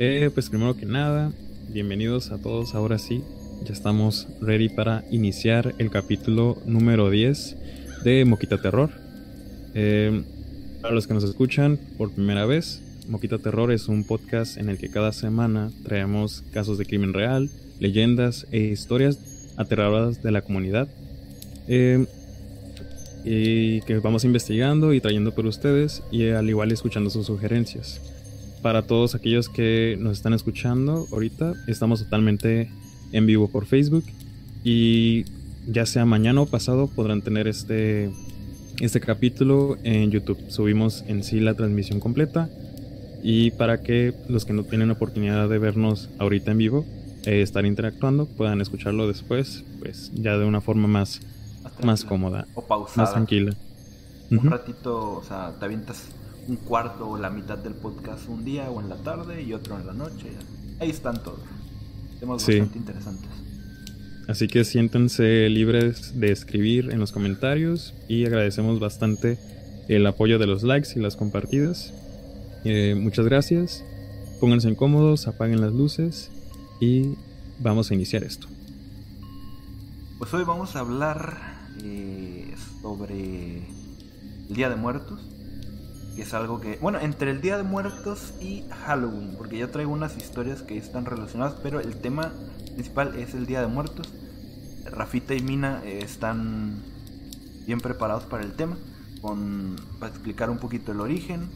Eh, pues primero que nada, bienvenidos a todos. Ahora sí, ya estamos ready para iniciar el capítulo número 10 de Moquita Terror. Eh, para los que nos escuchan por primera vez, Moquita Terror es un podcast en el que cada semana traemos casos de crimen real, leyendas e historias aterradoras de la comunidad. Eh, y que vamos investigando y trayendo por ustedes y al igual escuchando sus sugerencias para todos aquellos que nos están escuchando ahorita, estamos totalmente en vivo por Facebook y ya sea mañana o pasado podrán tener este, este capítulo en YouTube. Subimos en sí la transmisión completa y para que los que no tienen oportunidad de vernos ahorita en vivo, eh, estar interactuando, puedan escucharlo después, pues ya de una forma más, más, cómoda. O pausada. Más tranquila. Un ratito, o sea, te avientas un cuarto o la mitad del podcast un día o en la tarde y otro en la noche. Ahí están todos. Temas bastante interesantes. Así que siéntense libres de escribir en los comentarios y agradecemos bastante el apoyo de los likes y las compartidas. Eh, muchas gracias. Pónganse incómodos, apaguen las luces y vamos a iniciar esto. Pues hoy vamos a hablar eh, sobre el Día de Muertos es algo que, bueno, entre el Día de Muertos y Halloween, porque ya traigo unas historias que están relacionadas, pero el tema principal es el Día de Muertos. Rafita y Mina eh, están bien preparados para el tema, con, para explicar un poquito el origen,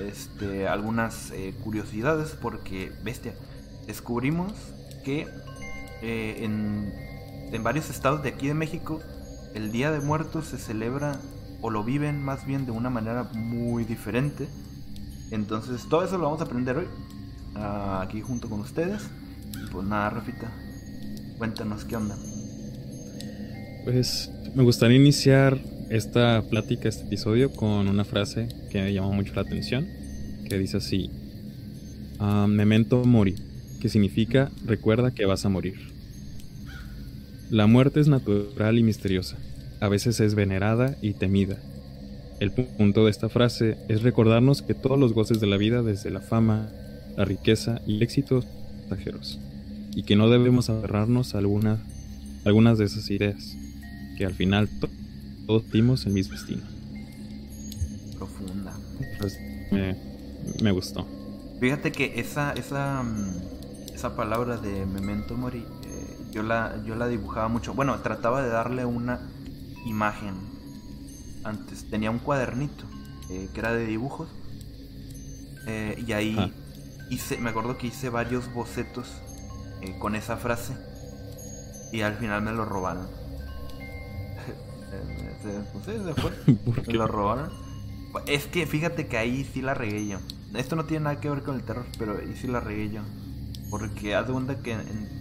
este, algunas eh, curiosidades, porque, bestia, descubrimos que eh, en, en varios estados de aquí de México, el Día de Muertos se celebra o lo viven más bien de una manera muy diferente. Entonces todo eso lo vamos a aprender hoy, ah, aquí junto con ustedes. pues nada, Rafita, cuéntanos qué onda. Pues me gustaría iniciar esta plática, este episodio, con una frase que me llamó mucho la atención, que dice así, ah, memento mori, que significa recuerda que vas a morir. La muerte es natural y misteriosa a veces es venerada y temida. El punto de esta frase es recordarnos que todos los goces de la vida, desde la fama, la riqueza y el éxito, son pasajeros, y que no debemos aferrarnos a algunas de esas ideas, que al final todos vimos el mismo destino. Profunda. Pues, me, gustó. Fíjate que esa, esa, mm, esa palabra de memento mori, eh, yo, la, yo la dibujaba mucho. Bueno, trataba de darle una imagen. Antes tenía un cuadernito eh, que era de dibujos. Eh, y ahí hice, me acuerdo que hice varios bocetos eh, con esa frase. Y al final me lo robaron. se, lo robaron. Es que fíjate que ahí sí la regué yo. Esto no tiene nada que ver con el terror, pero ahí sí la regué yo. Porque haz de cuenta que en,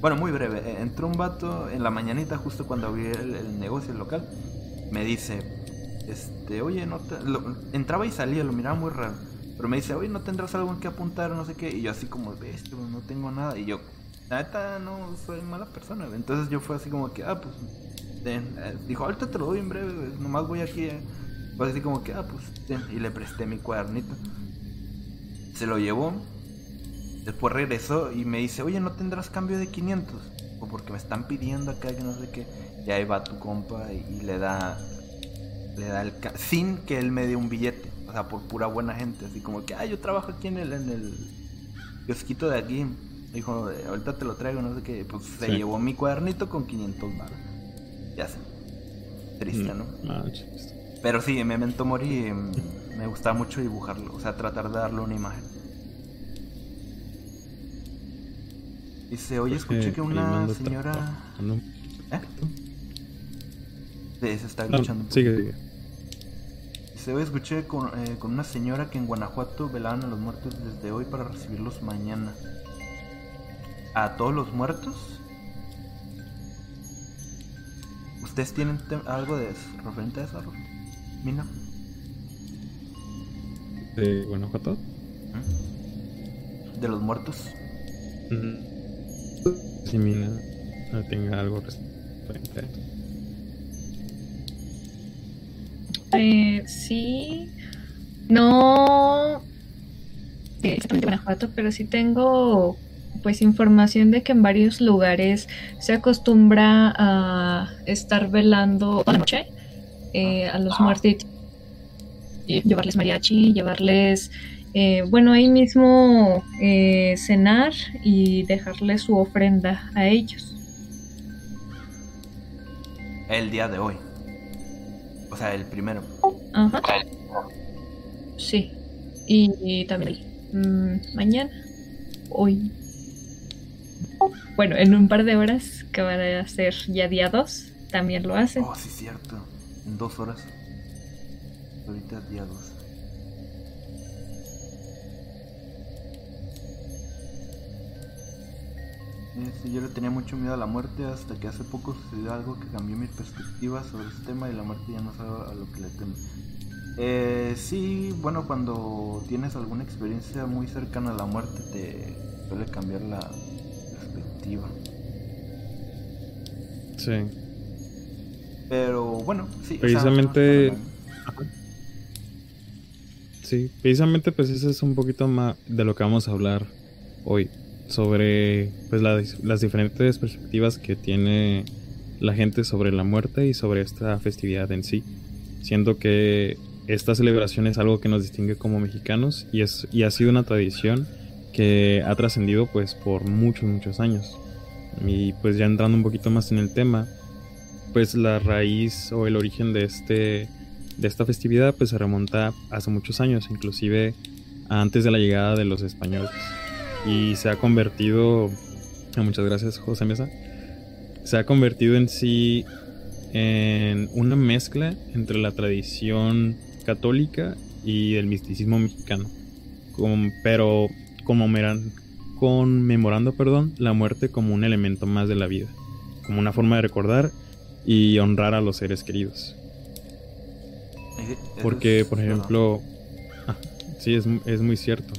bueno, muy breve. Eh, entró un vato en la mañanita, justo cuando abrí el, negocio, el local. Me dice, este, oye, no te... entraba y salía, lo miraba muy raro. Pero me dice, oye, ¿no tendrás algo en que apuntar o no sé qué? Y yo así como, esto no tengo nada. Y yo, neta, no soy mala persona. Entonces yo fue así como que, ah, pues, eh, dijo, ahorita te lo doy en breve, nomás voy aquí. Eh. Fue así como que, ah, pues, y le presté mi cuadernito. Se lo llevó Después regresó y me dice, oye, ¿no tendrás cambio de 500? O porque me están pidiendo acá que no sé qué. Y ahí va tu compa y, le da, le da el... Sin que él me dé un billete. O sea, por pura buena gente. Así como que, ah, yo trabajo aquí en el, en el kiosquito de aquí. Dijo, ahorita te lo traigo, no sé qué. Pues se llevó mi cuadernito con 500 balas. Ya sé. Triste, mm, ¿no? Ah, Pero sí, me Memento Mori me gusta mucho dibujarlo. O sea, tratar de darle una imagen. Dice, oye, escuché que una señora... ¿Eh? Se está escuchando. sigue, sigue. Dice, hoy escuché con, eh, con una señora que en Guanajuato velaban a los muertos desde hoy para recibirlos mañana. ¿A todos los muertos? ¿Ustedes tienen algo de referente a eso, Mina? ¿De Guanajuato? ¿De los muertos? Si Mina no tenga algo referente Eh, sí. No. exactamente Guanajuato, pero sí tengo pues información de que en varios lugares se acostumbra a estar velando toda la noche eh, a los muertos llevarles mariachi, llevarles, eh, bueno, ahí mismo eh, cenar y dejarles su ofrenda a ellos. El día de hoy. O sea, el primero. Ajá. Sí. Y, también mm, mañana. Hoy. Bueno, en un par de horas, que van a ser ya día 2, también lo hacen. Oh, sí, cierto. En dos horas. Ahorita día 2. Este, yo le tenía mucho miedo a la muerte hasta que hace poco sucedió algo que cambió mi perspectiva sobre este tema y la muerte ya no sabe a lo que le temo. Eh, sí, bueno, cuando tienes alguna experiencia muy cercana a la muerte te suele cambiar la perspectiva. Sí. Pero bueno, sí. Precisamente... Sí, precisamente pues ese es un poquito más de lo que vamos a hablar hoy, sobre pues las diferentes perspectivas que tiene la gente sobre la muerte y sobre esta festividad en sí, siendo que esta celebración es algo que nos distingue como mexicanos y, es, y ha sido una tradición que ha trascendido pues por muchos, muchos años. Y pues ya entrando un poquito más en el tema, pues la raíz o el origen de este de esta festividad pues se remonta hace muchos años, inclusive antes de la llegada de los españoles. Y se ha convertido, ah, muchas gracias José Mesa, se ha convertido en sí en una mezcla entre la tradición católica y el misticismo mexicano, pero conmemorando perdón, la muerte como un elemento más de la vida, como una forma de recordar y honrar a los seres queridos. Porque, por ejemplo, ah, sí, es, es, muy cierto.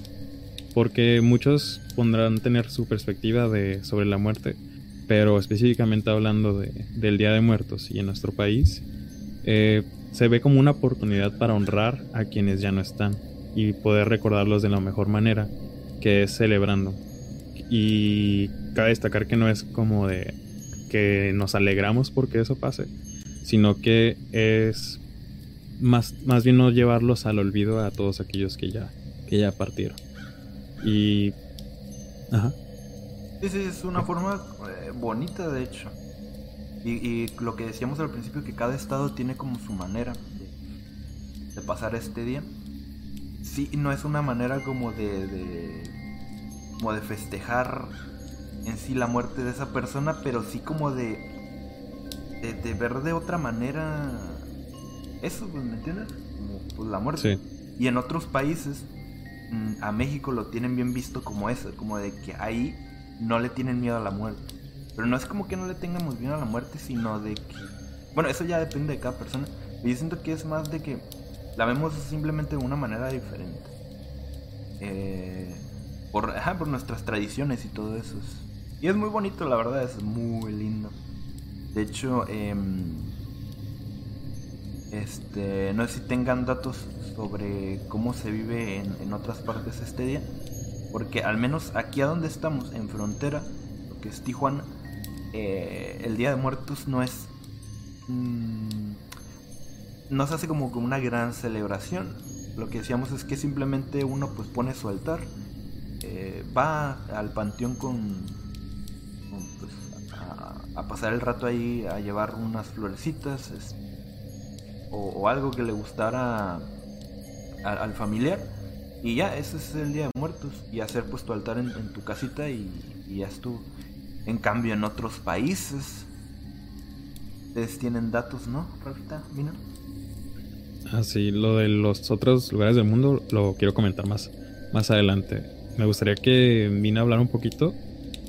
Porque muchos pondrán tener su perspectiva de, sobre la muerte, pero específicamente hablando de, del Día de Muertos y en nuestro país, eh, se ve como una oportunidad para honrar a quienes ya no están y poder recordarlos de la mejor manera, que es celebrando. Y cabe destacar que no es como de que nos alegramos porque eso pase, sino que es más, más bien no llevarlos al olvido a todos aquellos que ya, que ya partieron. Y... Ajá. Sí, sí, es una forma eh, bonita, de hecho. Y, lo que decíamos al principio, que cada estado tiene como su manera de, pasar este día. Sí, no es una manera como de, de, como de festejar en sí la muerte de esa persona, pero sí como de, de, de ver de otra manera eso, pues, ¿me entiendes? Como pues, la muerte. Y en otros países, a México lo tienen bien visto como eso, como de que ahí no le tienen miedo a la muerte. Pero no es como que no le tengamos miedo a la muerte, sino de que... Bueno, eso ya depende de cada persona. Yo siento que es más de que la vemos simplemente de una manera diferente. Eh, por, por nuestras tradiciones y todo eso. y es muy bonito, la verdad, es muy lindo. De hecho, eh, este, no sé si tengan datos sobre cómo se vive en, otras partes este día. Porque al menos aquí a donde estamos, en frontera, lo que es Tijuana, eh, el Día de Muertos no es... Mm, no se hace como, una gran celebración. Lo que decíamos es que simplemente uno pues pone su altar, eh, va al panteón con, pues, a, pasar el rato ahí, a llevar unas florecitas, o, algo que le gustara al familiar. Y ya, ese es el Día de Muertos. Y hacer pues tu altar en, tu casita y, ya estuvo. En cambio, en otros países, ustedes tienen datos, ¿no, Rafita? Mina. Ah, sí, lo de los otros lugares del mundo lo quiero comentar más, más adelante. Me gustaría que Mina hablara un poquito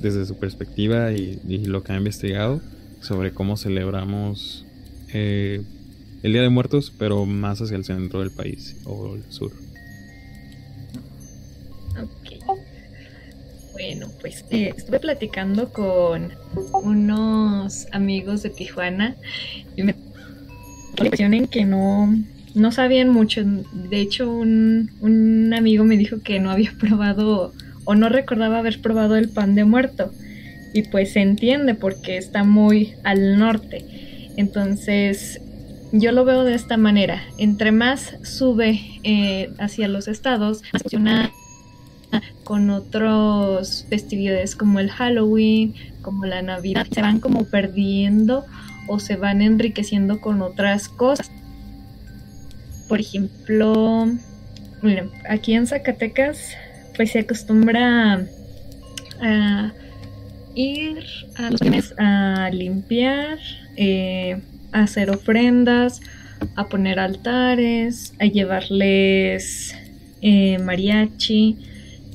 desde su perspectiva y, lo que ha investigado sobre cómo celebramos eh, el Día de Muertos, pero más hacia el centro del país o el sur. Ok. Bueno, pues eh, estuve platicando con unos amigos de Tijuana y me la impresión en que no, no sabían mucho. De hecho, un, un amigo me dijo que no había probado o no recordaba haber probado el pan de muerto. Y pues se entiende porque está muy al norte. Entonces, yo lo veo de esta manera. Entre más sube eh, hacia los estados, más funciona con otras festividades como el Halloween, como la Navidad. Se van como perdiendo o se van enriqueciendo con otras cosas. Por ejemplo, aquí en Zacatecas, pues se acostumbra a ir a a limpiar, eh, a hacer ofrendas, a poner altares, a llevarles eh, mariachi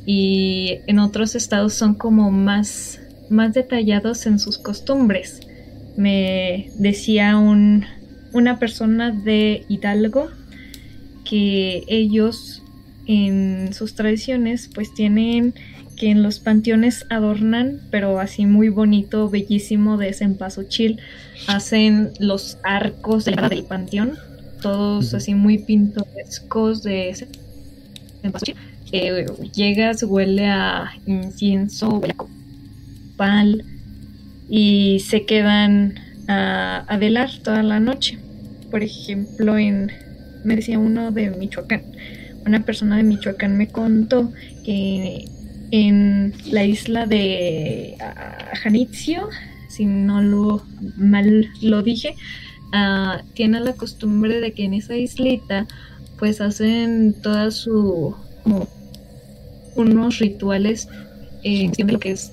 y en otros estados son como más, más detallados en sus costumbres. Me decía un, una persona de Hidalgo que ellos en sus tradiciones pues tienen que en los panteones adornan, pero así muy bonito, bellísimo de cempasúchil. Hacen los arcos del panteón, todos así muy pintorescos de cempasúchil. Eh, llegas, huele a incienso, huele a copal y se quedan a, a velar toda la noche. Por ejemplo, en me decía uno de Michoacán, una persona de Michoacán me contó que en la isla de ah, Janitzio, si no lo mal lo dije, uh, tiene la costumbre de que en esa islita pues hacen toda su como unos rituales en de lo que es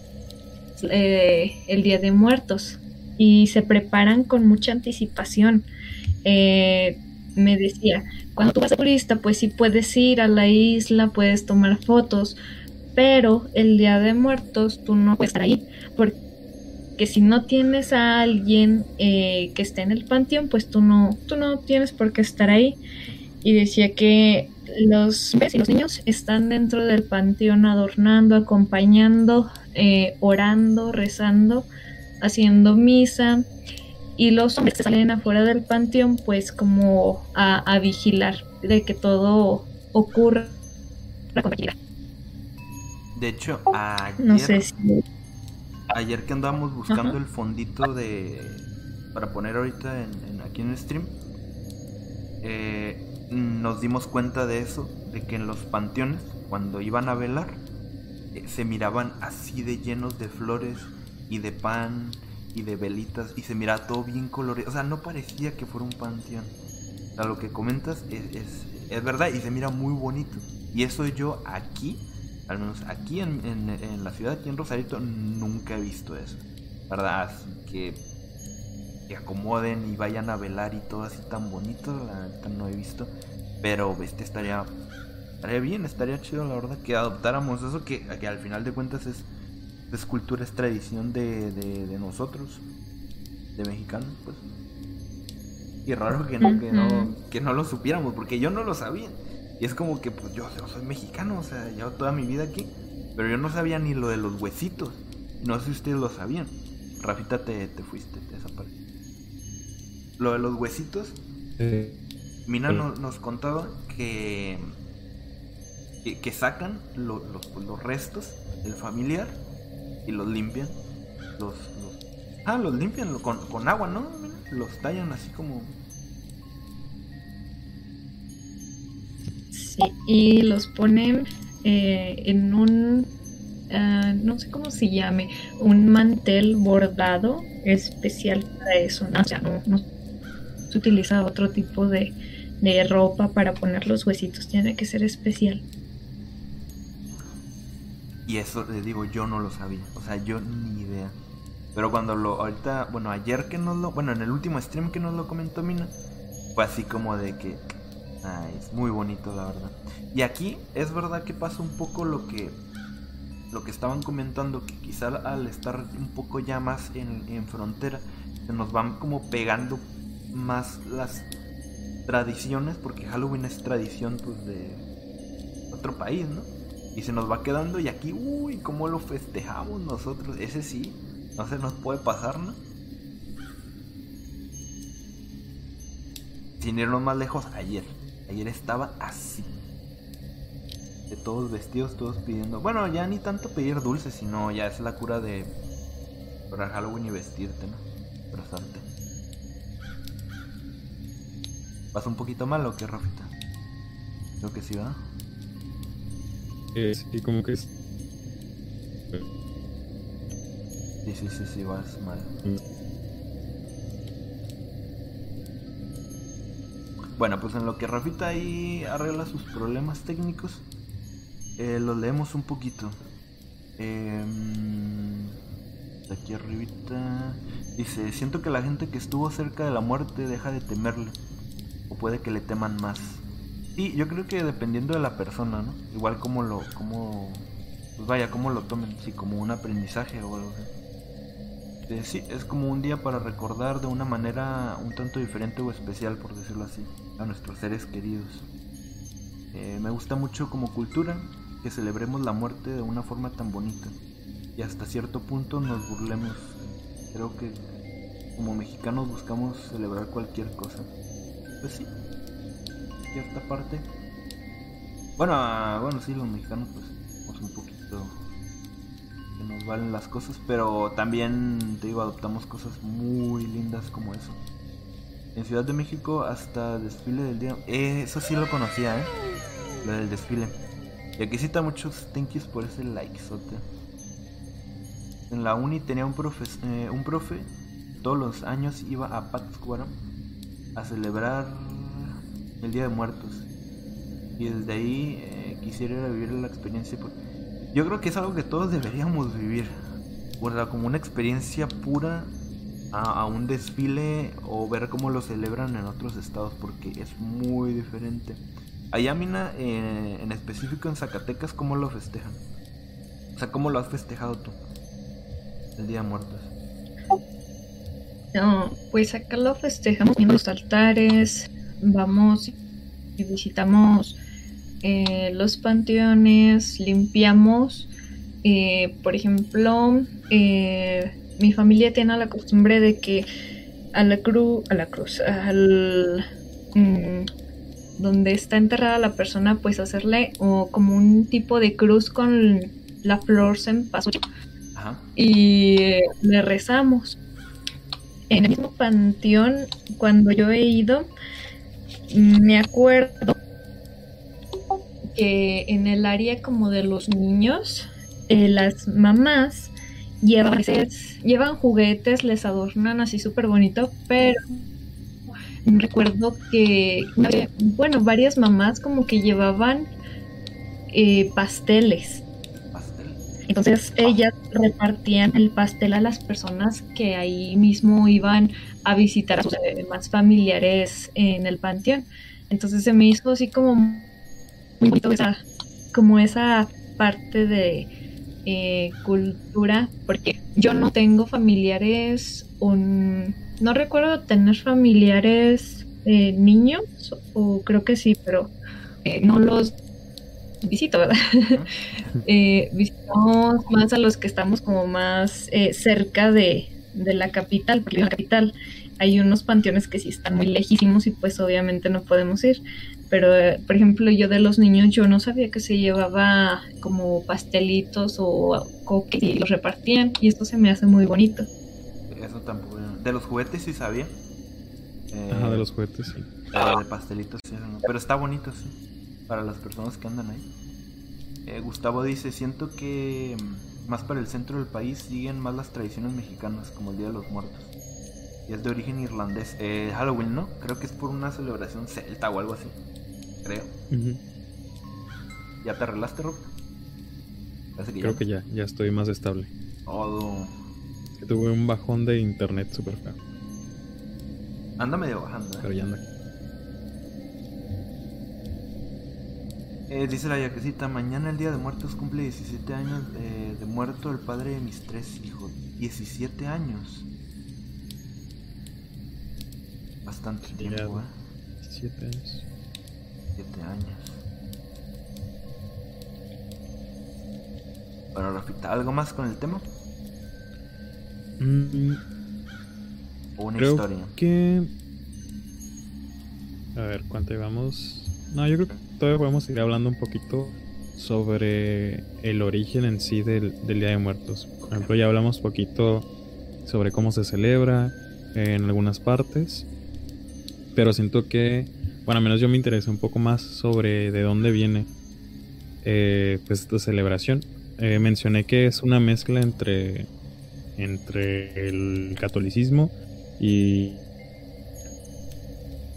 eh, el Día de Muertos y se preparan con mucha anticipación. Eh, me decía, cuando tú vas a turista, pues sí puedes ir a la isla, puedes tomar fotos, pero el Día de Muertos tú no puedes estar ahí, porque si no tienes a alguien eh, que esté en el panteón, pues tú no, tú no tienes por qué estar ahí. Y decía que los y los niños están dentro del panteón adornando, acompañando, eh, orando, rezando, haciendo misa. Y los hombres que salen afuera del panteón, pues como a, a vigilar de que todo ocurra con de hecho, ayer, ayer que andábamos buscando el fondito de para poner ahorita en, aquí en el stream, eh, nos dimos cuenta de eso, de que en los panteones, cuando iban a velar, eh, se miraban así de llenos de flores y de pan y de velitas y se miraba todo bien colorido. O sea, no parecía que fuera un panteón. O sea, lo que comentas es, es, es verdad y se mira muy bonito. Y eso yo aquí al menos aquí en, en, la ciudad, aquí en Rosarito, nunca he visto eso. ¿Verdad? Así que que acomoden y vayan a velar y todo así tan bonito, la neta no he visto. Pero este estaría, estaría bien, estaría chido la verdad que adoptáramos eso que, que al final de cuentas es, es cultura, es tradición de, de, nosotros, de mexicanos, pues. Y raro que no, que no, que no lo supiéramos, porque yo no lo sabía. Y es como que, pues yo, soy mexicano, o sea, llevo toda mi vida aquí. Pero yo no sabía ni lo de los huesitos. No sé si ustedes lo sabían. Rafita, te, te fuiste, te desapareciste. Lo de los huesitos. Mina nos contaba que, que, sacan los, los, restos del familiar y los limpian. Los, ah, los limpian con, con agua, ¿no? Los tallan así como y los ponen eh, en un, ah, no sé cómo se llame, un mantel bordado especial para eso. ¿no? O sea, no, se utiliza otro tipo de, de ropa para poner los huesitos, tiene que ser especial. Y eso les digo, yo no lo sabía, o sea, yo ni idea. Pero cuando lo, ahorita, bueno, ayer que nos lo, bueno, en el último stream que nos lo comentó Mina, fue así como de que, es muy bonito, la verdad. Y aquí es verdad que pasa un poco lo que lo que estaban comentando, que quizá al estar un poco ya más en, frontera, se nos van como pegando más las tradiciones, porque Halloween es tradición pues de otro país, ¿no? Y se nos va quedando y aquí, uy, ¿cómo lo festejamos nosotros? Ese sí, no se nos puede pasar, ¿no? sin irnos más lejos, ayer. Ayer estaba así. De todos vestidos, todos pidiendo. Bueno, ya ni tanto pedir dulces, sino ya es la cura de. Para Halloween y vestirte, ¿no? Abrazarte. ¿Pasa un poquito mal o qué, Rafita? Creo que sí, ¿verdad? Eh, sí, como que es. Sí, sí, sí, sí, vas mal. Bueno, pues en lo que Rafita ahí arregla sus problemas técnicos, eh, los leemos un poquito. Em, aquí arribita dice, siento que la gente que estuvo cerca de la muerte deja de temerle, o puede que le teman más. Y yo creo que dependiendo de la persona, ¿no? Igual como lo, como, pues vaya, como lo tomen, si como un aprendizaje o algo así. Eh, sí, es como un día para recordar de una manera un tanto diferente o especial, por decirlo así, a nuestros seres queridos. Eh, me gusta mucho como cultura que celebremos la muerte de una forma tan bonita y hasta cierto punto nos burlemos. Creo que como mexicanos buscamos celebrar cualquier cosa. Pues sí, cierta parte. Bueno, ah, bueno, sí, los mexicanos pues somos un poquito que nos valen las cosas, pero también te digo, adoptamos cosas muy lindas como eso. En Ciudad de México hasta desfile del día, eh, eso sí lo conocía, eh, lo del desfile. Y aquí cita muchos thank yous por ese likezote. En la uni tenía un profe, eh, un profe, todos los años iba a Pátzcuaro a celebrar el Día de Muertos. Y desde ahí eh, quisiera vivir la experiencia. Yo creo que es algo que todos deberíamos vivir. Como una experiencia pura a, un desfile o ver cómo lo celebran en otros estados porque es muy diferente. Allá, Mina, eh, en específico en Zacatecas, ¿cómo lo festejan? O sea, ¿cómo lo has festejado tú? El Día de Muertos. No, pues acá lo festejamos en los altares, vamos y visitamos eh, los panteones, limpiamos. Eh, por ejemplo, eh, mi familia tiene la costumbre de que a la cruz, a la cruz, al mm, donde está enterrada la persona, pues hacerle o como un tipo de cruz con la flor en y le rezamos. En el mismo panteón, cuando yo he ido, me acuerdo que en el área como de los niños, eh, las mamás llevan, llevan juguetes, les adornan así súper bonito, pero recuerdo que, bueno, varias mamás como que llevaban eh, pasteles. Entonces ellas repartían el pastel a las personas que ahí mismo iban a visitar a sus demás familiares en el panteón. Entonces se me hizo así como muy bonito esa, como esa parte de eh, cultura, porque yo no tengo familiares, un, no recuerdo tener familiares eh, niños, o creo que sí, pero eh, no los visito, ¿verdad? eh, visitamos más a los que estamos como más eh, cerca de, la capital, porque en la capital hay unos panteones que sí están muy lejísimos y pues obviamente no podemos ir. Pero, eh, por ejemplo, yo de los niños, yo no sabía que se llevaba como pastelitos o coques y los repartían y esto se me hace muy bonito. Eso tampoco. De los juguetes sí sabía. Ajá, de los juguetes sí. de pastelitos sí, pero está bonito, sí para las personas que andan ahí. Eh, Gustavo dice, siento que mm, más para el centro del país siguen más las tradiciones mexicanas, como el Día de los Muertos. Y es de origen irlandés. Eh, Halloween, ¿no? Creo que es por una celebración celta o algo así. Creo. ¿Ya te arreglaste, Rob? Creo que ya, ya estoy más estable. Oh, que tuve un bajón de internet súper feo. Anda medio bajando. ¿eh? Pero ya anda. Eh, dice la yaquecita, mañana el Día de Muertos cumple 17 años de, muerto el padre de mis tres hijos. 17 años. Bastante tiempo, ¿eh? 17 años. 7 años. Bueno, Rafita, ¿algo más con el tema? Mm, ¿O una creo historia? que A ver, ¿cuánto llevamos? No, yo creo que todavía podemos ir hablando un poquito sobre el origen en sí del, Día de Muertos. Por ejemplo, ya hablamos poquito sobre cómo se celebra en algunas partes, pero siento que, bueno, al menos yo me interesé un poco más sobre de dónde viene eh, pues esta celebración. Eh, mencioné que es una mezcla entre, entre el catolicismo y,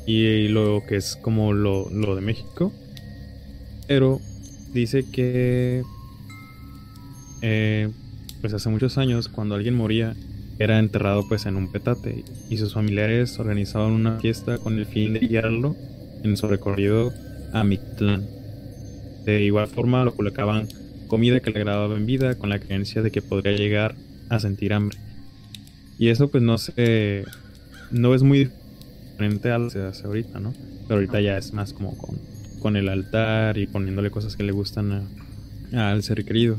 y lo que es como lo, lo de México. Pero dice que eh, pues hace muchos años cuando alguien moría era enterrado pues en un petate y sus familiares organizaban una fiesta con el fin de guiarlo en su recorrido a Mictlán. De igual forma lo colocaban comida que le agradaba en vida con la creencia de que podría llegar a sentir hambre. Y eso pues no sé, no es muy diferente a lo que se hace ahorita, ¿no? Pero ahorita ya es más como con con el altar y poniéndole cosas que le gustan al ser querido.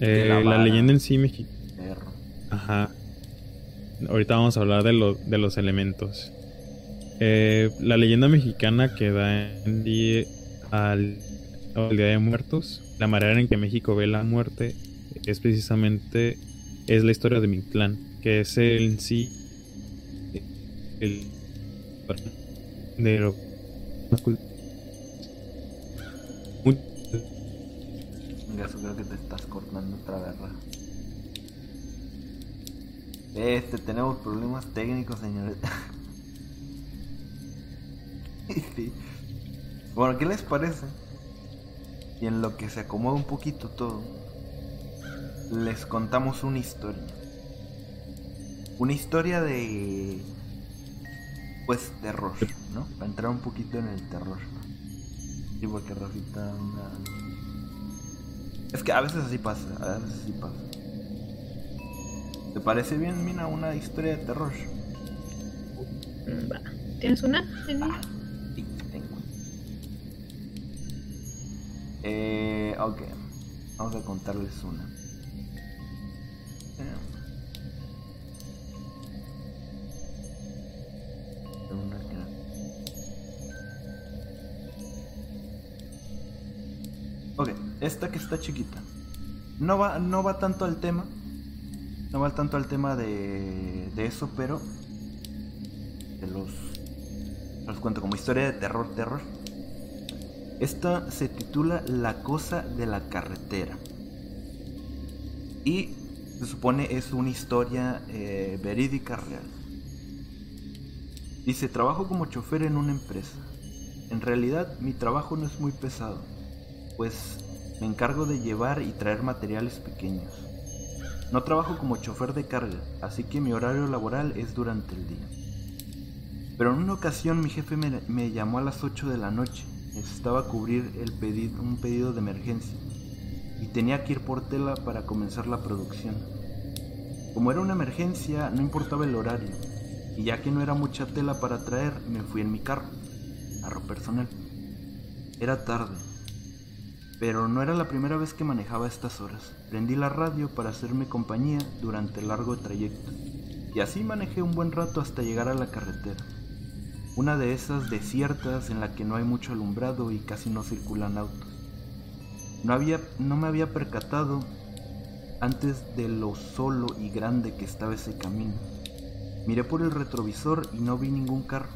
Eh, la, leyenda en sí mexicana. Ajá. Ahorita vamos a hablar de, lo, de los elementos. Eh, la leyenda mexicana que da en día al, Día de Muertos, la manera en que México ve la muerte es precisamente es la historia de Mictlán, que es el en sí el de lo creo que te estás cortando otra vez. Este, tenemos problemas técnicos, señores. Bueno, ¿qué les parece? Y en lo que se acomoda un poquito todo, les contamos una historia. Una historia de pues terror, ¿no? Para entrar un poquito en el terror. Sí, porque Rafita Es que a veces así pasa, a veces así pasa. ¿Te parece bien, Mina, una historia de terror? ¿Tienes una? Ah, Eh, ok. Vamos a contarles una. Ok, esta que está chiquita. No va, no va tanto al tema. No va tanto al tema de, de eso, pero. De los. Los cuento como historia de terror, terror. Esta se titula La cosa de la carretera. Y se supone es una historia eh, verídica real. Dice, trabajo como chofer en una empresa. En realidad mi trabajo no es muy pesado pues me encargo de llevar y traer materiales pequeños. No trabajo como chofer de carga, así que mi horario laboral es durante el día. Pero en una ocasión mi jefe me, llamó a las 8 de la noche. Necesitaba cubrir un pedido de emergencia y tenía que ir por tela para comenzar la producción. Como era una emergencia, no importaba el horario, y ya que no era mucha tela para traer, me fui en mi carro, carro personal. Era tarde, pero no era la primera vez que manejaba estas horas. Prendí la radio para hacerme compañía durante el largo trayecto. Y así manejé un buen rato hasta llegar a la carretera. Una de esas desiertas en la que no hay mucho alumbrado y casi no circulan autos. No, había, no me había percatado antes de lo solo y grande que estaba ese camino. Miré por el retrovisor y no vi ningún carro.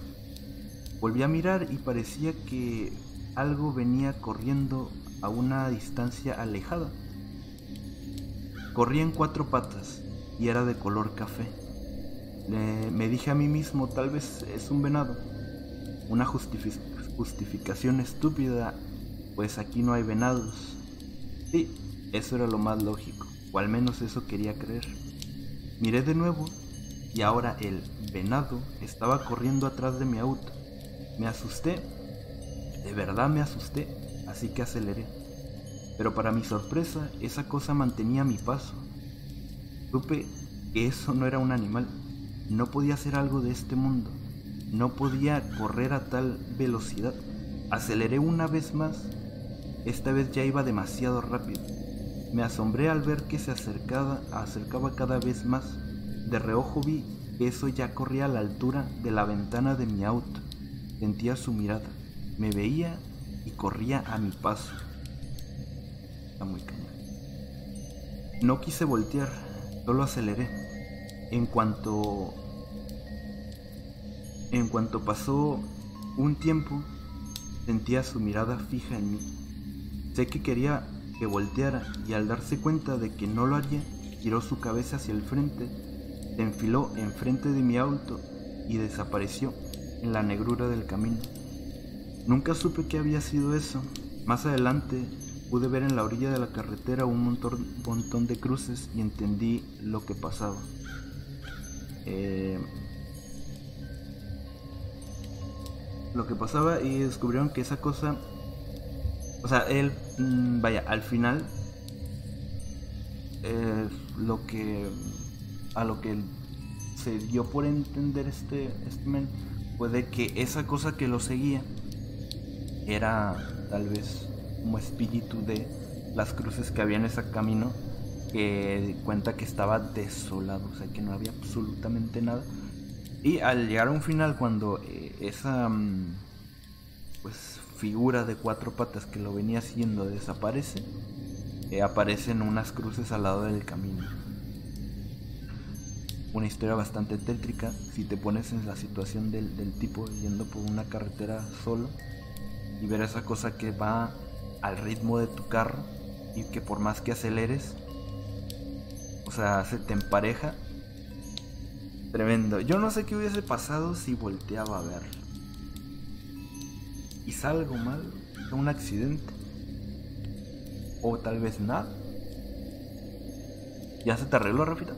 Volví a mirar y parecía que algo venía corriendo a una distancia alejada. Corría en cuatro patas y era de color café. Me dije a mí mismo, tal vez es un venado. Una justificación estúpida, pues aquí no hay venados. Sí, eso era lo más lógico, o al menos eso quería creer. Miré de nuevo y ahora el venado estaba corriendo atrás de mi auto. Me asusté, de verdad me asusté así que aceleré. Pero para mi sorpresa, esa cosa mantenía mi paso. Supe que eso no era un animal, no podía ser algo de este mundo, no podía correr a tal velocidad. Aceleré una vez más, esta vez ya iba demasiado rápido. Me asombré al ver que se acercaba, acercaba cada vez más. De reojo vi que eso ya corría a la altura de la ventana de mi auto. Sentía su mirada, me veía y corría a mi paso. Está muy cañón. No quise voltear, solo aceleré. En cuanto en cuanto pasó un tiempo, sentía su mirada fija en mí. Sé que quería que volteara y al darse cuenta de que no lo haría, giró su cabeza hacia el frente, se enfiló enfrente de mi auto y desapareció en la negrura del camino. Nunca supe qué había sido eso. Más adelante pude ver en la orilla de la carretera un montón, de cruces y entendí lo que pasaba. Eh, lo que pasaba y descubrieron que esa cosa, o sea, él, mm, vaya, al final, eh, lo que, a lo que se dio por entender este, este men, fue de que esa cosa que lo seguía era tal vez como espíritu de las cruces que había en ese camino que cuenta que estaba desolado, o sea que no había absolutamente nada. Y al llegar a un final cuando eh, esa mm, pues figura de cuatro patas que lo venía haciendo desaparece, eh, aparecen unas cruces al lado del camino. Una historia bastante tétrica si te pones en la situación del, del tipo yendo por una carretera solo y ver esa cosa que va al ritmo de tu carro y que por más que aceleres, o sea, se te empareja. Tremendo. Yo no sé qué hubiese pasado si volteaba a verlo. Y salgo mal, un accidente. O tal vez nada. ¿Ya se te arregló, Rafita?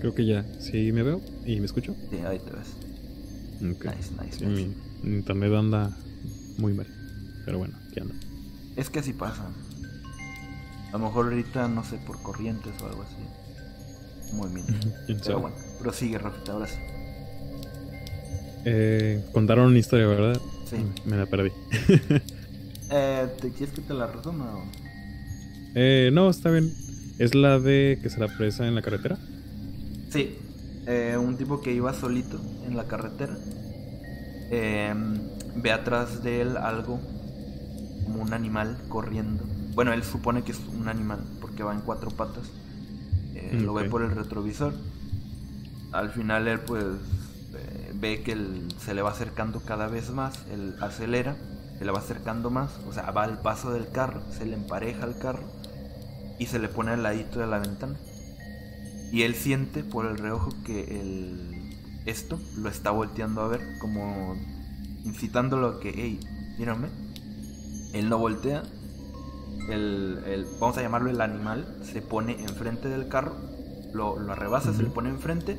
Creo que ya. ¿Sí me veo y me escucho? Sí, ahí te ves. Nice, nice, nice. Mi internet anda muy mal. Pero bueno, ¿qué anda? Es que así pasa. A lo mejor ahorita, no sé, por corrientes o algo así. Pero bueno, prosigue, Rafita, ahora sí. Eh, contaron una historia, ¿verdad? Sí. Me la perdí. eh, ¿Te quieres que te la resuma o...? Eh, no, está bien. ¿Es la de que se la presa en la carretera? Sí. Eh, un tipo que iba solito en la carretera. Eh, ve atrás de él algo como un animal corriendo. Bueno, él supone que es un animal porque va en cuatro patas. Eh, Lo ve por el retrovisor. Al final él pues eh, ve que él se le va acercando cada vez más. Él acelera, se le va acercando más. O sea, va al paso del carro, se le empareja al carro y se le pone al ladito de la ventana. Y él siente por el reojo que el, esto lo está volteando a ver como incitándolo a que, hey, mírame. Él no voltea. El, vamos a llamarlo el animal, se pone enfrente del carro, lo, lo arrebasa, se le pone enfrente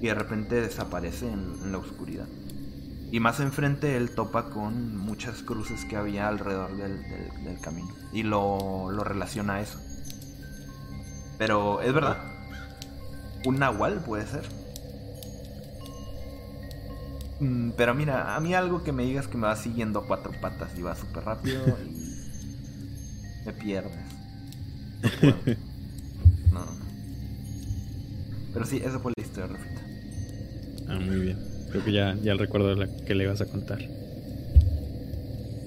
y de repente desaparece en, la oscuridad. Y más enfrente él topa con muchas cruces que había alrededor del, del camino. Y lo, lo relaciona a eso. Pero es verdad. Un nahual puede ser. Mm, pero mira, a mí algo que me digas que me va siguiendo a cuatro patas y va súper rápido y me pierdes. No, no, Pero sí, esa fue la historia, Rafita. Ah, muy bien. Creo que ya, ya recuerdo la que le ibas a contar.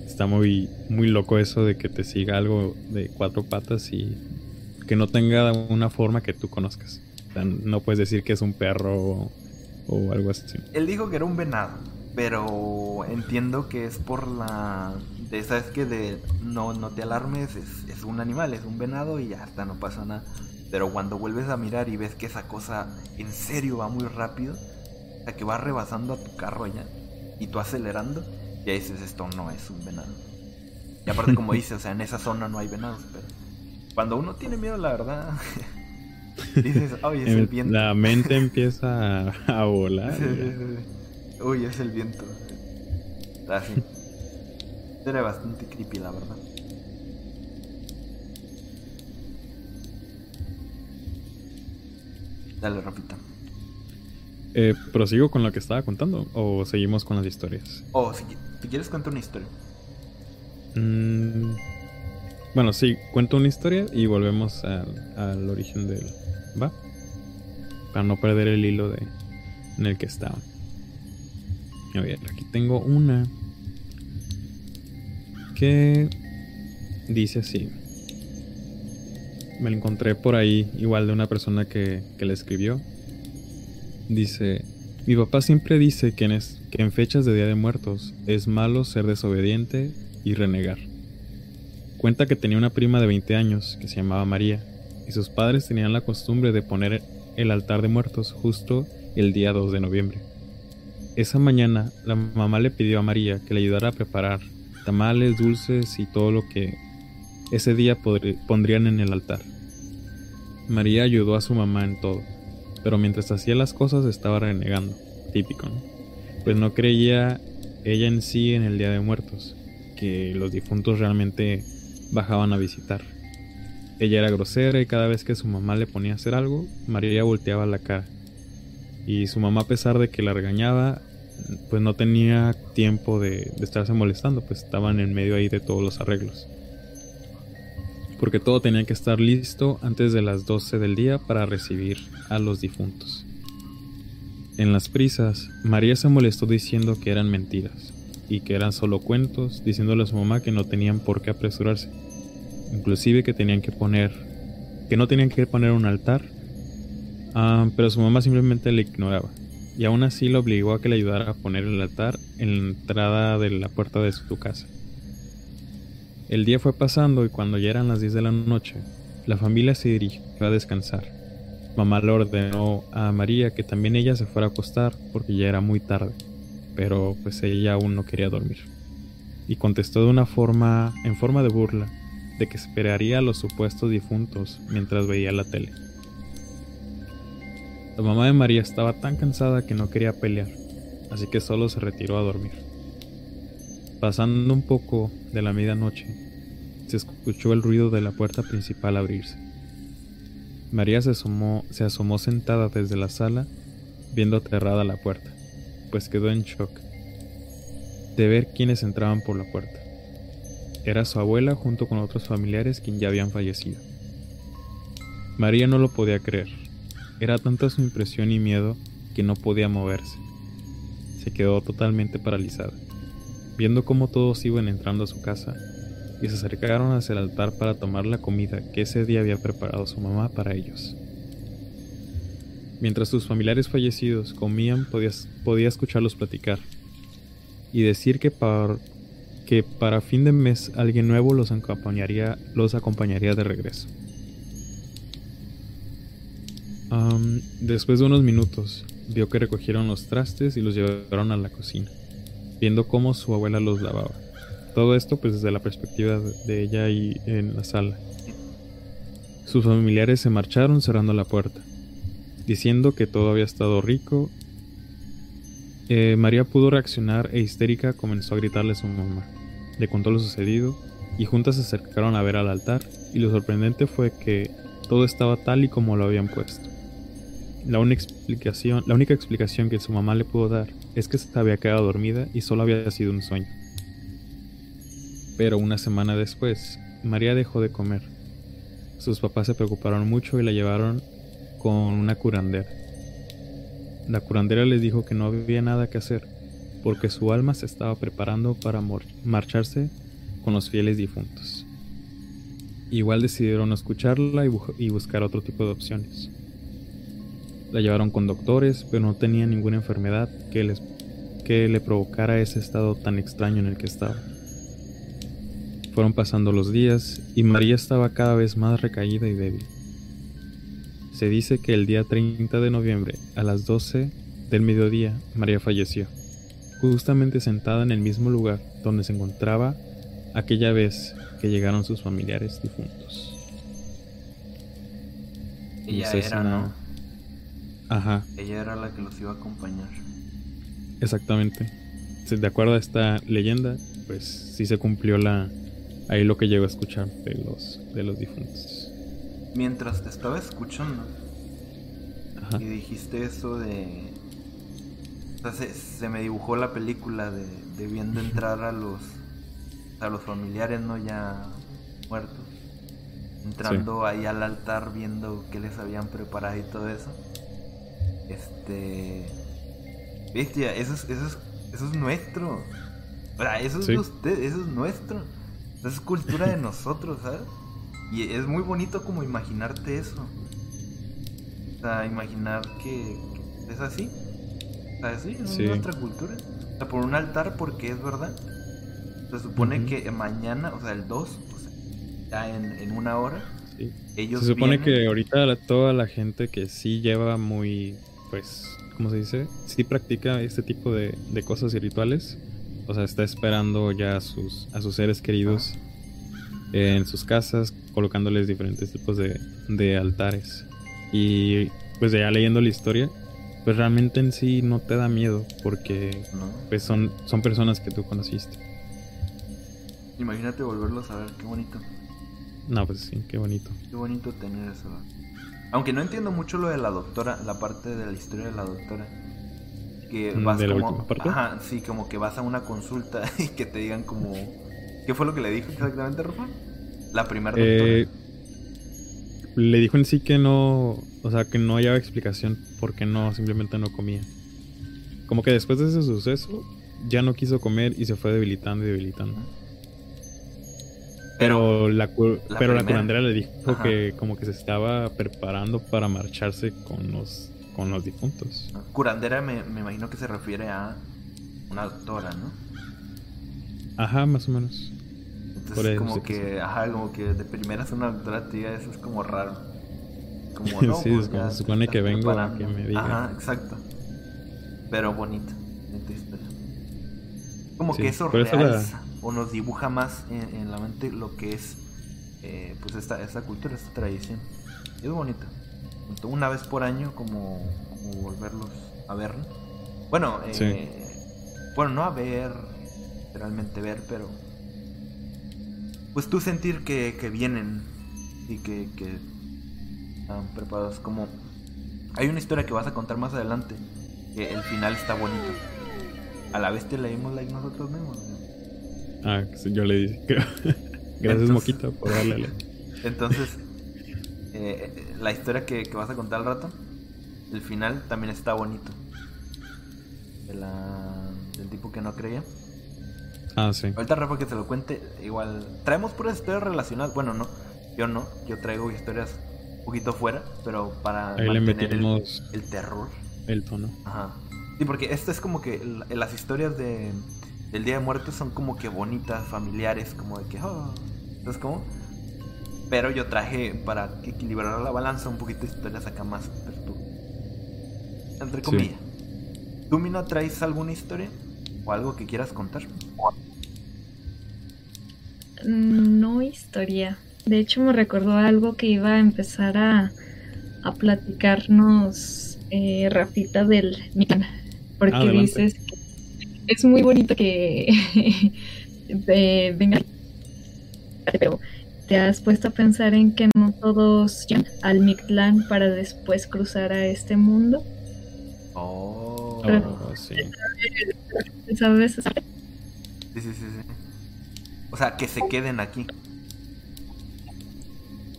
Está muy, muy loco eso de que te siga algo de cuatro patas y que no tenga una forma que tú conozcas. O sea, no puedes decir que es un perro o algo así. Él dijo que era un venado, pero entiendo que es por la... De, ¿Sabes que De no, no te alarmes, es, es un animal, es un venado y ya está, no pasa nada. Pero cuando vuelves a mirar y ves que esa cosa en serio va muy rápido, o sea, que va rebasando a tu carro ya, y tú acelerando, ya dices, esto no es un venado. Y aparte, como dices, o sea, en esa zona no hay venados, pero cuando uno tiene miedo, la verdad, Dices, es el viento. La mente empieza a, volar. Uy, es el viento. Así. Era bastante creepy, la verdad. Dale, Rafita. Eh, ¿Prosigo con lo que estaba contando o seguimos con las historias? Oh, si, si quieres contar una historia. Mm, bueno, sí, cuento una historia y volvemos al, al origen del, ¿Va? Para no perder el hilo de, en el que estaba. A ver, aquí tengo una que dice así. Me la encontré por ahí, igual de una persona que, que le escribió. Dice, mi papá siempre dice que en, que en fechas de Día de Muertos es malo ser desobediente y renegar. Cuenta que tenía una prima de 20 años que se llamaba María y sus padres tenían la costumbre de poner el altar de muertos justo el día 2 de noviembre. Esa mañana la mamá le pidió a María que le ayudara a preparar tamales, dulces y todo lo que ese día pondrían en el altar. María ayudó a su mamá en todo, pero mientras hacía las cosas estaba renegando, típico, ¿no? Pues no creía ella en sí en el Día de Muertos, que los difuntos realmente bajaban a visitar. Ella era grosera y cada vez que su mamá le ponía a hacer algo, María volteaba la cara. Y su mamá, a pesar de que la regañaba, pues no tenía tiempo de, estarse molestando, pues estaban en medio ahí de todos los arreglos. Porque todo tenía que estar listo antes de las 12 del día para recibir a los difuntos. En las prisas, María se molestó diciendo que eran mentiras y que eran solo cuentos, diciéndole a su mamá que no tenían por qué apresurarse, inclusive que tenían que poner, que no tenían que poner un altar, ah, pero su mamá simplemente le ignoraba y aún así lo obligó a que le ayudara a poner el altar en la entrada de la puerta de su casa. El día fue pasando y cuando ya eran las 10 de la noche, la familia se dirigió a descansar. Mamá le ordenó a María que también ella se fuera a acostar porque ya era muy tarde, pero pues ella aún no quería dormir. Y contestó de una forma, en forma de burla, de que esperaría a los supuestos difuntos mientras veía la tele. La mamá de María estaba tan cansada que no quería pelear, así que solo se retiró a dormir. Pasando un poco de la medianoche, se escuchó el ruido de la puerta principal abrirse. María se asomó, se asomó sentada desde la sala, viendo aterrada la puerta, pues quedó en shock de ver quiénes entraban por la puerta. Era su abuela junto con otros familiares quien ya habían fallecido. María no lo podía creer era tanta su impresión y miedo que no podía moverse. Se quedó totalmente paralizada, viendo cómo todos iban entrando a su casa y se acercaron hacia el altar para tomar la comida que ese día había preparado su mamá para ellos. Mientras sus familiares fallecidos comían, podía, escucharlos platicar y decir que para, que para fin de mes alguien nuevo los acompañaría, los acompañaría de regreso después de unos minutos, vio que recogieron los trastes y los llevaron a la cocina, viendo cómo su abuela los lavaba. Todo esto pues desde la perspectiva de ella y en la sala. Sus familiares se marcharon cerrando la puerta, diciendo que todo había estado rico. Eh, María pudo reaccionar e histérica comenzó a gritarle a su mamá. Le contó lo sucedido y juntas se acercaron a ver al altar y lo sorprendente fue que todo estaba tal y como lo habían puesto. La única explicación, la única explicación que su mamá le pudo dar es que se había quedado dormida y solo había sido un sueño. Pero una semana después, María dejó de comer. Sus papás se preocuparon mucho y la llevaron con una curandera. La curandera les dijo que no había nada que hacer, porque su alma se estaba preparando para marcharse con los fieles difuntos. Igual decidieron escucharla y buscar otro tipo de opciones. La llevaron con doctores, pero no tenía ninguna enfermedad que, les, que le provocara ese estado tan extraño en el que estaba. Fueron pasando los días y María estaba cada vez más recaída y débil. Se dice que el día 30 de noviembre, a las 12 del mediodía, María falleció, justamente sentada en el mismo lugar donde se encontraba aquella vez que llegaron sus familiares difuntos. Ella era, ¿no? Ajá. Ella era la que los iba a acompañar. Exactamente. De acuerdo a esta leyenda, pues sí se cumplió la ahí lo que llegó a escuchar de los de los difuntos. Mientras te estaba escuchando y dijiste eso de o sea, se, me dibujó la película de, de viendo entrar a los a los familiares no ya muertos entrando ahí al altar viendo qué les habían preparado y todo eso este. Bestia, eso es, eso es eso es nuestro. Eso es de usted, eso es nuestro. Eso es cultura de nosotros, ¿sabes? Y es muy bonito como imaginarte eso. O sea, imaginar que, es así. O sea, sí, es nuestra cultura. O sea, por un altar, porque es verdad. Se supone que mañana, o sea, el 2, o sea, ya en, una hora, ellos. Se supone que ahorita toda la gente que sí lleva muy, pues, ¿cómo se dice? Sí practica este tipo de, cosas y rituales. O sea, está esperando ya a sus, a sus seres queridos en sus casas, colocándoles diferentes tipos de, de altares. Y pues ya leyendo la historia, pues realmente en sí no te da miedo porque pues son, son personas que tú conociste. Imagínate volverlos a ver, qué bonito. No, pues sí, qué bonito. Qué bonito tener eso. Aunque no entiendo mucho lo de la doctora, la parte de la historia de la doctora. Que mm, vas ¿De como, Ajá, sí, como que vas a una consulta y que te digan como... ¿Qué fue lo que le dijo exactamente, Rafa? La primera eh, doctora. le dijo en sí que no... O sea, que no hallaba explicación porque no, simplemente no comía. Como que después de ese suceso ya no quiso comer y se fue debilitando y debilitando. Pero, la, pero la curandera le dijo que como que se estaba preparando para marcharse con los, con los difuntos. Curandera me, me imagino que se refiere a una doctora, ¿no? Ajá, más o menos. Entonces como que, ajá, como que de primeras una doctora tía, eso es como raro. Como no, sí, es como se supone que vengo a que me diga. Ajá, exacto. Pero bonito, Como que eso real o nos dibuja más en, la mente lo que es eh, pues esta, esta cultura, esta tradición. Y es bonito. Una vez por año como, volverlos a ver. Bueno, eh, bueno, no a ver, realmente ver, pero pues tú sentir que, que vienen y que, que están preparados. Como hay una historia que vas a contar más adelante, que el final está bonito. A la vez te leímos like nosotros mismos. Ah, yo le dije. Gracias, Moquita, por darle. Entonces, eh, la historia que, vas a contar al rato, el final también está bonito. del tipo que no creía. Ah, sí. Ahorita Rafa que se lo cuente, igual. Traemos puras historias relacionadas. Bueno, no, yo no. Yo traigo historias un poquito fuera, pero para mantener el, el, terror. El tono. Ajá. Sí, porque esto es como que las historias de el Día de Muertos son como que bonitas, familiares, como de que, oh, ¿sabes cómo? Pero yo traje para equilibrar la balanza un poquito de historias acá más Entre comillas. ¿Tú, Mina, traes alguna historia o algo que quieras contar? No historia. De hecho, me recordó algo que iba a empezar a, a platicarnos eh, Rafita del. Porque dices es muy bonito que eh, venga, pero te has puesto a pensar en que no todos llegan al Mictlán para después cruzar a este mundo. Oh, sí. ¿Sabes? Sí, sí, sí, sí. O sea, que se queden aquí.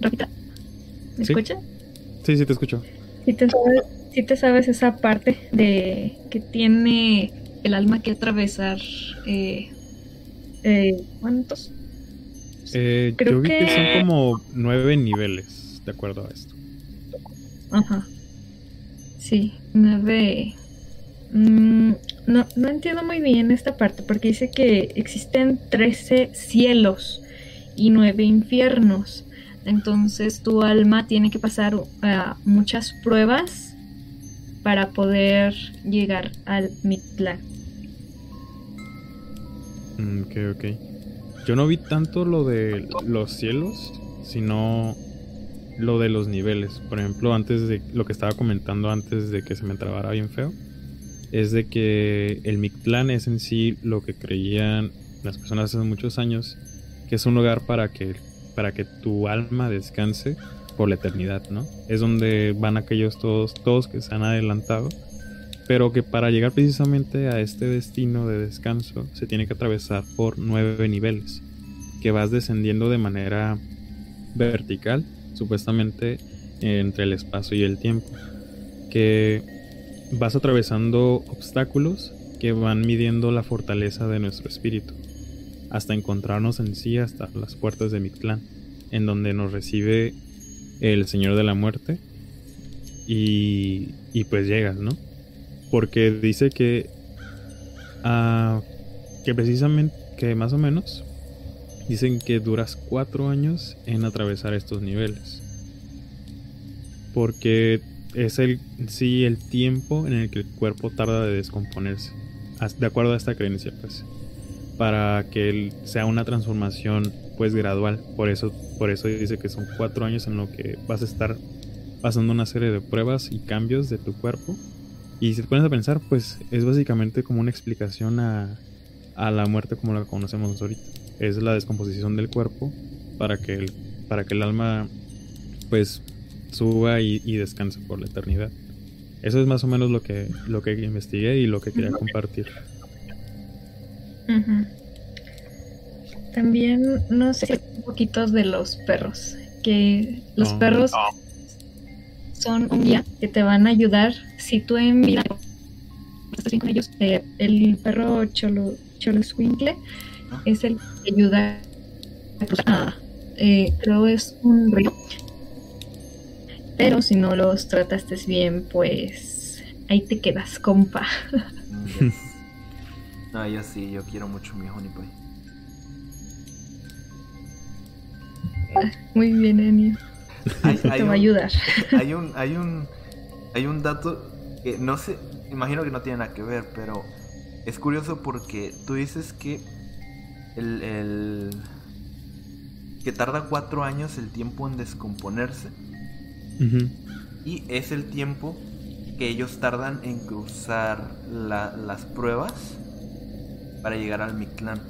Rapita, ¿me ¿Sí? escuchas? Sí, sí, te escucho. Si te, sabes, si te sabes esa parte de que tiene el alma que atravesar. Eh, eh, ¿Cuántos? Eh, Creo yo vi que... son como nueve niveles, de acuerdo a esto. Ajá. Sí, nueve. Mm, no, no entiendo muy bien esta parte, porque dice que existen trece cielos y nueve infiernos. Entonces tu alma tiene que pasar muchas pruebas para poder llegar al Mictlán. Mm, ok, ok. Yo no vi tanto lo de los cielos, sino lo de los niveles. Por ejemplo, antes de lo que estaba comentando antes de que se me trabara bien feo, es de que el Mictlán es en sí lo que creían las personas hace muchos años, que es un lugar para que, para que tu alma descanse por la eternidad, ¿no? Es donde van aquellos todos, todos que se han adelantado pero que para llegar precisamente a este destino de descanso se tiene que atravesar por nueve niveles, que vas descendiendo de manera vertical, supuestamente entre el espacio y el tiempo, que vas atravesando obstáculos que van midiendo la fortaleza de nuestro espíritu, hasta encontrarnos en sí hasta las puertas de Mictlán, en donde nos recibe el Señor de la Muerte y, y pues llegas, ¿no? Porque dice que, uh, que precisamente, que más o menos, dicen que duras cuatro años en atravesar estos niveles. Porque es el sí el tiempo en el que el cuerpo tarda de descomponerse. De acuerdo a esta creencia, pues. Para que sea una transformación pues gradual. Por eso, por eso dice que son cuatro años en lo que vas a estar pasando una serie de pruebas y cambios de tu cuerpo. Y si te pones a pensar, pues es básicamente como una explicación a, a la muerte como la conocemos ahorita. Es la descomposición del cuerpo para que el, para que el alma pues suba y, descanse por la eternidad. Eso es más o menos lo que, lo que investigué y lo que quería compartir. También no sé un poquito de los perros. Que los perros son un guía que te van a ayudar si tú en vida estás bien con ellos. Eh, el perro Cholo, Cholo Swinkle es el que ayuda a. Eh, creo es un río pero si no los trataste bien, pues ahí te quedas, compa. no, yo sí, yo quiero mucho mi Honey ah, Muy bien, Enio. te va a ayudar. Hay un, hay un, hay un dato que no sé, imagino que no tiene nada que ver, pero es curioso porque tú dices que el, el que tarda cuatro años el tiempo en descomponerse y es el tiempo que ellos tardan en cruzar las pruebas para llegar al Mictlán.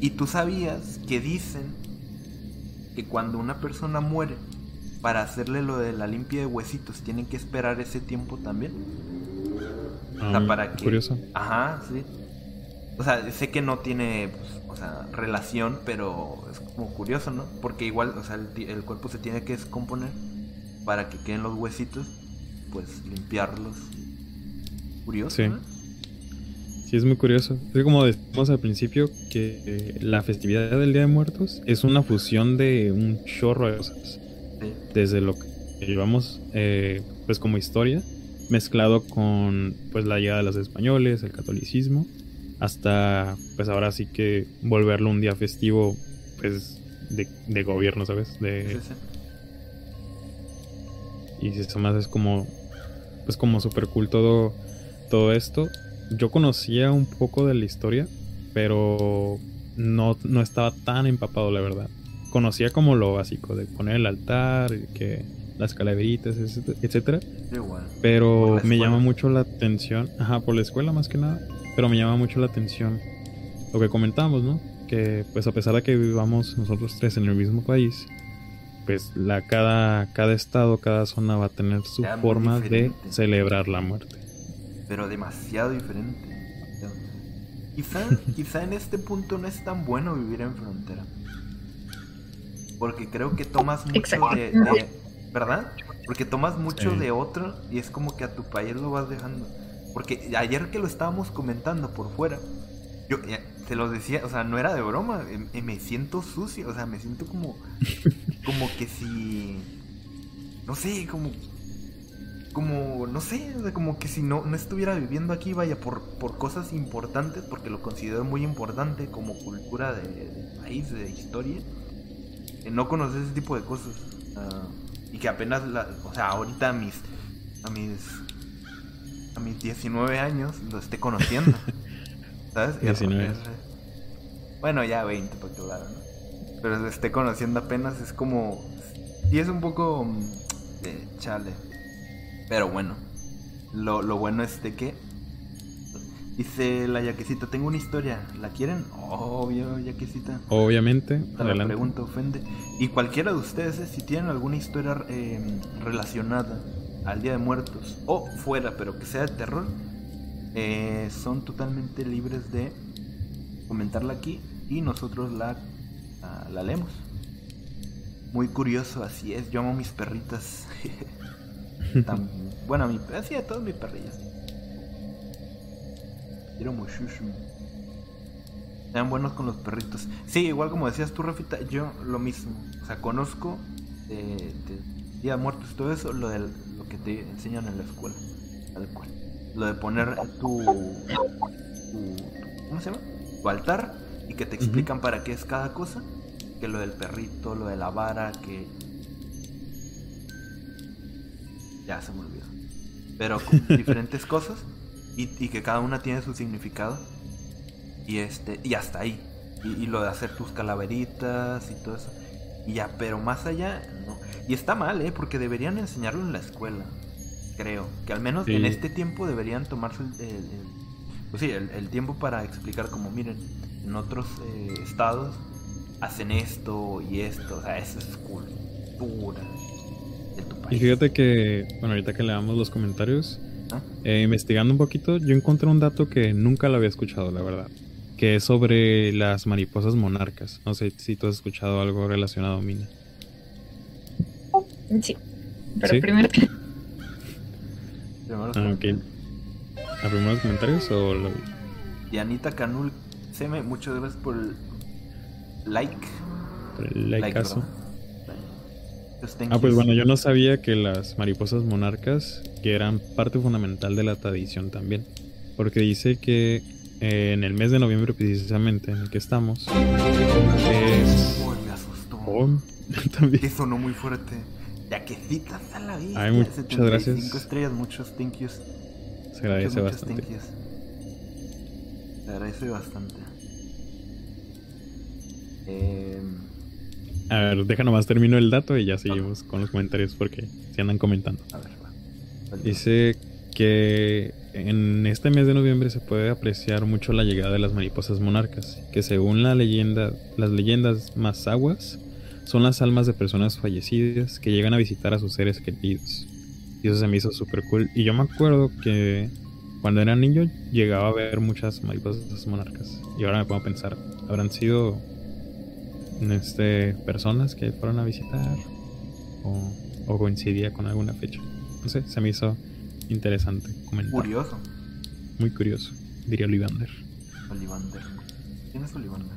Y tú sabías que dicen que cuando una persona muere, para hacerle lo de la limpia de huesitos, tienen que esperar ese tiempo también. o sea, ah, para que. Curioso. Ajá, sí. O sea, sé que no tiene pues, o sea, relación, pero es como curioso, ¿no? Porque igual, o sea, el, cuerpo se tiene que descomponer para que queden los huesitos, pues limpiarlos. Curioso, sí. Sí, es muy curioso. Es como decimos al principio que eh, la festividad del Día de Muertos es una fusión de un chorro de cosas. Desde lo que llevamos eh, pues como historia, mezclado con pues la llegada de los españoles, el catolicismo hasta pues ahora sí que volverlo un día festivo pues de, gobierno, ¿sabes? De... Y eso más es como pues como super cool todo todo esto. Yo conocía un poco de la historia, pero no, no estaba tan empapado, la verdad. Conocía como lo básico de poner el altar, que las calaveritas, etcétera. Pero me llama mucho la atención, ajá, por la escuela más que nada pero me llama mucho la atención lo que comentamos, ¿no? Que pues a pesar de que vivamos nosotros tres en el mismo país, pues la cada, cada estado, cada zona va a tener su forma de celebrar la muerte. Pero demasiado diferente. Quizá, quizá en este punto no es tan bueno vivir en frontera. Porque creo que tomas mucho de, ¿Verdad? Porque tomas mucho de otro y es como que a tu país lo vas dejando. Porque ayer que lo estábamos comentando por fuera, yo te lo decía, o sea, no era de broma, em, em, me siento sucio, o sea, me siento como, como que si, no sé, como, como, no sé, como que si no, no estuviera viviendo aquí, vaya, por, por cosas importantes, porque lo considero muy importante como cultura de, país, de historia, no conocer ese tipo de cosas. y que apenas, o sea, ahorita mis, a mis a mis 19 años lo esté conociendo. ¿Sabes? 19. Bueno, ya 20, porque claro, ¿no? Pero lo esté conociendo apenas es como. Y es un poco. Mm, chale. Pero bueno. Lo, lo bueno es de que. Dice la yaquecita, tengo una historia. ¿La quieren? Obvio, yaquecita. Obviamente. La pregunta ofende. Y cualquiera de ustedes, si tienen alguna historia eh, relacionada al Día de Muertos o fuera, pero que sea de terror, eh, son totalmente libres de comentarla aquí y nosotros la, ah, la leemos. Muy curioso, así es. Yo amo mis perritas. bueno, mi, así a todos mis perrillas. Quiero muchísimo. Sean buenos con los perritos. Sí, igual como decías tú, Rafita, yo lo mismo. O sea, conozco de, de Día de Muertos todo eso, lo, de lo que te enseñan en la escuela. Tal cual. Lo de poner tu, tu, ¿Cómo se llama? Tu altar y que te explican para qué es cada cosa. Que lo del perrito, lo de la vara, que. Ya se me olvidó. Pero con diferentes cosas y, y que cada una tiene su significado. Y este, y hasta ahí. Y, y, lo de hacer tus calaveritas y todo eso. Y ya, pero más allá, no. Y está mal, ¿eh? Porque deberían enseñarlo en la escuela. Creo. Que al menos Sí. en este tiempo deberían tomarse el, el- el- pues sí, el, el tiempo para explicar como, miren, en otros eh, estados hacen esto y esto. O sea, esa es cultura Y fíjate que, bueno, ahorita que leamos los comentarios, ¿Ah? eh, investigando un poquito, yo encontré un dato que nunca lo había escuchado, la verdad. Que es sobre las mariposas monarcas. No sé si tú has escuchado algo relacionado, Mina. Sí. Pero ¿Sí? primero Primero Ah, ok. ¿A primeros comentarios o lo Y Anita Canul, Seme, muchas gracias por el like. por el likeazo? ¿verdad? Ah, pues bueno, yo no sabía que las mariposas monarcas que eran parte fundamental de la tradición también. Porque dice que eh, en el mes de noviembre precisamente en el que estamos es... Uy, me asustó. Oh, también. Que sonó muy fuerte. Yaquecitas a la vida. Ay, muchas gracias. estrellas, muchos thank yous. Se agradece muchos, muchos bastante. yous. Se agradece bastante. Eh, A ver, deja nomás termino el dato y ya seguimos con los comentarios porque se andan comentando. a ver. Dice que en este mes de noviembre se puede apreciar mucho la llegada de las mariposas monarcas, que según la leyenda, las leyendas más aguas son las almas de personas fallecidas que llegan a visitar a sus seres queridos. Y eso se me hizo súper cool. Y yo me acuerdo que cuando era niño llegaba a ver muchas mariposas monarcas. Y ahora me pongo a pensar, ¿habrán sido este, personas que fueron a visitar? ¿O, o coincidía con alguna fecha? No sé, se me hizo interesante comentar. Curioso. Muy curioso, diría Olivander. Olivander. ¿Quién es Olivander?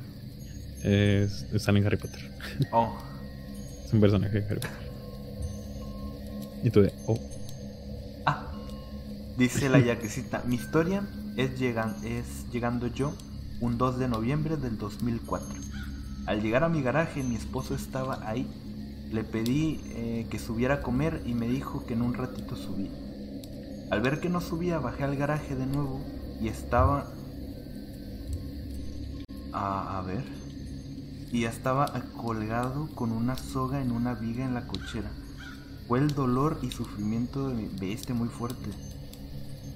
Es, sale en Harry Potter. Oh, Es un personaje de Harry Potter. Y tú de, oh, Ah, dice la yaquecita, mi historia es, llegan, es llegando yo un 2 de noviembre del 2004. Al llegar a mi garaje mi esposo estaba ahí. Le pedí eh, que subiera a comer y me dijo que en un ratito subía. Al ver que no subía bajé al garaje de nuevo y estaba... A, ver. Y estaba colgado con una soga en una viga en la cochera. Fue el dolor y sufrimiento de, de este muy fuerte.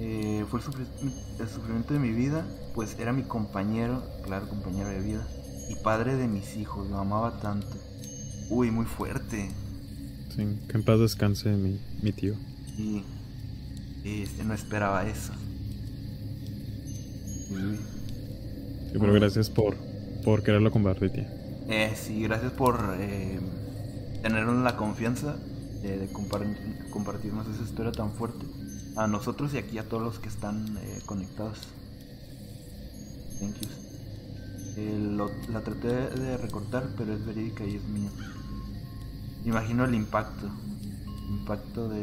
Eh, fue el sufrimiento de mi vida, pues era mi compañero, claro, compañero de vida, y padre de mis hijos, lo amaba tanto. Uy, muy fuerte. sí, que en paz descanse mi, mi tío. Y y, este, no esperaba eso. Uy. Sí, pero gracias por, por quererlo compartir, tía. Eh, sí, gracias por eh, tenernos la confianza de compar- compartirnos esa historia tan fuerte. A nosotros y aquí a todos los que están eh, conectados. Thank you. Eh, lo- la traté de recortar, pero es verídica y es mía. Imagino el impacto. Impacto de,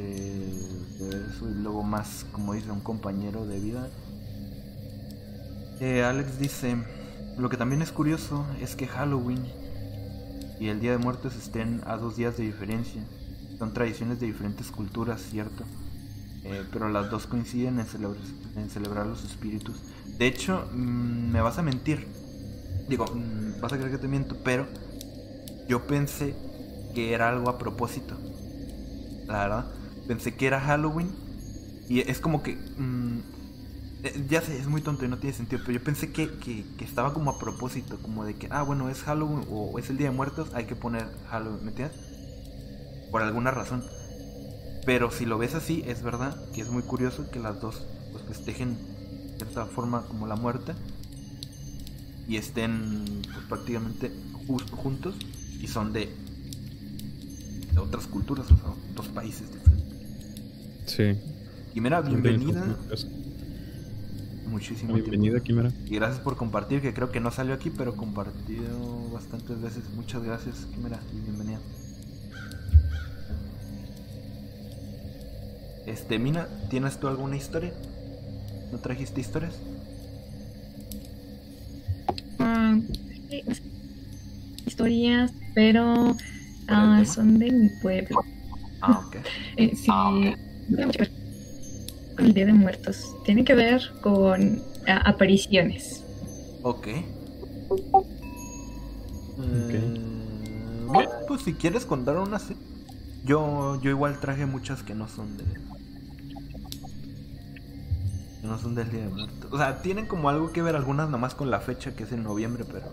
de eso y luego más, como dice, un compañero de vida. Eh, Alex dice, lo que también es curioso es que Halloween y el Día de Muertos estén a dos días de diferencia. Son tradiciones de diferentes culturas, cierto. Eh, pero las dos coinciden en, celebrar- en celebrar los espíritus. De hecho, mm, me vas a mentir. Digo, mm, vas a creer que te miento, pero yo pensé que era algo a propósito. La verdad, pensé que era Halloween. Y es como que... mm, eh, ya sé, es muy tonto y no tiene sentido, pero yo pensé que, que, que estaba como a propósito, como de que, ah, bueno, es Halloween o es el Día de Muertos, hay que poner Halloween, ¿me entiendes? Por alguna razón. Pero si lo ves así, es verdad que es muy curioso que las dos pues, festejen de cierta forma como la muerte y estén pues, prácticamente ju- juntos y son de, de otras culturas, o sea, dos países diferentes. Sí. Sí, bienvenida. curioso. muchísimo Bienvenido, tiempo. Y gracias por compartir, que creo que no salió aquí, pero compartido bastantes veces. Muchas gracias, Quimera, y bienvenida. Este, Mina, ¿tienes tú alguna historia? ¿No trajiste historias? Ah, historias, pero ah, son de mi pueblo. Ah, ok. Eh, sí, ah, el Día de Muertos. Tiene que ver con apariciones. Ok. Mm, pues si quieres contar una, sí. Yo, yo igual traje muchas que no son de. No son del Día de Muertos. O sea, tienen como algo que ver algunas nomás con la fecha que es en noviembre, pero.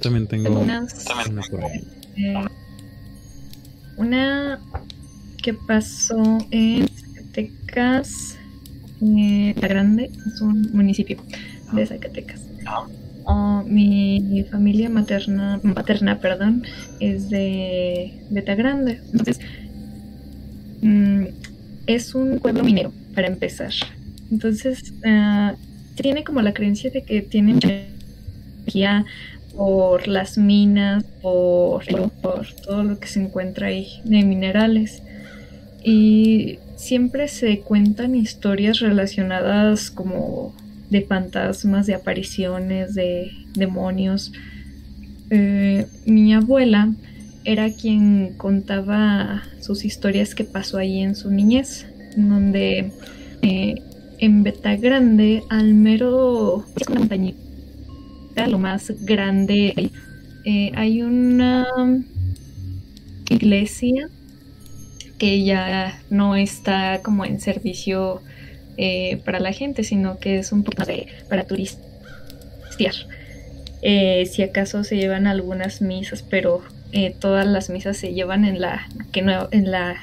también tengo una, eh, una que pasó en Zacatecas, eh, La Grande, es un municipio de Zacatecas. Oh, mi familia materna, materna perdón, es de Beta Grande. Entonces, mm, es un pueblo minero, para empezar. Entonces, uh, tiene como la creencia de que tiene energía por las minas, por, por todo lo que se encuentra ahí de minerales. Y siempre se cuentan historias relacionadas como de fantasmas, de apariciones, de demonios. Eh, mi abuela era quien contaba sus historias que pasó ahí en su niñez, donde eh, en Beta Grande, al mero es una montañita, lo más grande, eh, hay una iglesia que ya no está como en servicio eh, para la gente, sino que es un poco de, para turistas. Eh, si acaso se llevan algunas misas, pero eh, todas las misas se llevan en la, que en la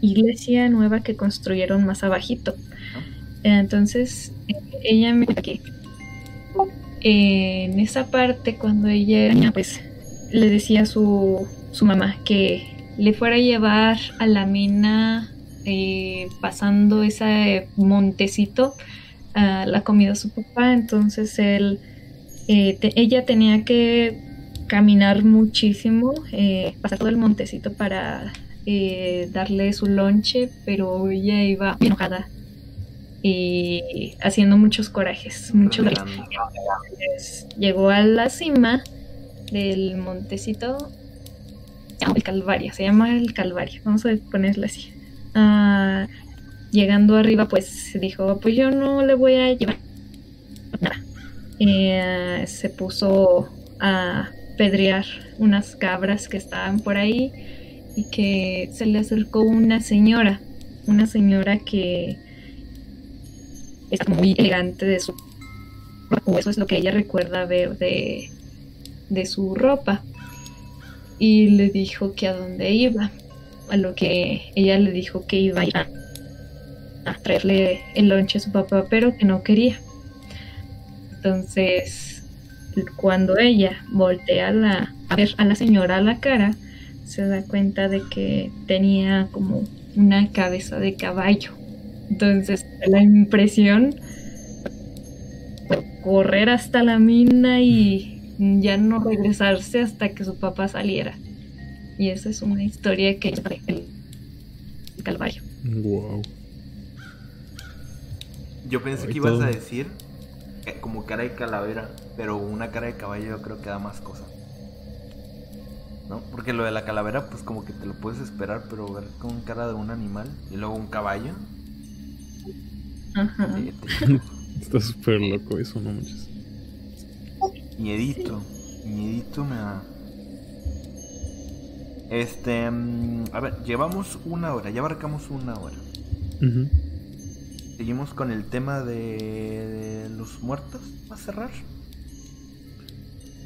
iglesia nueva que construyeron más abajito. entonces, ella me que en esa parte, cuando ella era pues le decía a su, su mamá que le fuera a llevar a la mina eh, pasando ese montecito a la comida a su papá. Entonces él, eh, ella tenía que caminar muchísimo, eh, pasar todo el montecito para darle su lonche, pero ella iba enojada y haciendo muchos corajes, muchos Llegó a la cima del montecito el Calvario, se llama el Calvario, vamos a ponerlo así. Ah, llegando arriba, pues se dijo, pues yo no le voy a llevar nada. Eh, se puso a pedrear unas cabras que estaban por ahí y que se le acercó una señora, una señora que es muy elegante de su eso es lo que ella recuerda ver de, de su ropa y le dijo que a dónde iba, a lo que ella le dijo que iba a, a traerle el lonche a su papá, pero que no quería. Entonces, cuando ella voltea la, a ver a la señora a la cara, se da cuenta de que tenía como una cabeza de caballo. Entonces, la impresión correr hasta la mina y ya no regresarse hasta que su papá saliera. Y esa es una historia que el, el Calvario. Wow. Yo pensé que ibas a decir como cara de calavera, pero una cara de caballo yo creo que da más cosa. ¿No? Porque lo de la calavera, pues como que te lo puedes esperar, pero ver con cara de un animal y luego un caballo. Ajá. Está súper loco eso, no muchas. Miedito. Miedito me da. Este. Mm, a ver, llevamos una hora. Ya abarcamos una hora. Seguimos con el tema de, los muertos. ¿Va a cerrar?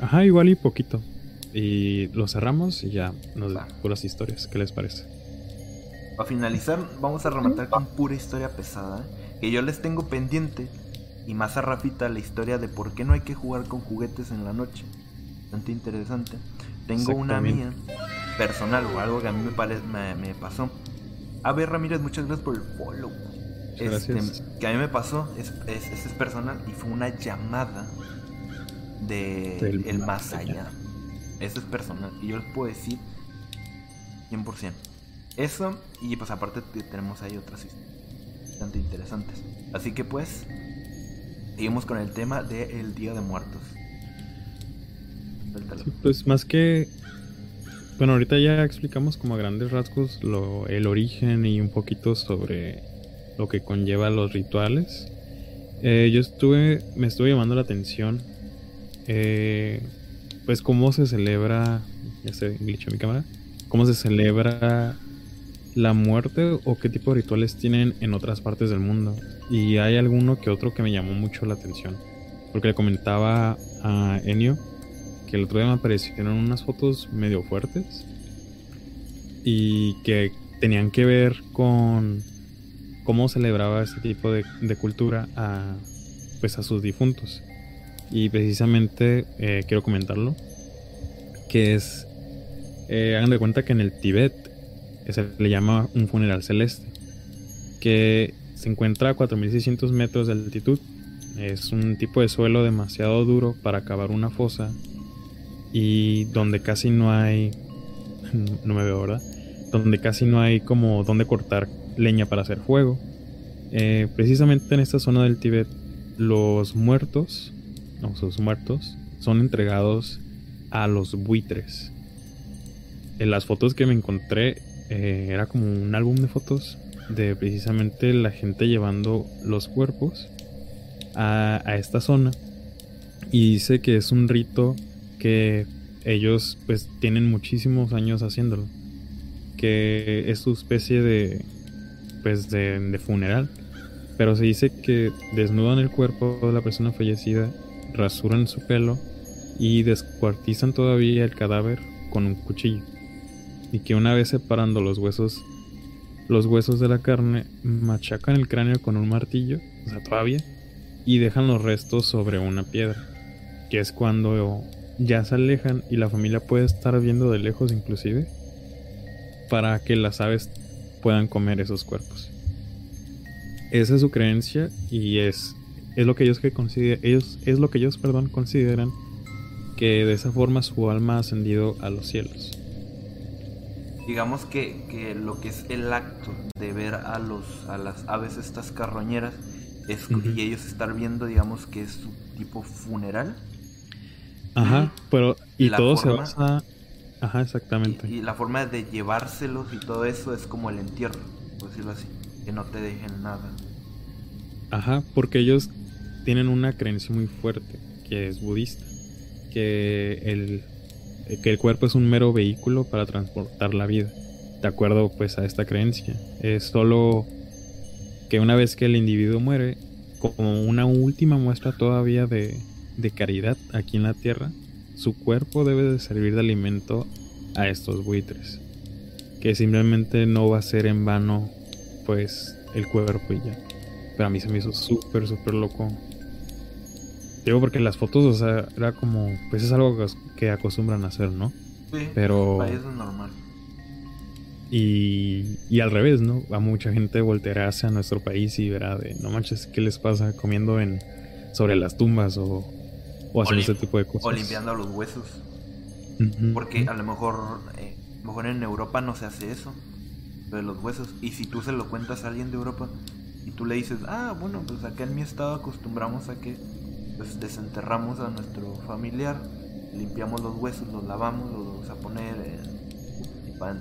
Ajá, igual y poquito. Y lo cerramos y ya nos da puras historias. ¿Qué les parece? Para finalizar, vamos a rematar con pura historia pesada. Que yo les tengo pendiente y más a Rafita la historia de por qué no hay que jugar con juguetes en la noche. Bastante interesante. Tengo una mía personal o algo que a mí me, me, me pasó. A ver, Ramírez, muchas gracias por el follow. Este, que a mí me pasó, es, es, es, personal y fue una llamada de el más allá. Eso es personal. Y yo les puedo decir 100%. Eso, y pues aparte tenemos ahí otras bastante interesantes. Así que pues, seguimos con el tema del Día de Muertos. pues más que... Bueno, ahorita ya explicamos como a grandes rasgos lo, el origen y un poquito sobre lo que conlleva los rituales. Eh, yo estuve, me estuve llamando la atención, eh, pues cómo se celebra, ya se glitchó mi cámara, cómo se celebra la muerte o qué tipo de rituales tienen en otras partes del mundo. Y hay alguno que otro que me llamó mucho la atención, porque le comentaba a Enio que el otro día me aparecieron unas fotos medio fuertes y que tenían que ver con cómo celebraba este tipo de, cultura a, pues a sus difuntos. Y precisamente eh, quiero comentarlo, que es, eh, hagan de cuenta que en el Tíbet se le llama un funeral celeste, que se encuentra a 4.600 metros de altitud. Es un tipo de suelo demasiado duro para cavar una fosa y donde casi no hay, no me veo, ¿verdad? Donde casi no hay como donde cortar leña para hacer fuego. Eh, precisamente en esta zona del Tíbet, los muertos, o sus muertos, son entregados a los buitres. En las fotos que me encontré, eh, era como un álbum de fotos de precisamente la gente llevando los cuerpos a, esta zona. Y dice que es un rito que ellos pues tienen muchísimos años haciéndolo. Que es su especie de pues de, funeral. Pero se dice que desnudan el cuerpo de la persona fallecida, rasuran su pelo y descuartizan todavía el cadáver con un cuchillo. Y que una vez separando los huesos, los huesos de la carne, machacan el cráneo con un martillo, o sea, todavía, y dejan los restos sobre una piedra. Que es cuando ya se alejan y la familia puede estar viendo de lejos inclusive para que las aves puedan comer esos cuerpos. Esa es su creencia y es, es lo que ellos que consideran, ellos, es lo que ellos, perdón, consideran que de esa forma su alma ha ascendido a los cielos. Digamos que, lo que es el acto de ver a los a las aves estas carroñeras es y ellos estar viendo, digamos que es su tipo funeral. Ajá, pero y todo se basa Ajá, exactamente. Y, la forma de llevárselos y todo eso es como el entierro, por decirlo así, que no te dejen nada. Ajá, porque ellos tienen una creencia muy fuerte, que es budista, que el, que el cuerpo es un mero vehículo para transportar la vida. De acuerdo pues a esta creencia, es solo que una vez que el individuo muere, como una última muestra todavía de, de caridad aquí en la tierra, su cuerpo debe de servir de alimento a estos buitres. Que simplemente no va a ser en vano, pues, el cuerpo y ya. Pero a mí se me hizo súper, súper loco. Digo, porque las fotos, o sea, era como, pues es algo que acostumbran a hacer, ¿no? Sí, pero... es normal. Y, y al revés, ¿no? A mucha gente volteará hacia nuestro país y verá de, no manches, ¿qué les pasa comiendo en sobre las tumbas o o hacer ese tipo de cosas. O limpiando los huesos. Porque a lo mejor, eh, mejor en Europa no se hace eso. de los huesos. Y si tú se lo cuentas a alguien de Europa y tú le dices, ah, bueno, pues acá en mi estado acostumbramos a que pues desenterramos a nuestro familiar, limpiamos los huesos, los lavamos, los vamos a poner y para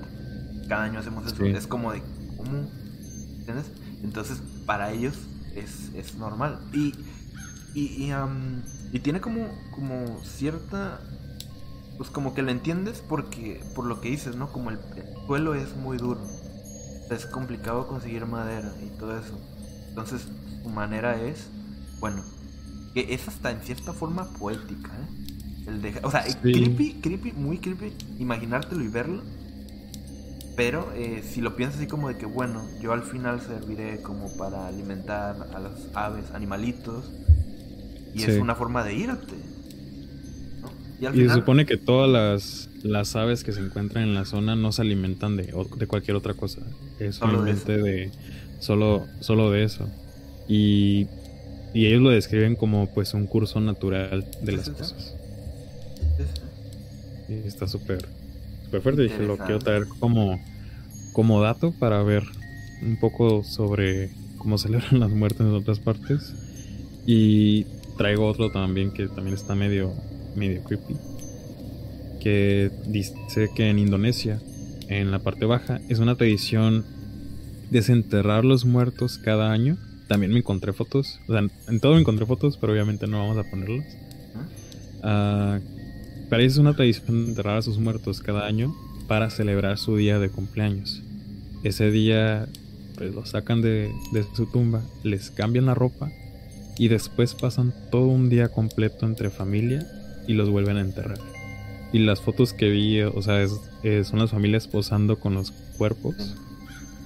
Cada año hacemos eso. Es como de común. ¿Entiendes? Entonces, para ellos es, es normal. Y, y, y y tiene como, como cierta... Pues como que lo entiendes porque por lo que dices, ¿no? Como el, suelo es muy duro. Es complicado conseguir madera y todo eso. Entonces su manera es, bueno, que es hasta en cierta forma poética, ¿eh? El de, o sea, creepy, creepy, muy creepy, imaginártelo y verlo. Pero eh, si lo piensas así como de que, bueno, yo al final serviré como para alimentar a las aves, animalitos, y es una forma de irte. Y, se supone que todas las, las, aves que se encuentran en la zona no se alimentan de, de cualquier otra cosa. Es solamente de, solo, solo de eso. Y, y, ellos lo describen como pues un curso natural de las cosas. Y está súper súper fuerte. Dije, lo quiero traer como, como dato para ver un poco sobre cómo celebran las muertes en otras partes. Y traigo otro también que también está medio medio creepy, que dice que en Indonesia, en la parte baja, es una tradición desenterrar los muertos cada año. También me encontré fotos, o sea, en todo me encontré fotos, pero obviamente no vamos a ponerlas. Uh, para es una tradición enterrar a sus muertos cada año para celebrar su día de cumpleaños. Ese día, pues los sacan de, de su tumba, les cambian la ropa y después pasan todo un día completo entre familia y los vuelven a enterrar. Y las fotos que vi, o sea, es, son las familias posando con los cuerpos,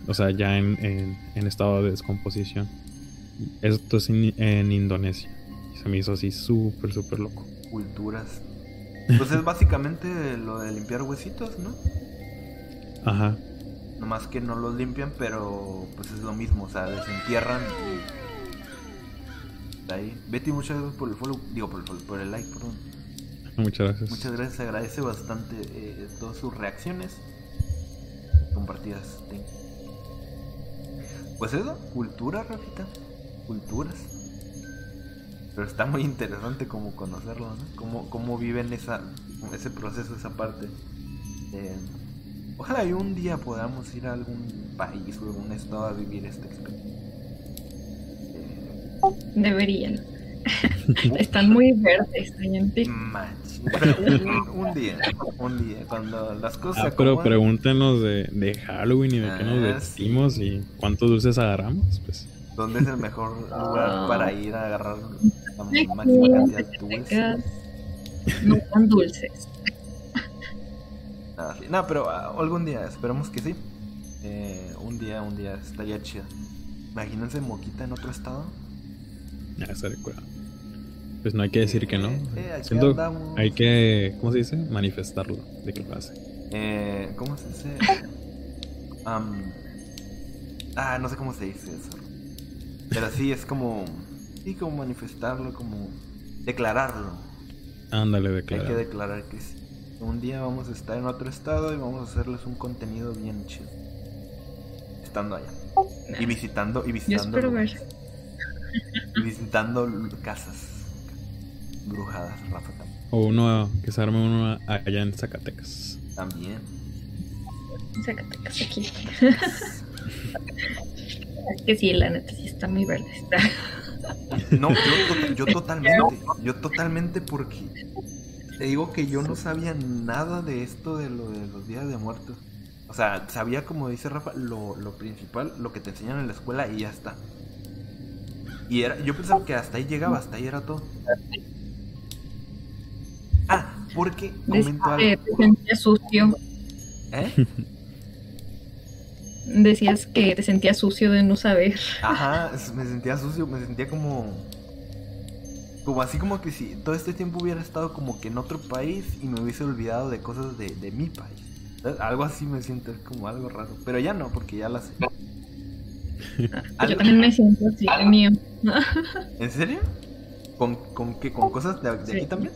o sea, ya en, en, estado de descomposición. Esto es en, Indonesia. se me hizo así súper, súper loco. Culturas. Pues es básicamente lo de limpiar huesitos, ¿no? Ajá. Nomás que no los limpian, pero pues es lo mismo, o sea, desentierran y... ahí. Betty, muchas gracias por el follow, digo por el, por el like, perdón. Muchas gracias. Muchas gracias, agradece bastante eh, todas sus reacciones compartidas. Pues eso, cultura, Rafita. Culturas. Pero está muy interesante como conocerlo, ¿no? Cómo, cómo viven esa, ese proceso, esa parte. Eh, ojalá y un día podamos ir a algún país o algún estado a vivir esta experiencia. Eh, Deberían. Están muy verdes, un, día, un día, cuando las cosas. Ah, pero pregúntenos de, de, Halloween y de qué nos ah, vestimos y cuántos dulces agarramos, pues. ¿Dónde es el mejor lugar para ir a agarrar la máxima cantidad de dulces? No tan dulces. Ah, no, pero algún día, esperemos que sí. Eh, un día, un día estaría chido. Imagínense Moquita en otro estado. Ya, se recuerda pues no hay que decir que no. Eh, Siento, hay que, ¿cómo se dice? Manifestarlo, de que pase. Eh, ¿Cómo se dice? ah, no sé cómo se dice eso. Pero sí, es como, sí, como manifestarlo, como declararlo. Ándale, declarar. Hay que declarar que sí. Un día vamos a estar en otro estado y vamos a hacerles un contenido bien chido. Estando allá. Y visitando, y visitando. Y visitando casas brujadas, Rafa. O uno que se arme uno allá en Zacatecas. También. Zacatecas aquí. es que sí, la neta sí está muy verde. Está. No, yo, totalmente, yo totalmente porque te digo que yo no sabía nada de esto de lo de los días de muertos. O sea, sabía como dice Rafa, lo, lo principal, lo que te enseñan en la escuela y ya está. Y era, yo pensaba que hasta ahí llegaba, hasta ahí era todo. Ah, porque comentó algo. Sucio. ¿Eh? Decías que te sentías sucio de no saber. Ajá, me sentía sucio, me sentía como. Como así como que si todo este tiempo hubiera estado como que en otro país y me hubiese olvidado de cosas de, de mi país. Algo así me siento, es como algo raro. Pero ya no, porque ya las sé. Yo también me siento así, mío. ¿En serio? ¿Con, con qué? ¿Con cosas de, aquí también?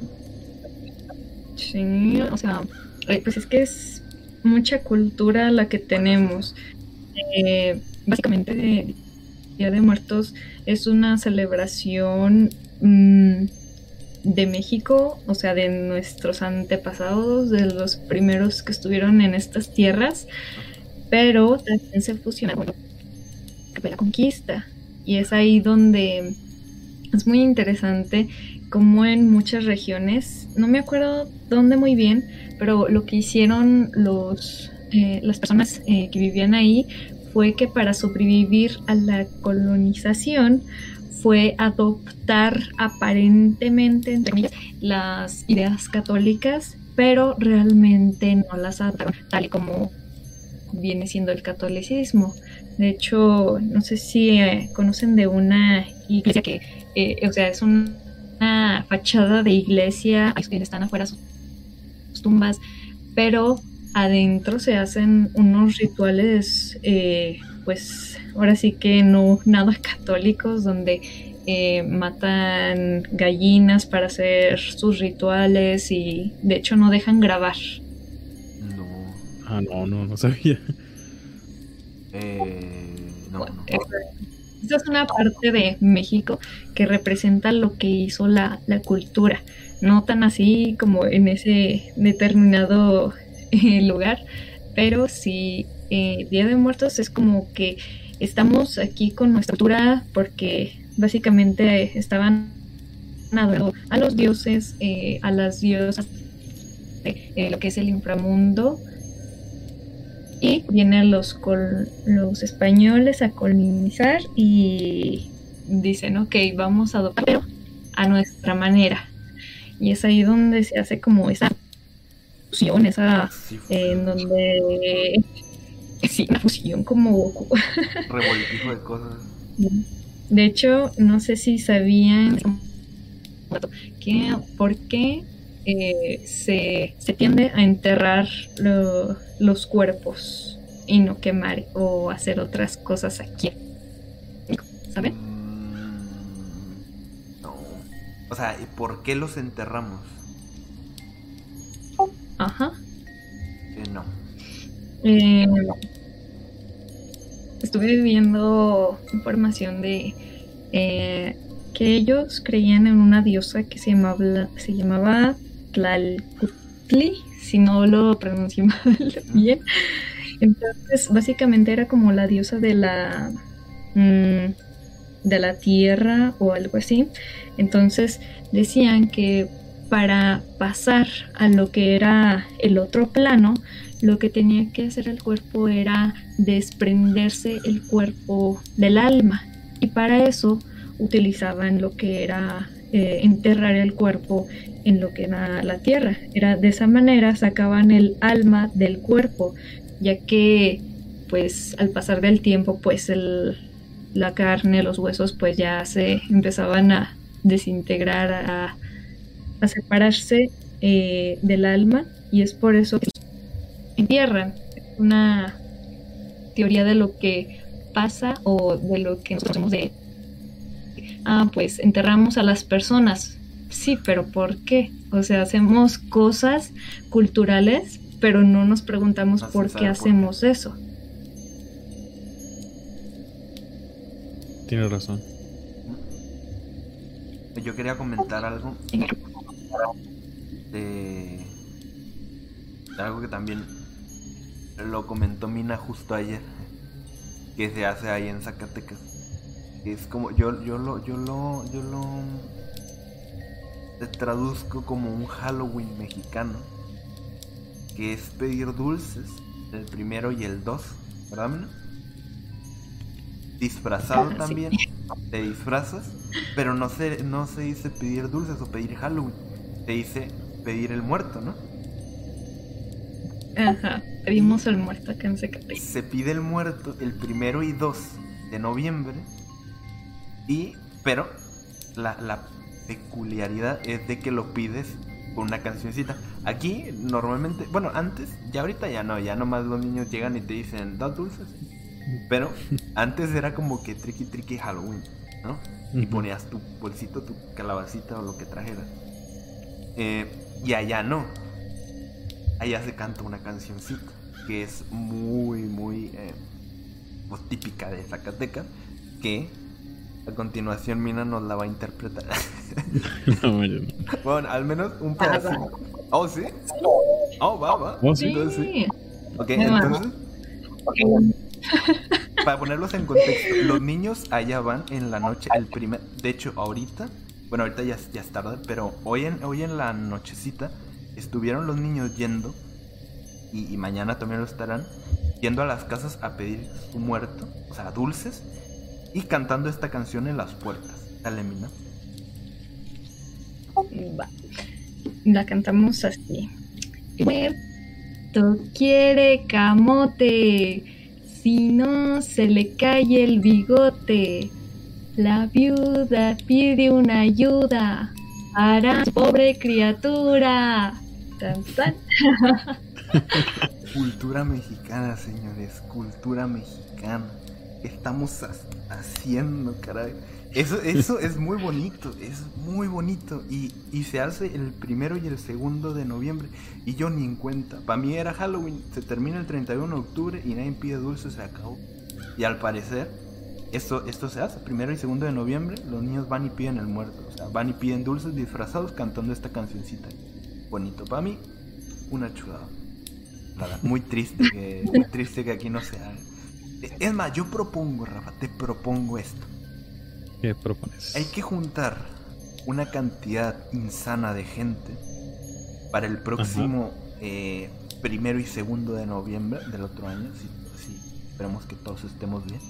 Sí, o sea, eh, pues es que es mucha cultura la que tenemos. Eh, básicamente, Día de Muertos es una celebración mm, de México, o sea, de nuestros antepasados, de los primeros que estuvieron en estas tierras, pero también se fusiona con la conquista. Y es ahí donde es muy interesante como en muchas regiones, no me acuerdo dónde muy bien, pero lo que hicieron los, eh, las personas eh, que vivían ahí fue que para sobrevivir a la colonización fue adoptar aparentemente las ideas católicas, pero realmente no las adoptaron tal y como viene siendo el catolicismo. De hecho, no sé si eh, conocen de una iglesia que, o sea, es un una fachada de iglesia, están afuera sus tumbas, pero adentro se hacen unos rituales, eh, pues ahora sí que no nada católicos, donde eh, matan gallinas para hacer sus rituales y de hecho no dejan grabar. No. Ah, no, no, no sabía. Eh, no, no. Esta es una parte de México que representa lo que hizo la, la cultura, no tan así como en ese determinado eh, lugar, pero sí, eh, Día de Muertos es como que estamos aquí con nuestra cultura porque básicamente estaban adorando a los dioses, eh, a las diosas, lo que es el inframundo, y vienen los, los españoles a colonizar y dicen, ok, vamos a adoptar a nuestra manera. Y es ahí donde se hace como esa fusión, esa en donde sí, una fusión como Revoltijo de cosas. De hecho, no sé si sabían que por qué eh, se, se, tiende a enterrar los cuerpos y no quemar o hacer otras cosas aquí. ¿Saben? Mm, no. O sea, ¿y por qué los enterramos? Ajá. no. Eh, estuve viendo información de eh, que ellos creían en una diosa que se llamaba, se llamaba Tlalcutli, si no lo pronuncio mal bien. Entonces, básicamente era como la diosa de la mm, de la tierra o algo así. Entonces decían que para pasar a lo que era el otro plano, lo que tenía que hacer el cuerpo era desprenderse el cuerpo del alma. Y para eso utilizaban lo que era eh, enterrar el cuerpo en lo que era la tierra. Era de esa manera sacaban el alma del cuerpo, ya que pues al pasar del tiempo pues el, la carne, los huesos pues ya se empezaban a desintegrar, a, a separarse eh, del alma y es por eso que entierran. Una teoría de lo que pasa o de lo que nosotros hacemos de ah, pues enterramos a las personas. Sí, pero ¿por qué? O sea, hacemos cosas culturales, pero no nos preguntamos por qué hacemos eso. Tienes razón. Yo quería comentar algo de, de algo que también lo comentó Mina justo ayer, que se hace ahí en Zacatecas. Es como yo yo lo yo lo yo lo traduzco como un Halloween mexicano que es pedir dulces el primero y el dos ¿verdad? Disfrazado ah, también te disfrazas pero no se no se dice pedir dulces o pedir Halloween se dice pedir el muerto ¿no? Ajá, pedimos el muerto acá en Zacatecas. Se pide el muerto el primero y dos de noviembre y, pero la, peculiaridad es de que lo pides con una cancioncita. Aquí normalmente, bueno, antes, ya ahorita ya no, ya nomás los niños llegan y te dicen, dos dulces. Pero antes era como que tricky tricky Halloween, ¿no? Y ponías tu bolsito, tu calabacita o lo que trajeras. Eh, y allá no. Allá se canta una cancioncita que es muy, muy eh, pues, típica de Zacatecas, que a continuación Mina nos la va a interpretar. Bueno, al menos un pedacito. Oh, ¿sí? Oh, va, va. Oh, sí. sí. Ok, entonces... Para ponerlos en contexto, los niños allá van en la noche, el primer... De hecho, ahorita... Bueno, ahorita ya, ya es tarde, pero hoy en, hoy en la nochecita estuvieron los niños yendo, y, mañana también lo estarán, yendo a las casas a pedir su muerto, o sea, dulces, y cantando esta canción en las puertas. Dale, Mina. La cantamos así. Muerto quiere camote, si no se le cae el bigote. La viuda pide una ayuda, para pobre criatura. Tan. Cultura mexicana, señores, cultura mexicana. Estamos ha- haciendo, caray. Eso, eso es muy bonito, es muy bonito. Y, y se hace el primero y el segundo de noviembre. Y yo ni en cuenta. Para mí era Halloween, se termina el 31 de octubre y nadie pide dulce, se acabó. Y al parecer, esto, esto se hace. Primero y segundo de noviembre, los niños van y piden el muerto. O sea, van y piden dulces disfrazados cantando esta cancioncita. Bonito. Para mí, una chulada. Nada, muy triste que, muy triste que aquí no se haga. Es más, yo propongo, Rafa, te propongo esto. ¿Qué propones? Hay que juntar una cantidad insana de gente para el próximo eh, primero y segundo de noviembre del otro año, si, si esperemos que todos estemos bien,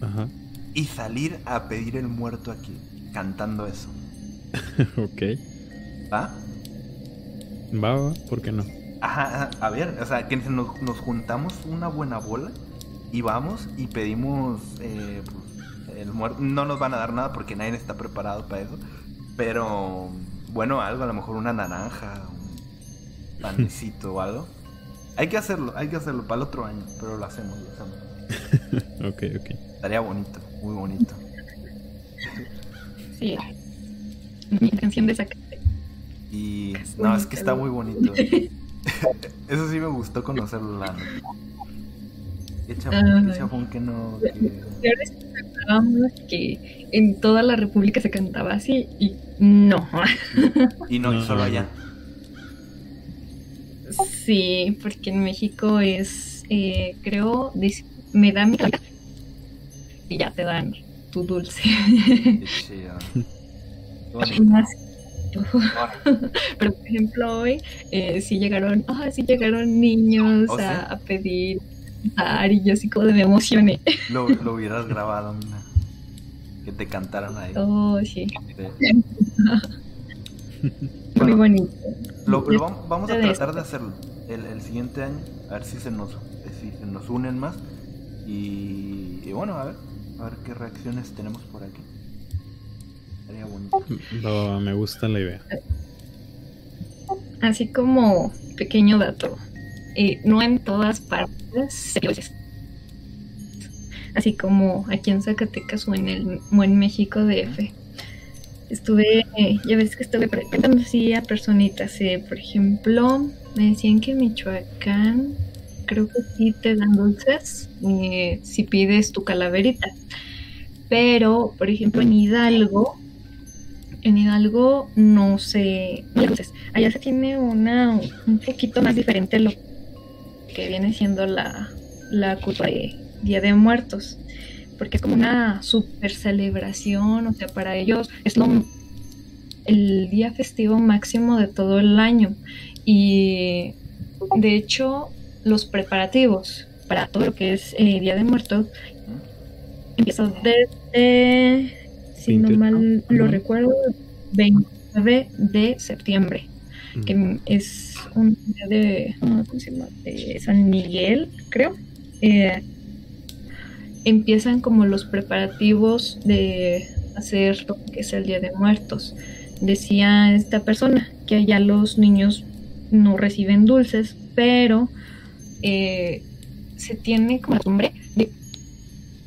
Ajá. y salir a pedir el muerto aquí, cantando eso. ok. ¿Va? Va, va, ¿por qué no? Ajá, a ver, o sea, que nos, nos juntamos una buena bola y vamos y pedimos eh, pues, el muerto. No nos van a dar nada porque nadie está preparado para eso. Pero bueno, algo, a lo mejor una naranja, un panecito o algo. Hay que hacerlo, hay que hacerlo para el otro año, pero lo hacemos, lo hacemos. Ok, ok. Estaría bonito, muy bonito. Sí. Mi canción de Zacate. Y Es no, es que está muy bonito. Eso sí me gustó conocerlo, la neta. Qué chafón, qué Ajá. chafón que no. que- que en toda la República se cantaba así y no. Y no, y No, solo allá. Sí, porque en México es, eh, creo, me da mi calidad y ya te dan tu dulce. Pero por ejemplo hoy eh, sí llegaron, ah, sí llegaron niños ¿Oh, sí? a, a pedir cantar, y yo así como de me emocioné. Lo, lo hubieras grabado, mira. Que te cantaran ahí. Oh, sí, Sí. muy Bueno, bonito. lo, lo vam- vamos a tratar de hacerlo el, el siguiente año. A ver si se nos, si se nos unen más. Y, y bueno, a ver. A ver qué reacciones tenemos por aquí. Sería bonito. Va, me gusta la idea. Así como pequeño dato, eh, no en todas partes se. Así como aquí en Zacatecas o en, el, o en México DF. Estuve, eh, ya ves que estuve preguntando así a personitas, eh, por ejemplo, me decían que en Michoacán creo que sí te dan dulces eh, si pides tu calaverita. Pero, por ejemplo, en Hidalgo, en Hidalgo no se... dulces. Allá se tiene una un poquito más diferente lo que viene siendo la, la cultura de Día de Muertos. Porque es como una super celebración, o sea, para ellos es lo, el día festivo máximo de todo el año. Y de hecho, los preparativos para todo lo que es eh, Día de Muertos empiezan desde, si no 20, mal lo recuerdo, 29 de septiembre, que es un día de, ¿cómo se llama? De San Miguel, creo. Eh, empiezan como los preparativos de hacer lo que es el Día de Muertos. Decía esta persona que allá los niños no reciben dulces, pero eh, se tiene como costumbre de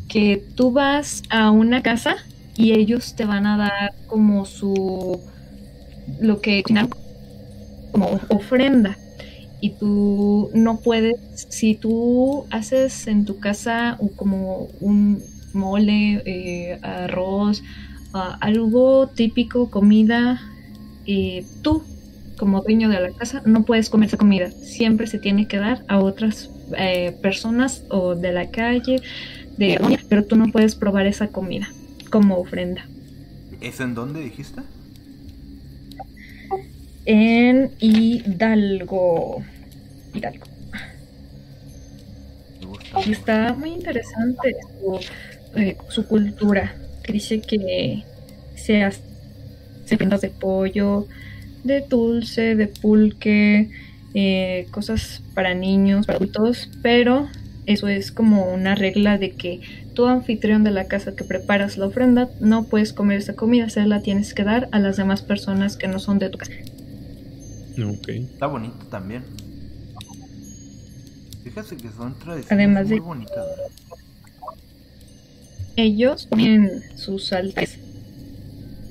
que tú vas a una casa y ellos te van a dar como su lo que como ofrenda. Y tú no puedes si tú haces en tu casa como un mole eh, arroz ah, algo típico comida eh, tú como dueño de la casa no puedes comer esa comida siempre se tiene que dar a otras eh, personas o de la calle de pero tú no puedes probar esa comida como ofrenda ¿Eso en dónde dijiste? en Hidalgo Hidalgo. Y está muy interesante su, eh, su cultura. que Dice que se hace prendas de pollo, de dulce, de pulque, eh, cosas para niños, para adultos, pero eso es como una regla de que tú anfitrión de la casa que preparas la ofrenda, no puedes comer esa comida, se la tienes que dar a las demás personas que no son de tu casa. Ok. Está bonito también. Fíjate que son tradiciones Además muy de- bonitas. Ellos ponen sus altares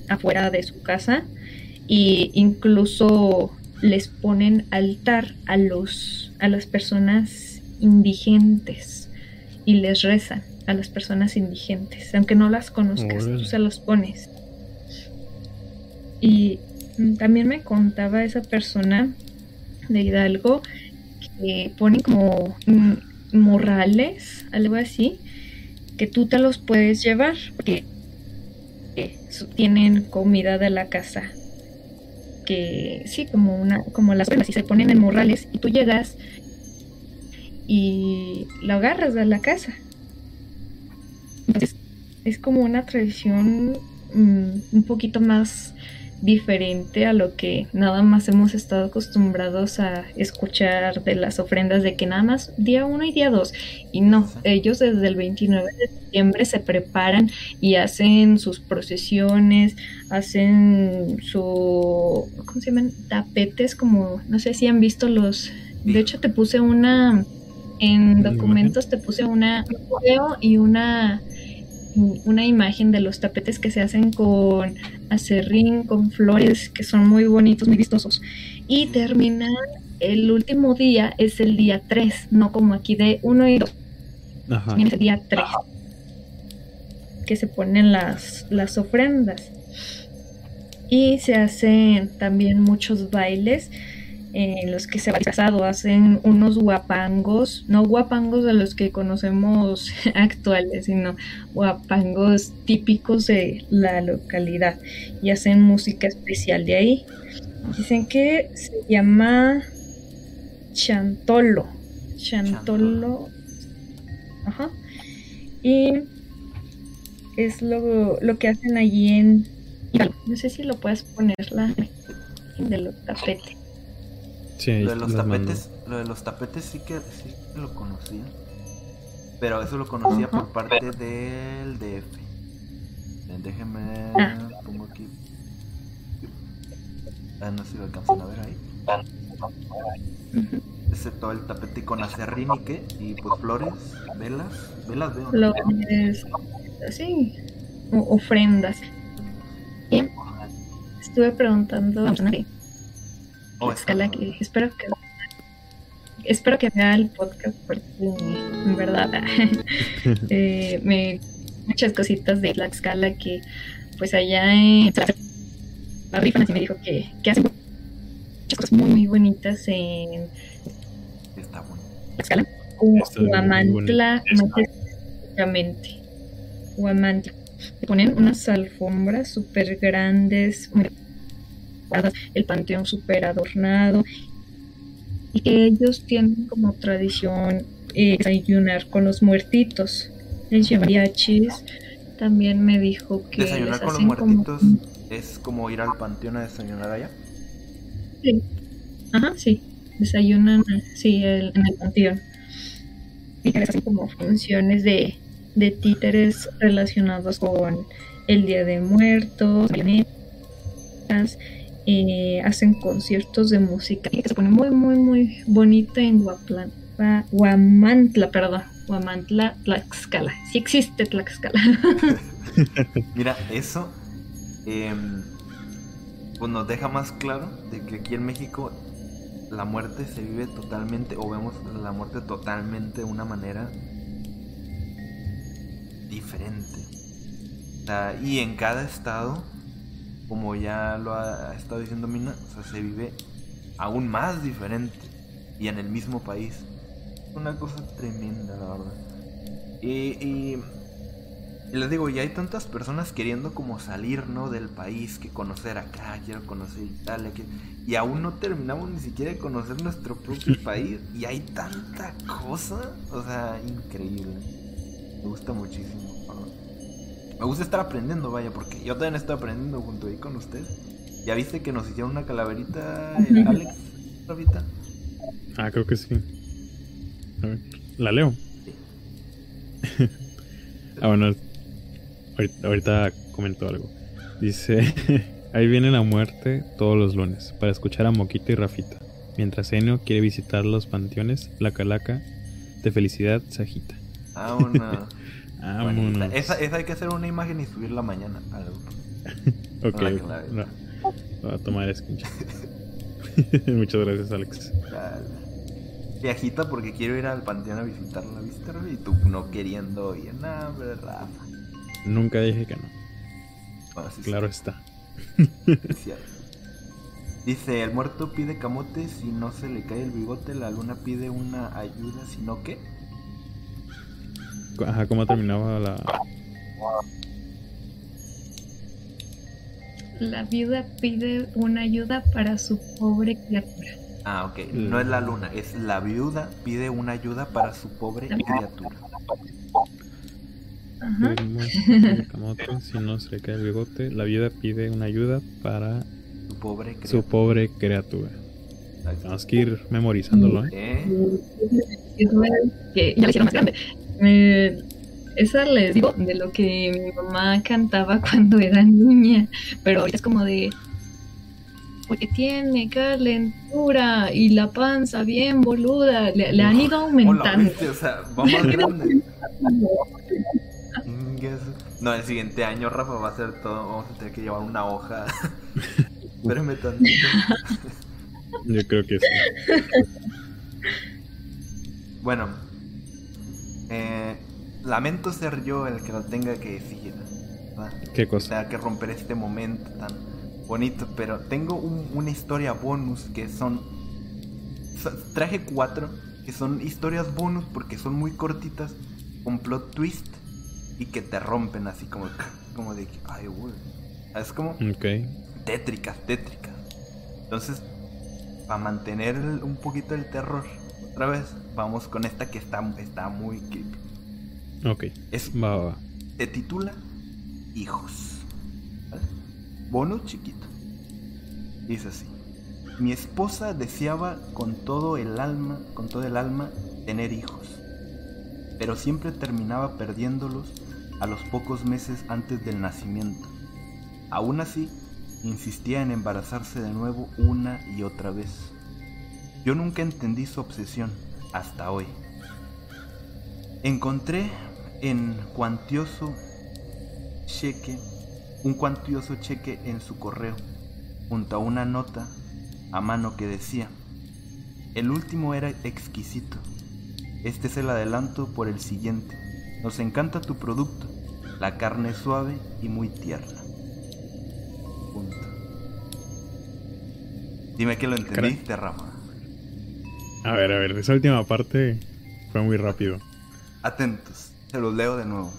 afuera de su casa y incluso les ponen altar a los a las personas indigentes y les rezan a las personas indigentes, aunque no las conozcas, tú se los pones. Y también me contaba esa persona de Hidalgo que ponen como mm, morrales, algo así, que tú te los puedes llevar porque eh, tienen comida de la casa que sí como una como las y se ponen en morrales y tú llegas y lo agarras de la casa. Entonces es como una tradición mm, un poquito más diferente a lo que nada más hemos estado acostumbrados a escuchar de las ofrendas de que nada más día 1 y día 2 y no, ellos desde el 29 de septiembre se preparan y hacen sus procesiones, hacen su, ¿cómo se llaman? Tapetes, como, no sé si han visto los, de hecho te puse una, en ¿Una documentos te puse una, un video y una, una imagen de los tapetes que se hacen con acerrín, con flores, que son muy bonitos, muy vistosos. Y terminan, el último día es el día 3, no como aquí de 1 y 2, Ajá. es el día 3 que se ponen las, las ofrendas. Y se hacen también muchos bailes en los que se va disfrazado, hacen unos guapangos, no guapangos de los que conocemos actuales, sino guapangos típicos de la localidad y hacen música especial de ahí. Dicen que se llama Chantolo. Chantolo. Ajá. Y es lo, lo que hacen allí en. No sé si lo puedes poner la de los tapetes. Sí, Lo de los mando. tapetes, lo de los tapetes sí que sí que lo conocía. Pero eso lo conocía por parte del DF. Déjenme Ah. pongo aquí. Ah, no sé si lo alcanzan a ver ahí. Ese todo el tapete con acerrín y qué, y pues flores, velas, velas veo. Flores, sí, o- ofrendas. Estuve preguntando a Oh, escala que espero que espero que vea el podcast porque en verdad eh, me muchas cositas de Tlaxcala que pues allá en la rifan así me dijo que, que hacen muchas cosas muy muy bonitas en Está bueno. Tlaxcala. Huamantla específicamente Huamantla. Ponen unas alfombras súper grandes muy el panteón súper adornado y que ellos tienen como tradición eh, desayunar con los muertitos les mariachis también me dijo que les Desayunar con los como muertitos es como ir al panteón a desayunar allá. Sí. Ajá, sí. Desayunan sí, el- en el panteón. Y que les hacen como funciones de, de títeres relacionados con el Día de Muertos, marionetas, eh, hacen conciertos de música que se pone muy, muy, muy bonita en Huaplan, Hua- Huamantla, perdón. Huamantla, Tlaxcala. Sí existe Tlaxcala. Mira, eso em, pues nos deja más claro de que aquí en México la muerte se vive totalmente, o vemos la muerte totalmente de una manera diferente. O sea, y en cada estado, como ya lo ha estado diciendo Mina, o sea, se vive aún más diferente. Y en el mismo país. Una cosa tremenda, la verdad. Y, y y les digo, ya hay tantas personas queriendo como salir, ¿no? Del país, que conocer acá, quiero conocer Italia, que... y aún no terminamos ni siquiera de conocer nuestro propio país, y hay tanta cosa, o sea, increíble. Me gusta muchísimo. Me gusta estar aprendiendo, vaya, porque yo también estoy aprendiendo junto ahí con ustedes. ¿Ya viste que nos hicieron una calaverita, el Ujú. Alex, ahorita? Ah, creo que sí. A ver, la leo. Ah, bueno, ahorita, comentó algo. Dice, ahí viene la muerte todos los lunes para escuchar a Moquito y Rafita. Mientras Enio quiere visitar los panteones, la calaca de felicidad se agita. Ah, una... Vámonos. Esa, esa hay que hacer una imagen y subirla mañana al ok. No, voy a tomar screenshot. Muchas gracias, Alex. Viajita porque quiero ir al panteón a visitarla, ¿viste? Y tú no queriendo ir. Nada. Nunca dije que no. claro está. Dice, el muerto pide camote si no se le cae el bigote, la luna pide una ayuda, si no qué. Ajá, ¿cómo terminaba la...? La viuda pide una ayuda para su pobre criatura. Ah, ok. No es la luna, es la viuda pide una ayuda para su pobre criatura. Ajá. si no se le cae el bigote, la viuda pide una ayuda para su pobre criatura. Su pobre criatura. Tenemos que ir memorizándolo, ¿eh? ¿Eh? Que ya le hicieron más grande. Eh, esa les digo de lo que mi mamá cantaba cuando era niña, pero ahorita es como de porque tiene calentura y la panza bien boluda, le, han ido aumentando. o sea, vamos grande. no, el siguiente año Rafa va a hacer todo, vamos a tener que llevar una hoja. Espérame tantito. Yo creo que sí. Bueno, eh, lamento ser yo el que lo tenga que decir. ¿Qué cosa? Tenga que romper este momento tan bonito, pero tengo una historia bonus que son, Traje cuatro que son historias bonus porque son muy cortitas, con plot twist y que te rompen así como, como de ay, güey. Es como tétricas, tétricas. Entonces, para mantener un poquito el terror, otra vez, vamos con esta que está, está muy creepy. Ok. Es, va, va. Se titula Hijos. Bonus chiquito. Dice así. Mi esposa deseaba con todo el alma, con todo el alma, tener hijos, pero siempre terminaba perdiéndolos a los pocos meses antes del nacimiento. Aún así, insistía en embarazarse de nuevo una y otra vez. Yo nunca entendí su obsesión hasta hoy. Encontré en cuantioso cheque, un cuantioso cheque en su correo, junto a una nota a mano que decía, el último era exquisito, este es el adelanto por el siguiente, nos encanta tu producto, la carne es suave y muy tierna. Punto. Dime que lo entendiste, Rafa. A ver, a ver, esa última parte fue muy rápido. Atentos. Se los leo de nuevo.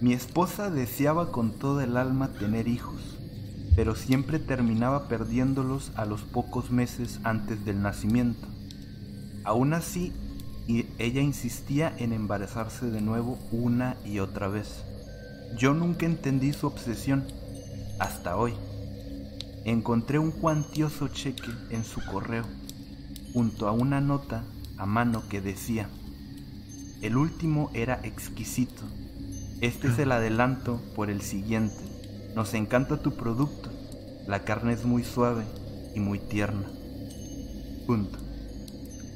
Mi esposa deseaba con todo el alma tener hijos, pero siempre terminaba perdiéndolos a los pocos meses antes del nacimiento. Aún así, ella insistía en embarazarse de nuevo una y otra vez. Yo nunca entendí su obsesión, hasta hoy. Encontré un cuantioso cheque en su correo, junto a una nota a mano que decía, el último era exquisito. Este es el adelanto por el siguiente. Nos encanta tu producto. La carne es muy suave y muy tierna. Punto.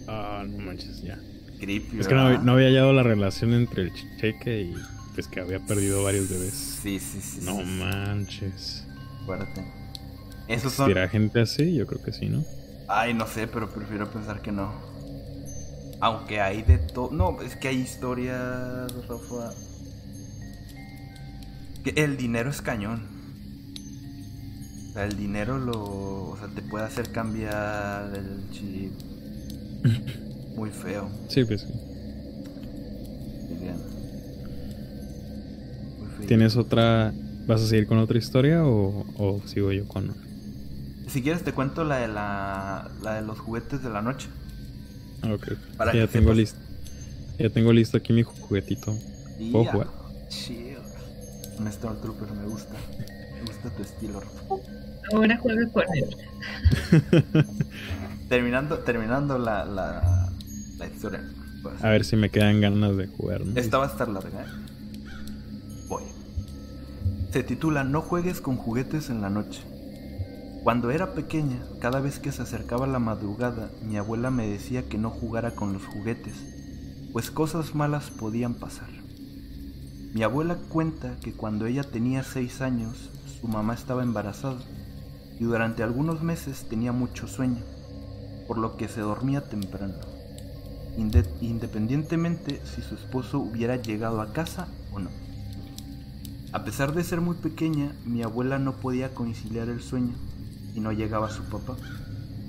Ah, no manches, ya. Creepy, es que no, había hallado la relación entre el cheque y pues que había perdido varios bebés. Sí, sí, sí. No manches. Fuerte. Esos son. gente así? Yo creo que sí, ¿no? Ay, no sé, pero prefiero pensar que no. Aunque hay de todo. No, es que hay historias, Rafa. Que el dinero es cañón. O sea, el dinero lo. O sea, te puede hacer cambiar el chip. Muy feo. Sí, pues sí. ¿Tienes otra. ¿Vas a seguir con otra historia o, o sigo yo con.? Si quieres, te cuento la de, la, la de los juguetes de la noche. Ok. ya tengo listo. Ya tengo listo aquí mi juguetito. ¿Puedo jugar? Un Stormtrooper me gusta. Me gusta tu estilo. Ahora juega con él. terminando terminando la, la, la historia. Pues. A ver si me quedan ganas de jugar. Esta va a estar larga, ¿eh? Voy. Se titula No juegues con juguetes en la noche. Cuando era pequeña, cada vez que se acercaba la madrugada, mi abuela me decía que no jugara con los juguetes, pues cosas malas podían pasar. Mi abuela cuenta que cuando ella tenía seis años, su mamá estaba embarazada y durante algunos meses tenía mucho sueño, por lo que se dormía temprano, independientemente si su esposo hubiera llegado a casa o no. A pesar de ser muy pequeña, mi abuela no podía conciliar el sueño y no llegaba su papá,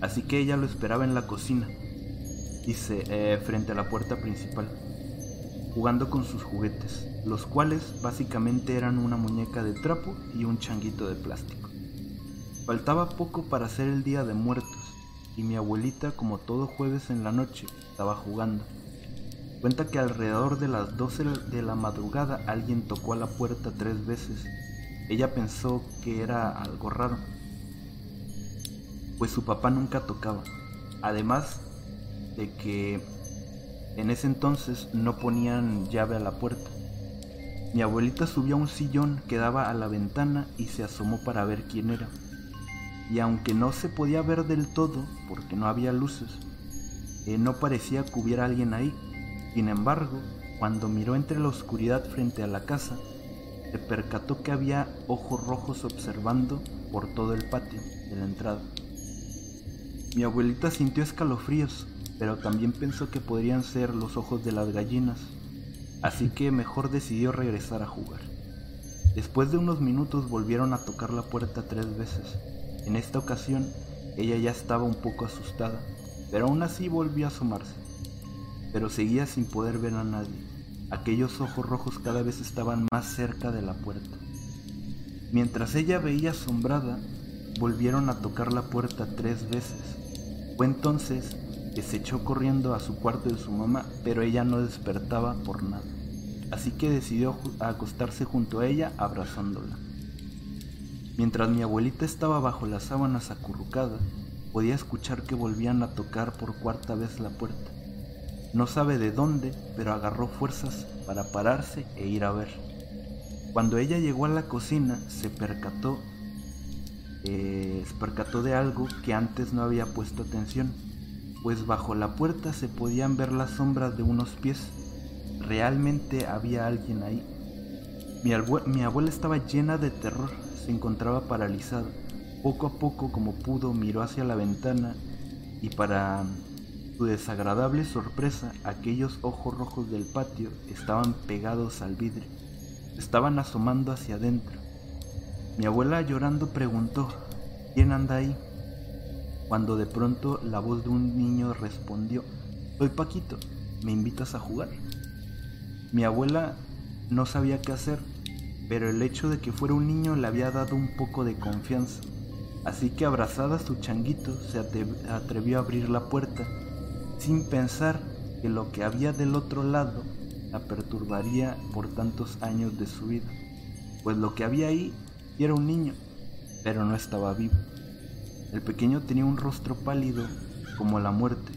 así que ella lo esperaba en la cocina, dice, eh, frente a la puerta principal, jugando con sus juguetes los cuales básicamente eran una muñeca de trapo y un changuito de plástico. Faltaba poco para ser el Día de Muertos y mi abuelita, como todo jueves en la noche, estaba jugando. Cuenta que alrededor de las 12 de la madrugada alguien tocó a la puerta tres veces. Ella pensó que era algo raro, pues su papá nunca tocaba. Además de que en ese entonces no ponían llave a la puerta. Mi abuelita subió a un sillón que daba a la ventana y se asomó para ver quién era. Y aunque no se podía ver del todo, porque no había luces, eh, no parecía que hubiera alguien ahí. Sin embargo, cuando miró entre la oscuridad frente a la casa, se percató que había ojos rojos observando por todo el patio de la entrada. Mi abuelita sintió escalofríos, pero también pensó que podrían ser los ojos de las gallinas así que mejor decidió regresar a jugar. Después de unos minutos volvieron a tocar la puerta tres veces. En esta ocasión ella ya estaba un poco asustada, pero aún así volvió a asomarse. Pero seguía sin poder ver a nadie. Aquellos ojos rojos cada vez estaban más cerca de la puerta. Mientras ella veía asombrada, volvieron a tocar la puerta tres veces. Fue entonces que se echó corriendo a su cuarto de su mamá, pero ella no despertaba por nada. Así que decidió acostarse junto a ella abrazándola. Mientras mi abuelita estaba bajo las sábanas acurrucada, podía escuchar que volvían a tocar por cuarta vez la puerta. No sabe de dónde, pero agarró fuerzas para pararse e ir a ver. Cuando ella llegó a la cocina, se percató, eh, percató de algo que antes no había puesto atención pues bajo la puerta se podían ver las sombras de unos pies. Realmente había alguien ahí. Mi, abuela estaba llena de terror, se encontraba paralizada. Poco a poco, como pudo, miró hacia la ventana y para su desagradable sorpresa, aquellos ojos rojos del patio estaban pegados al vidrio. Estaban asomando hacia adentro. Mi abuela llorando preguntó, ¿quién anda ahí? cuando de pronto la voz de un niño respondió, Soy Paquito, ¿me invitas a jugar? Mi abuela no sabía qué hacer, pero el hecho de que fuera un niño le había dado un poco de confianza, así que abrazada a su changuito se atrevió a abrir la puerta, sin pensar que lo que había del otro lado la perturbaría por tantos años de su vida, pues lo que había ahí era un niño, pero no estaba vivo. El pequeño tenía un rostro pálido como la muerte,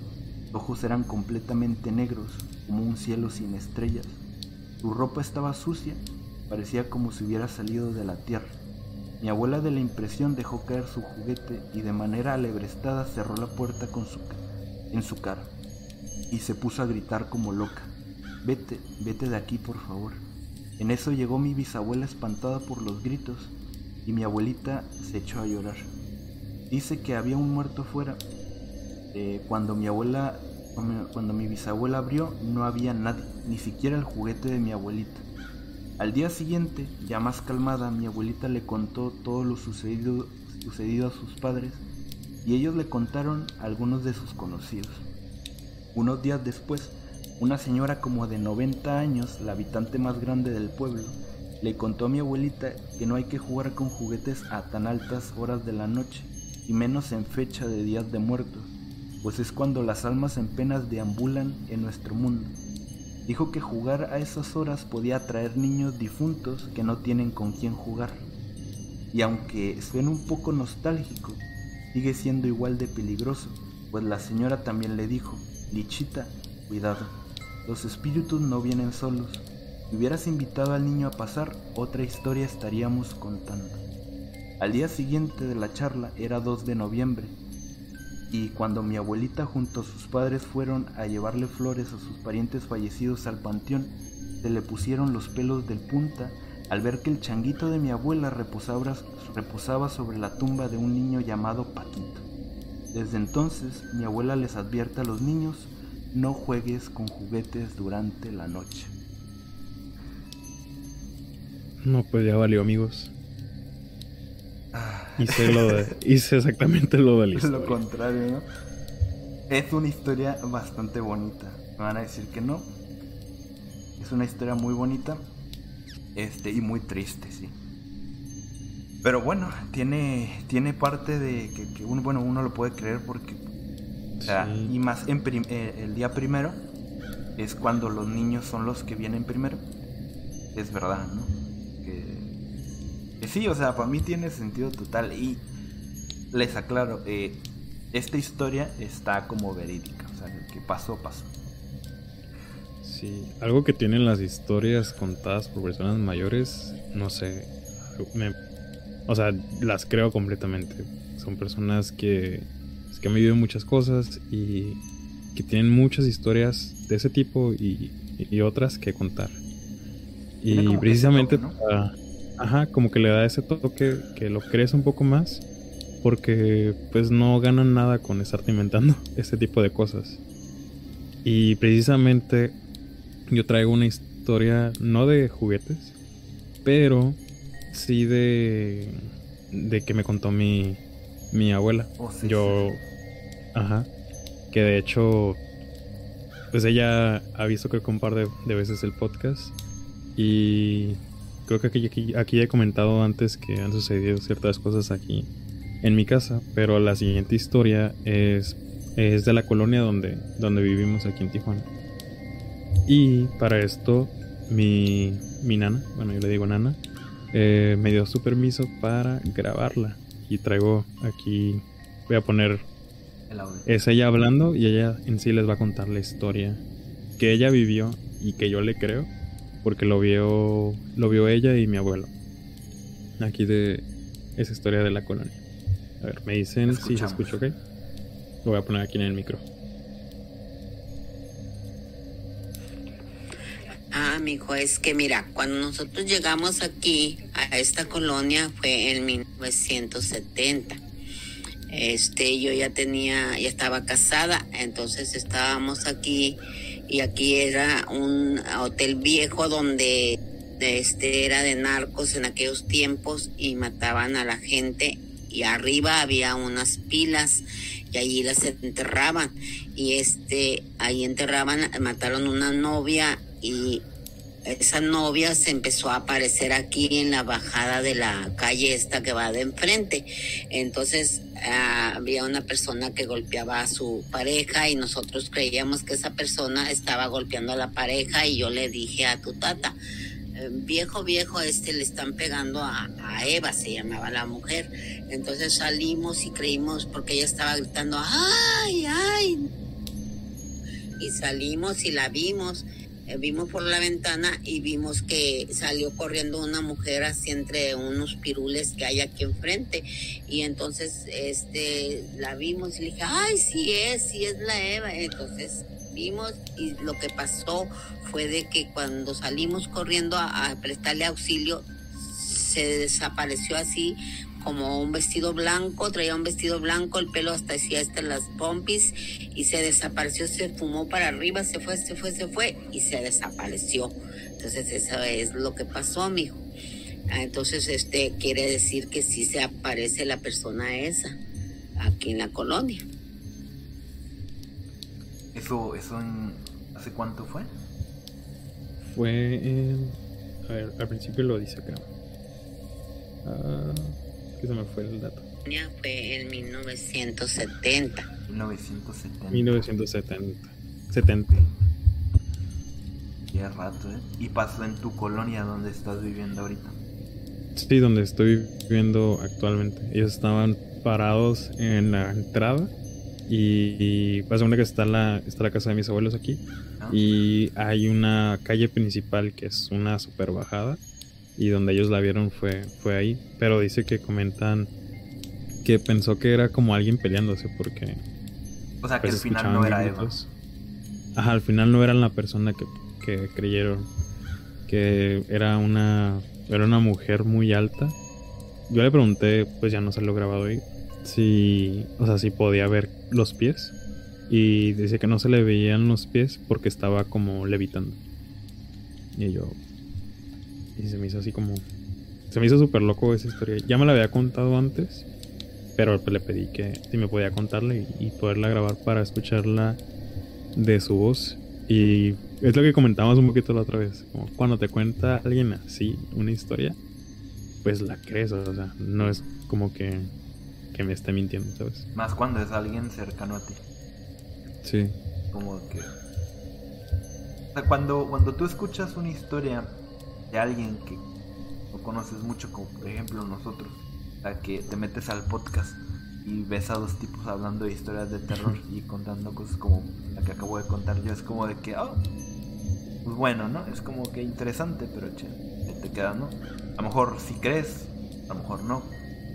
ojos eran completamente negros como un cielo sin estrellas, su ropa estaba sucia, parecía como si hubiera salido de la tierra. Mi abuela de la impresión dejó caer su juguete y de manera alebrestada cerró la puerta con su en su cara y se puso a gritar como loca. Vete, vete de aquí por favor. En eso llegó mi bisabuela espantada por los gritos y mi abuelita se echó a llorar. Dice que había un muerto fuera. Eh, cuando mi abuela, cuando mi bisabuela abrió, no había nadie, ni siquiera el juguete de mi abuelita. Al día siguiente, ya más calmada, mi abuelita le contó todo lo sucedido, sucedido a sus padres y ellos le contaron algunos de sus conocidos. Unos días después, una señora como de 90 años, la habitante más grande del pueblo, le contó a mi abuelita que no hay que jugar con juguetes a tan altas horas de la noche, y menos en fecha de días de muertos, pues es cuando las almas en penas deambulan en nuestro mundo. Dijo que jugar a esas horas podía atraer niños difuntos que no tienen con quién jugar. Y aunque suene un poco nostálgico, sigue siendo igual de peligroso, pues la señora también le dijo, Lichita, cuidado, los espíritus no vienen solos, Si hubieras invitado al niño a pasar, otra historia estaríamos contando. Al día siguiente de la charla era 2 de noviembre, y cuando mi abuelita junto a sus padres fueron a llevarle flores a sus parientes fallecidos al panteón, se le pusieron los pelos del punta al ver que el changuito de mi abuela reposaba, reposaba sobre la tumba de un niño llamado Paquito. Desde entonces mi abuela les advierte a los niños, no juegues con juguetes durante la noche. No, pues ya valió amigos. Hice, lo hice exactamente lo de la historia. Lo contrario, ¿no? Es una historia bastante bonita. Me van a decir que no. Es una historia muy bonita. Este, y muy triste, sí. Pero bueno, tiene, tiene parte de que, uno, bueno, uno lo puede creer porque. O sea, y más en eh, el día primero es cuando los niños son los que vienen primero. Es verdad, ¿no? Sí, o sea, para mí tiene sentido total. Y les aclaro, eh, esta historia está como verídica. O sea, lo que pasó, pasó. Sí, algo que tienen las historias contadas por personas mayores, no sé, o sea, las creo completamente. Son personas que, que han vivido muchas cosas y que tienen muchas historias de ese tipo y, otras que contar. Y precisamente Ajá, como que le da ese toque que lo crees un poco más. Porque pues no ganan nada con estarte inventando ese tipo de cosas. Y precisamente yo traigo una historia no de juguetes, pero sí de de que me contó mi mi abuela. Oh, yo ajá, que de hecho pues ella ha visto que un par de, de veces el podcast y creo que aquí, aquí, he comentado antes que han sucedido ciertas cosas aquí en mi casa, pero la siguiente historia es, es de la colonia donde, donde vivimos aquí en Tijuana. Y para esto, mi, mi nana, bueno, yo le digo nana, eh, me dio su permiso para grabarla. Y traigo aquí, voy a poner, es ella hablando y ella en sí les va a contar la historia que ella vivió y que yo le creo porque lo vio, lo vio ella y mi abuelo. Aquí de esa historia de la colonia. A ver, me dicen si se escucha, ¿ok? Lo voy a poner aquí en el micro. Ah, mijo, es que mira, cuando nosotros llegamos aquí a esta colonia fue en 1970. Este, yo ya tenía, ya estaba casada, entonces estábamos aquí y aquí era un hotel viejo donde este era de narcos en aquellos tiempos y mataban a la gente y arriba había unas pilas y allí las enterraban y este ahí enterraban mataron una novia y esa novia se empezó a aparecer aquí en la bajada de la calle esta que va de enfrente. Entonces ah, había una persona que golpeaba a su pareja y nosotros creíamos que esa persona estaba golpeando a la pareja y yo le dije a tu tata, eh, viejo, viejo, este le están pegando a, Eva, se llamaba la mujer. Entonces salimos y creímos porque ella estaba gritando, ay, ay. Y salimos y la vimos vimos por la ventana y vimos que salió corriendo una mujer así entre unos pirules que hay aquí enfrente. Y entonces este la vimos y le dije ay sí es sí es la Eva entonces vimos y lo que pasó fue de que cuando salimos corriendo a prestarle auxilio se desapareció así como un vestido blanco, traía un vestido blanco, el pelo hasta decía hasta las pompis y se desapareció, se fumó para arriba, se fue, se fue, se fue y se desapareció. Entonces eso es lo que pasó, mijo. Ah, entonces este quiere decir que sí se aparece la persona esa aquí en la colonia. Eso, eso ¿hace cuánto fue? Fue a ver, al principio lo dice acá. Ah, se me fue el dato. Fue en 1970. 1970. 1970. 70. Qué rato, ¿eh? ¿Y pasó en tu colonia donde estás viviendo ahorita? Sí, donde estoy viviendo actualmente. Ellos estaban parados en la entrada Y, pasa una que está la, está la casa de mis abuelos aquí. Ah. Y hay una calle principal que es una super bajada. Y donde ellos la vieron fue, fue ahí. Pero dice que comentan que pensó que era como alguien peleándose porque... O sea, que pues, al final no era Eva. Ajá, al final no eran la persona que, que creyeron. Que era una, era una mujer muy alta. Yo le pregunté, pues ya no se lo grabado ahí, si, o sea, si podía ver los pies. Y dice que no se le veían los pies porque estaba como levitando. Y yo. Y se me hizo así como. Se me hizo súper loco esa historia. Ya me la había contado antes. Pero pues le pedí que si me podía contarla y, y poderla grabar para escucharla de su voz. Y es lo que comentábamos un poquito la otra vez. Como cuando te cuenta alguien así una historia, pues la crees. O sea, no es como que, que me esté mintiendo, ¿sabes? Más cuando es alguien cercano a ti. Sí. Como que. O sea, cuando, cuando tú escuchas una historia de alguien que no conoces mucho, como por ejemplo nosotros, sea, que te metes al podcast y ves a dos tipos hablando de historias de terror y contando cosas como la que acabo de contar yo, es como de que, oh, pues bueno, ¿no? Es como que interesante, pero che, te queda, ¿no? A lo mejor si crees, a lo mejor no.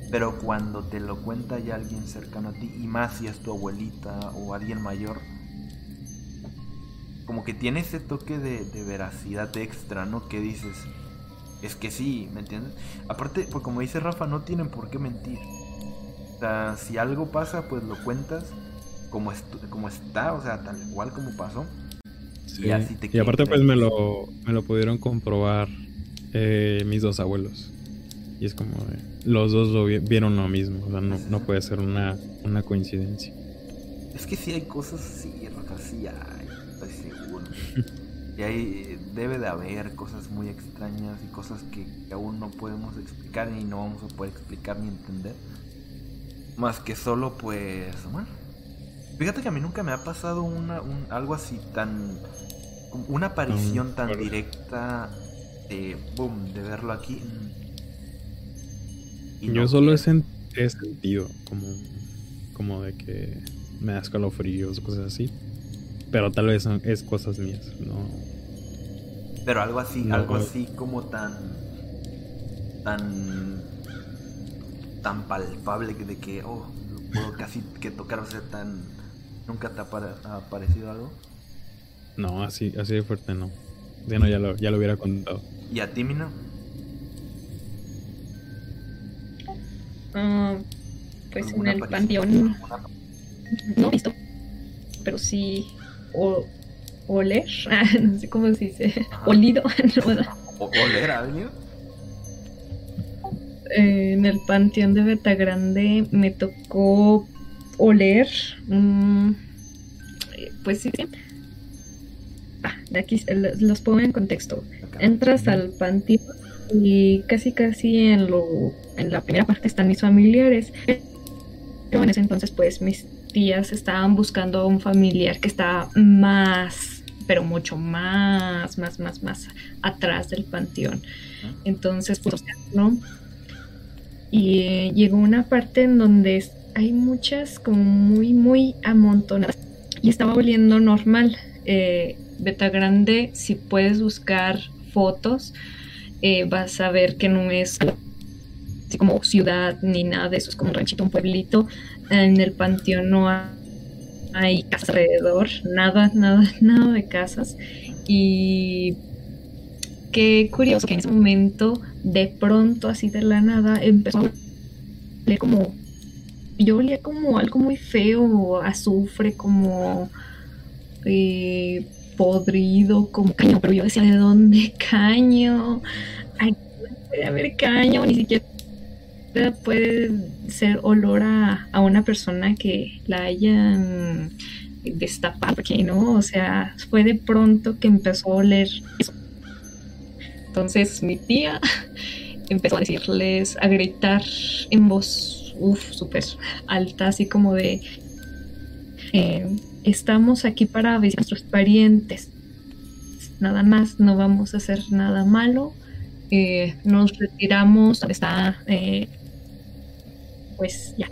Pero cuando te lo cuenta ya alguien cercano a ti, y más si es tu abuelita o alguien mayor, como que tiene ese toque de, de veracidad extra, ¿no? Que dices, es que sí, ¿me entiendes? Aparte, pues como dice Rafa, no tienen por qué mentir. O sea, si algo pasa, pues lo cuentas como, estu- como está, o sea, tal cual como pasó. Sí. Y así te Y aparte, pues me lo, me lo pudieron comprobar eh, mis dos abuelos. Y es como, los dos lo vi- vieron lo mismo. O sea, no, no puede ser una, una coincidencia. Es que sí hay cosas, sí, Rafa, sí hay. Y hay, debe de haber cosas muy extrañas y cosas que, aún no podemos explicar y no vamos a poder explicar ni entender. Más que solo, pues, bueno. Fíjate que a mí nunca me ha pasado una, un, algo así tan... Una aparición tan fuerte. directa de, boom, de verlo aquí. Y Yo no solo he, sentido como, como de que me da escalofríos o cosas así. Pero tal vez son- es cosas mías, ¿no? Pero algo así, No, algo no. así como tan. tan. tan palpable que de que, oh, puedo casi que tocar, o sea, tan. ¿Nunca te ha, ha aparecido algo? No, así, así de fuerte no. Ya no, ya lo, ya lo hubiera contado. ¿Y a ti, Mina? Ah, pues en ¿Alguna el panteón ¿Alguna- no he visto, pero sí o, oler, ah, no sé cómo se dice, Ajá. olido, no, ¿O oler? Eh, en el panteón de Betagrande me tocó oler, eh, pues sí. Ah, de aquí eh, los los pongo en contexto. Entras al panteón y casi casi en lo en la primera parte están mis familiares. Pero en ese entonces pues mis tías estaban buscando a un familiar que estaba más, pero mucho más, más, más, más atrás del panteón. Entonces pues ¿no? Y eh, llegó una parte en donde hay muchas como muy, muy amontonadas y estaba oliendo normal. Eh, Beta Grande, si puedes buscar fotos, eh, vas a ver que no es así como ciudad ni nada de eso, es como un ranchito, un pueblito. En el panteón no hay, casas alrededor, nada, nada, nada de casas. Y qué curioso que en ese momento, de pronto, así de la nada, empezó a oler como. Yo olía como algo muy feo, azufre, como. eh, podrido, como caño, pero yo decía, ¿de dónde caño? Ay, no puede haber caño, ni siquiera puede ser olor a, a una persona que la hayan destapado, porque no, o sea, fue de pronto que empezó a oler eso. Entonces mi tía empezó a decirles, a gritar en voz, uff, súper alta, así como de, eh, estamos aquí para visitar a nuestros parientes, nada más, no vamos a hacer nada malo, eh, nos retiramos está, eh, pues ya,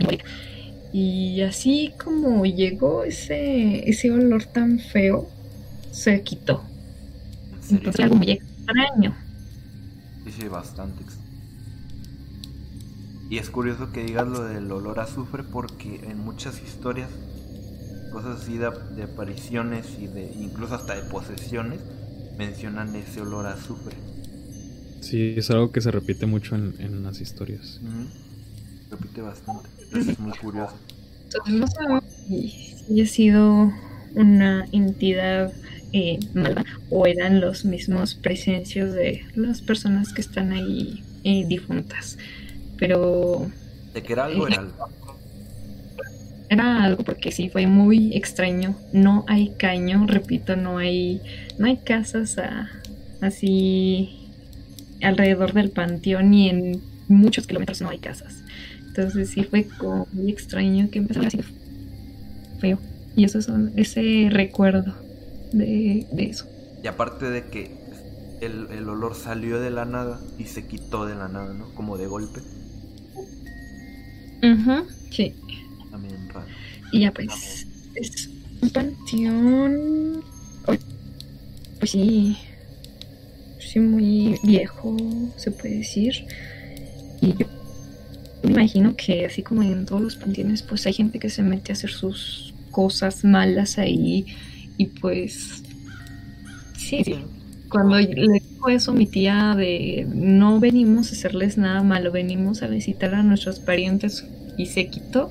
Y así como llegó ese, ese olor tan feo, se quitó. Entonces algo muy extraño. Sí, sí, bastante Y es curioso que digas lo del olor a azufre porque en muchas historias, cosas así de, apariciones y de incluso hasta de posesiones, mencionan ese olor a azufre. Sí, es algo que se repite mucho en, las historias. Repite bastante. es muy curioso. Entonces no sabemos si ha sido una entidad eh, o eran los mismos presencias de las personas que están ahí eh, difuntas. Pero... ¿De que era algo? era algo. Era algo porque sí fue muy extraño. No hay caño, repito, no hay, no hay casas así alrededor del panteón y en muchos kilómetros no hay casas. Entonces sí fue como muy extraño que empezara así feo. Y eso son ese recuerdo de, eso. Y aparte de que el, el, olor salió de la nada y se quitó de la nada, ¿no? Como de golpe. Ajá, sí. También raro. Y ya pues, es un panteón... Pues sí, sí, muy viejo, se puede decir. Y yo me imagino que así como en todos los panteones, pues hay gente que se mete a hacer sus cosas malas ahí y pues sí, cuando le dijo eso mi tía de no venimos a hacerles nada malo, venimos a visitar a nuestros parientes y se quitó,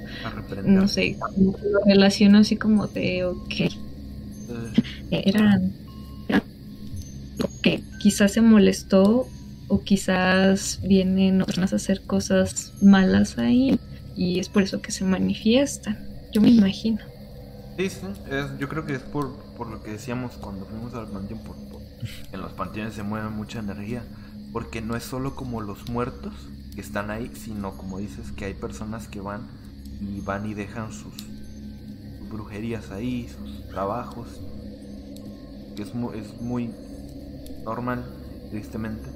no sé, lo relaciono así como de, ok, eran, que quizás se molestó o quizás vienen otras a hacer cosas malas ahí y es por eso que se manifiestan, yo me imagino. Sí, sí, yo creo que es por, por lo que decíamos cuando fuimos al panteón, por, en los panteones se mueve mucha energía, porque no es solo como los muertos que están ahí, sino como dices que hay personas que van y van y dejan sus, brujerías ahí, sus trabajos, que es muy, es muy normal, tristemente,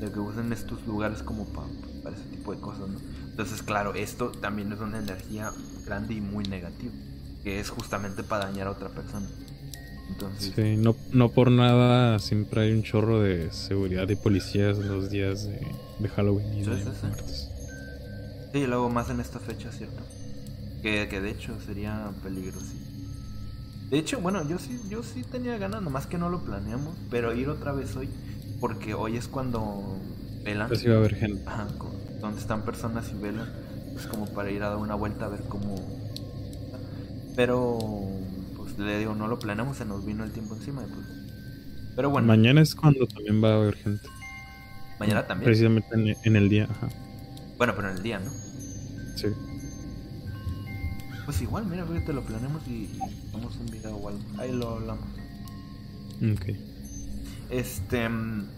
de que usen estos lugares como para, para ese tipo de cosas, ¿no? Entonces, claro, esto también es una energía grande y muy negativa que es justamente para dañar a otra persona. Entonces... Sí, no, no por nada siempre hay un chorro de seguridad y policías los días de, Halloween y de sí, Sí, y luego más en esta fecha, ¿cierto? Que, que de hecho sería peligroso. De hecho, bueno, yo sí, yo sí tenía ganas, nomás que no lo planeamos, pero ir otra vez hoy, porque hoy es cuando velan. Pues iba a haber gente. Ajá, donde están personas y velan, pues como para ir a dar una vuelta a ver cómo, pero, pues le digo, no lo planeamos, se nos vino el tiempo encima. Pues. Pero bueno. Mañana es cuando también va a haber gente. Mañana también. Precisamente en, el día, ajá. Bueno, pero en el día, ¿no? Sí. Pues igual, mira, te lo planeamos y hacemos un video o algo. Ahí lo hablamos. Ok. Este. Mm,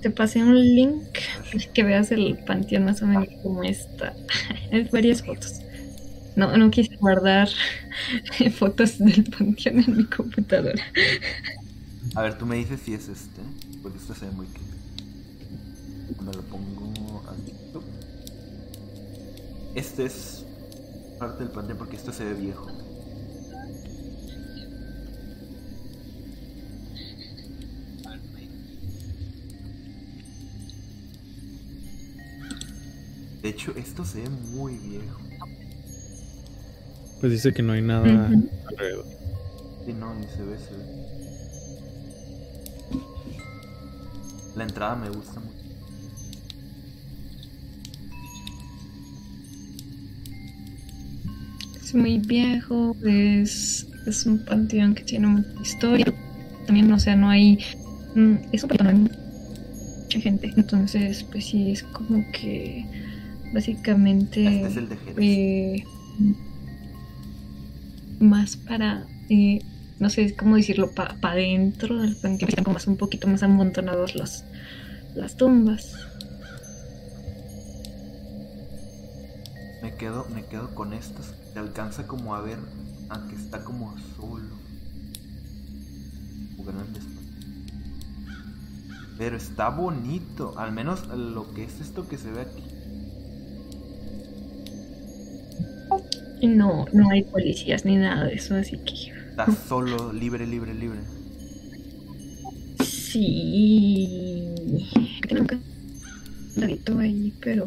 te, pasé un link que veas el panteón más o menos como está. Hay varias fotos. No, no quise guardar fotos del panteón en mi computadora. A ver, tú me dices si es este, porque este se ve muy Me lo pongo aquí. Este es parte del panteón porque este se ve viejo. De hecho, esto se ve muy viejo. Pues dice que no hay nada alrededor. Sí, no, ni se ve, se ve. La entrada me gusta mucho. Es muy viejo, es, es un panteón que tiene mucha historia. También, o sea, no hay. Mm, es un panteón, mucha gente. Entonces, pues sí, es como que. Básicamente. Este es el de Jerez. Eh, más para, eh, no sé cómo decirlo, para pa dentro del panteón, están como más un poquito más amontonados los, las tumbas. Me quedo, me quedo con estas. Se alcanza como a ver, aunque está como solo. Pero está bonito, al menos lo que es esto que se ve aquí. No, no hay policías ni nada de eso, así que... Estás solo, libre, libre, libre. Sí. Que nunca ladito ahí, pero...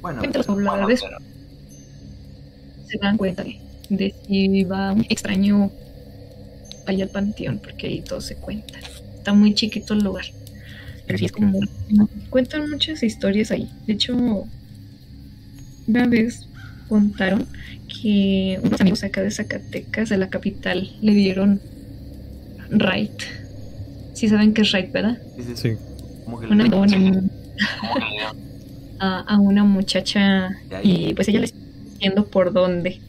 Bueno, Entre los pero- se dan cuenta de, si va un extraño ahí al panteón, porque ahí todo se cuenta. Está muy chiquito el lugar. Pero sí es como... Cuentan muchas historias ahí. De hecho, una vez contaron que unos amigos acá de Zacatecas, de la capital, le dieron raid. Sí saben qué es raid, ¿verdad? sí, sí. Como que le- a, a una muchacha y pues ella les diciendo por dónde,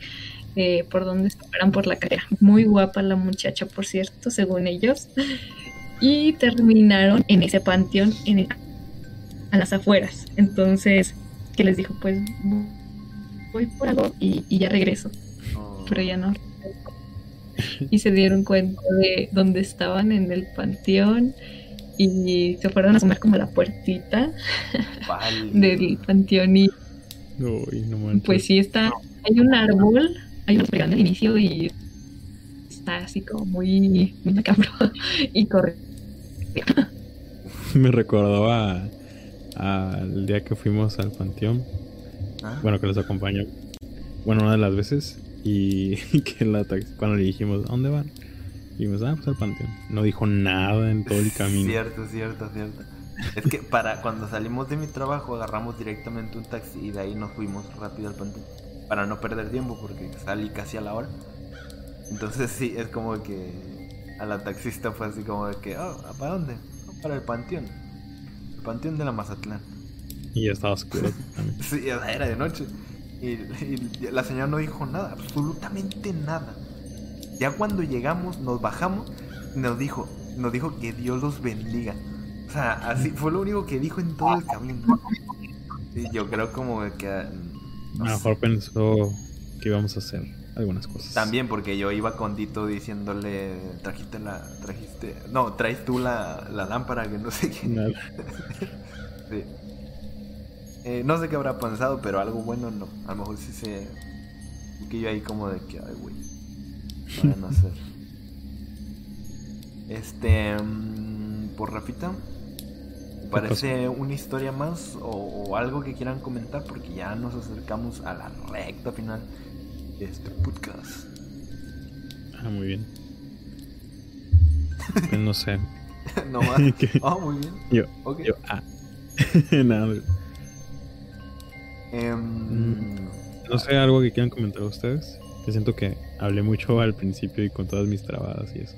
eh, por dónde se paran por la carrera. Muy guapa la muchacha, por cierto, según ellos. Y terminaron en ese panteón, en el- a las afueras. Entonces, que les dijo, pues voy por algo y, y ya regreso. No. Pero ya no. Y se dieron cuenta de dónde estaban en el panteón y se fueron a asomar como a la puertita Vale. del panteón y Uy, no manches. pues sí está, hay un árbol, hay un árbol al inicio y está así como muy, muy macabro y corre. Me recordaba a- al día que fuimos al panteón. Ah, Bueno, que los acompañó. Bueno, una de las veces. Y que la cuando le dijimos, ¿a dónde van? Y dijimos, ah, pues al panteón. No dijo nada en todo el camino. Cierto, cierto, cierto. Es que para cuando salimos de mi trabajo agarramos directamente un taxi y de ahí nos fuimos rápido al panteón. Para no perder tiempo porque salí casi a la hora. Entonces sí, es como que a la taxista fue así como de que, oh, ¿para dónde? "No, para el panteón. El panteón de la Mazatlán. Y ya estaba oscuro también. Sí, era de noche. Y, y la señora no dijo nada, absolutamente nada. Ya cuando llegamos, nos bajamos, nos dijo, nos dijo que Dios los bendiga. O sea, así fue lo único que dijo en todo el camino. Y yo creo como que A no lo sé, mejor pensó que íbamos a hacer algunas cosas. también porque yo iba con Tito diciéndole, trajiste la, trajiste, no, traes tú la, la lámpara que no sé qué. Nada. Sí. Eh, no sé qué habrá pensado, pero algo bueno no. A lo mejor sí se. Que yo ahí como de que, ay, güey. ¿qué van a hacer? Este. mm, por Rafita. ¿Parece una historia más o, o algo que quieran comentar? Porque ya nos acercamos a la recta final de este podcast. Ah, muy bien. Pues no sé. no más. ¿Qué? Oh, muy bien. Yo, Ok. yo, ah. Nada. Em, No sé, algo que quieran comentar ustedes. Que siento que hablé mucho al principio y con todas mis trabadas y eso.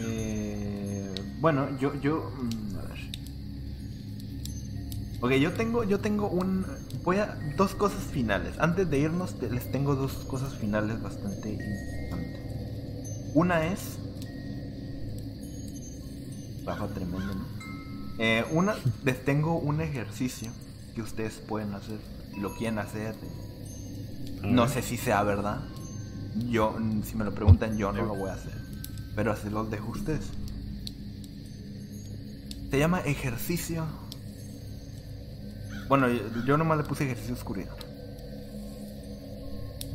Eh, bueno, yo, yo, mm, a ver. Ok, yo tengo, yo tengo un, voy a, dos cosas finales. Antes de irnos, les tengo dos cosas finales bastante importantes. Una es, Rafa tremendo, ¿no? Eh, una, les tengo un ejercicio que ustedes pueden hacer, lo quieren hacer. No sé si sea verdad. Yo, si me lo preguntan, yo no lo voy a hacer. Pero se los dejo ustedes. Se llama ejercicio. Bueno, yo, yo nomás le puse ejercicio oscuridad.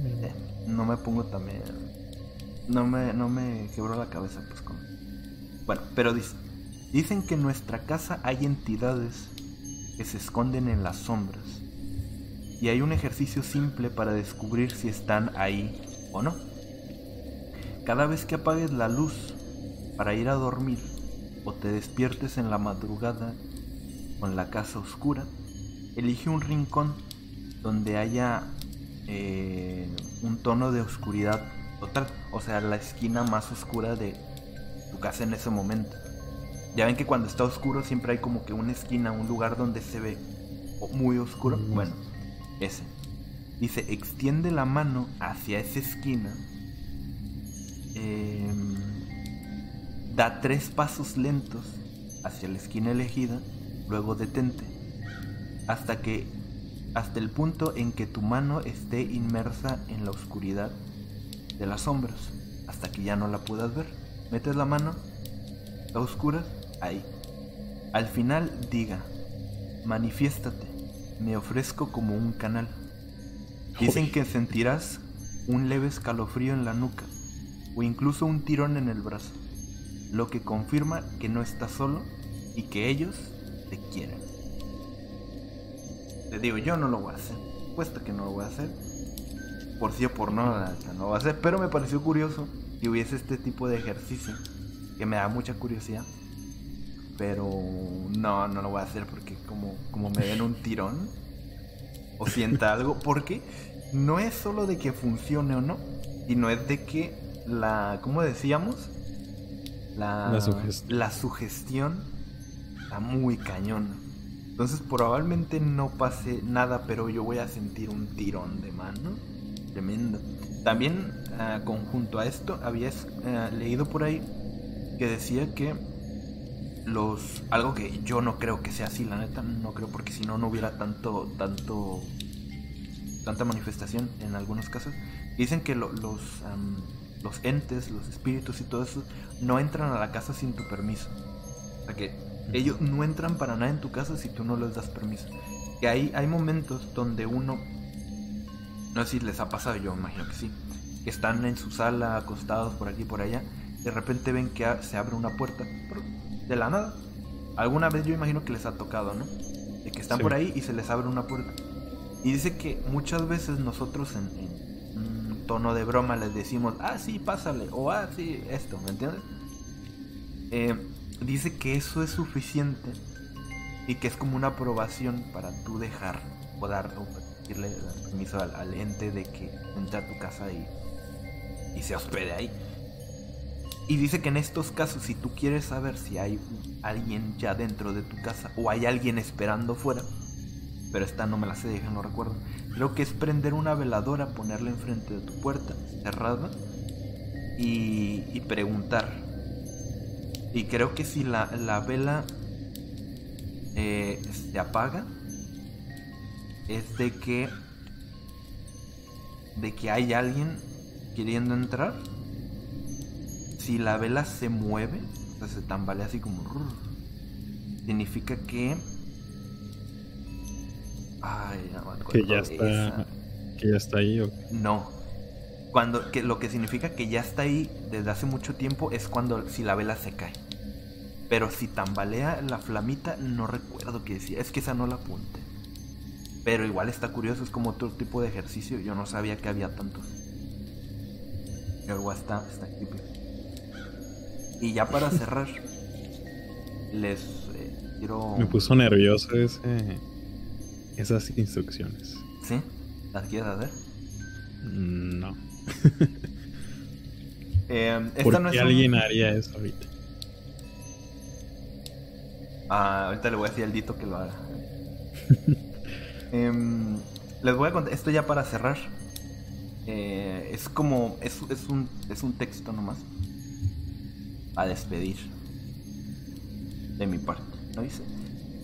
Eh, No me pongo también. No me, no me quebró la cabeza, pues con. Bueno, pero dice. Dicen que en nuestra casa hay entidades que se esconden en las sombras. Y hay un ejercicio simple para descubrir si están ahí o no. Cada vez que apagues la luz para ir a dormir o te despiertes en la madrugada con la casa oscura, elige un rincón donde haya eh, un tono de oscuridad total, o sea, la esquina más oscura de tu casa en ese momento. Ya ven que cuando está oscuro siempre hay como que una esquina, un lugar donde se ve muy oscuro. Bueno, ese. Dice, extiende la mano hacia esa esquina. em, da tres pasos lentos hacia la esquina elegida. Luego detente. Hasta que. Hasta el punto en que tu mano esté inmersa en la oscuridad de las sombras. Hasta que ya no la puedas ver. Metes la mano. Está oscura. Ahí. Al final diga. Manifiéstate. Me ofrezco como un canal. Dicen que sentirás un leve escalofrío en la nuca o incluso un tirón en el brazo, lo que confirma que no estás solo y que ellos te quieren. Te digo, yo no lo voy a hacer, puesto que no lo voy a hacer, por sí o por no, no lo voy a hacer, pero me pareció curioso que hubiese este tipo de ejercicio, que me da mucha curiosidad. Pero no, no lo voy a hacer porque como, como me den un tirón o sienta algo, porque no es solo de que funcione o no, sino es de que la, ¿cómo decíamos? La, la, sugestión está muy cañón. Entonces probablemente no pase nada, pero yo voy a sentir un tirón de mano. Tremendo. También, uh, conjunto a esto, había uh, leído por ahí que decía que los algo que yo no creo que sea así la neta no creo porque si no no hubiera tanto tanto tanta manifestación en algunos casos. Dicen que los los entes los espíritus y todo eso no entran a la casa sin tu permiso. O sea que ellos no entran para nada en tu casa si tú no les das permiso. Que hay hay momentos donde uno no sé si les ha pasado yo imagino que sí que están en su sala acostados por aquí y por allá de repente ven que se abre una puerta de la nada. Alguna vez yo imagino que les ha tocado, ¿no? De que están por ahí y se les abre una puerta. Y dice que muchas veces nosotros en, un tono de broma les decimos, ah, sí, pásale, o ah, sí, esto, ¿me entiendes? Eh, dice que eso es suficiente y que es como una aprobación para tú dejar o dar o pedirle permiso al, ente de que entre a tu casa y, y se hospede ahí. Y dice que en estos casos, si tú quieres saber si hay alguien ya dentro de tu casa o hay alguien esperando fuera, pero esta no me la sé, deja, no recuerdo. Creo que es prender una veladora, ponerla enfrente de tu puerta, cerrada, y, preguntar. Y creo que si la, vela eh, se apaga, es de que de que hay alguien queriendo entrar si la vela se mueve, o sea, se tambalea así como... significa que... Ay, no Que ya está... Que ya está ahí. ¿o? No. Cuando, que, lo que significa que ya está ahí desde hace mucho tiempo es cuando si la vela se cae. Pero si tambalea la flamita, no recuerdo qué decía. Es que esa no la apunte. Pero igual está curioso, es como otro tipo de ejercicio. Yo no sabía que había tantos. Pero igual está, está y ya para cerrar, les eh, quiero. Me puso nervioso ese, esas instrucciones. ¿Sí? ¿Las quieres hacer? Mm, no. eh, ¿Por qué alguien haría eso ahorita? Ah, ahorita le voy a decir al Dito que lo haga. Em, les voy a contar, esto ya para cerrar. Eh, es como, es, es, un, es un texto nomás a despedir de mi parte. ¿no dice?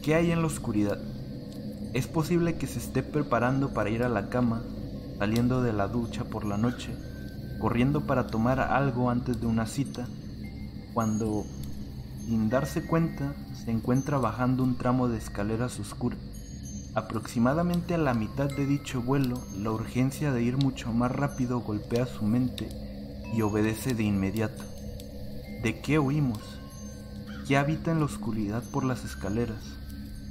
¿Qué hay en la oscuridad? Es posible que se esté preparando para ir a la cama, saliendo de la ducha por la noche, corriendo para tomar algo antes de una cita, cuando, sin darse cuenta, se encuentra bajando un tramo de escaleras oscuras. Aproximadamente a la mitad de dicho vuelo, la urgencia de ir mucho más rápido golpea su mente y obedece de inmediato. ¿De qué huimos? ¿Qué habita en la oscuridad por las escaleras?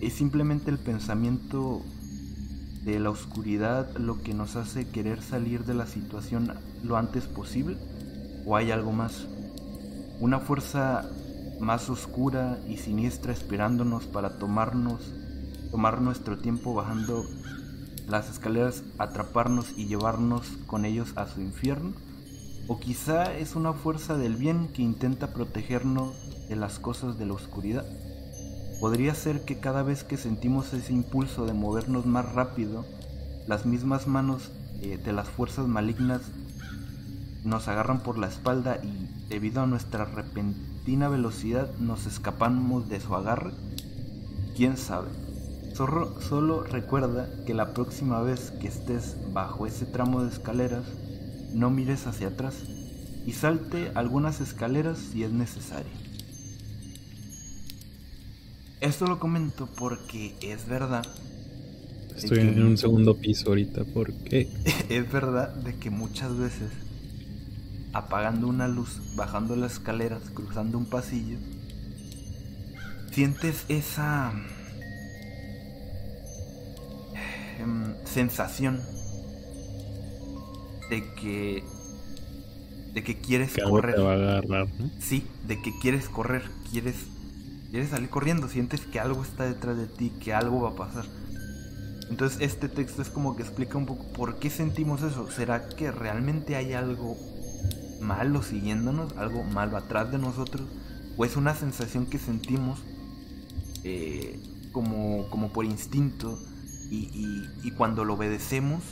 ¿Es simplemente el pensamiento de la oscuridad lo que nos hace querer salir de la situación lo antes posible? ¿O hay algo más? ¿Una fuerza más oscura y siniestra esperándonos para tomarnos, tomar nuestro tiempo bajando las escaleras, atraparnos y llevarnos con ellos a su infierno? O quizá es una fuerza del bien que intenta protegernos de las cosas de la oscuridad. Podría ser que cada vez que sentimos ese impulso de movernos más rápido, las mismas manos eh, de las fuerzas malignas nos agarran por la espalda y debido a nuestra repentina velocidad nos escapamos de su agarre. ¿Quién sabe? Solo, solo recuerda que la próxima vez que estés bajo ese tramo de escaleras, no mires hacia atrás y salte algunas escaleras si es necesario. Esto lo comento porque es verdad Estoy en un segundo piso ahorita, ¿por qué? Es verdad de que muchas veces apagando una luz, bajando las escaleras, cruzando un pasillo, sientes esa em, sensación de que de que quieres correr. Te va a agarrar, ¿no? Sí, de que quieres correr, quieres quieres salir corriendo, sientes que algo está detrás de ti, que algo va a pasar. Entonces este texto es como que explica un poco por qué sentimos eso. ¿Será que realmente hay algo malo siguiéndonos, algo malo atrás de nosotros? ¿O es una sensación que sentimos eh, como, como por instinto y, cuando lo obedecemos,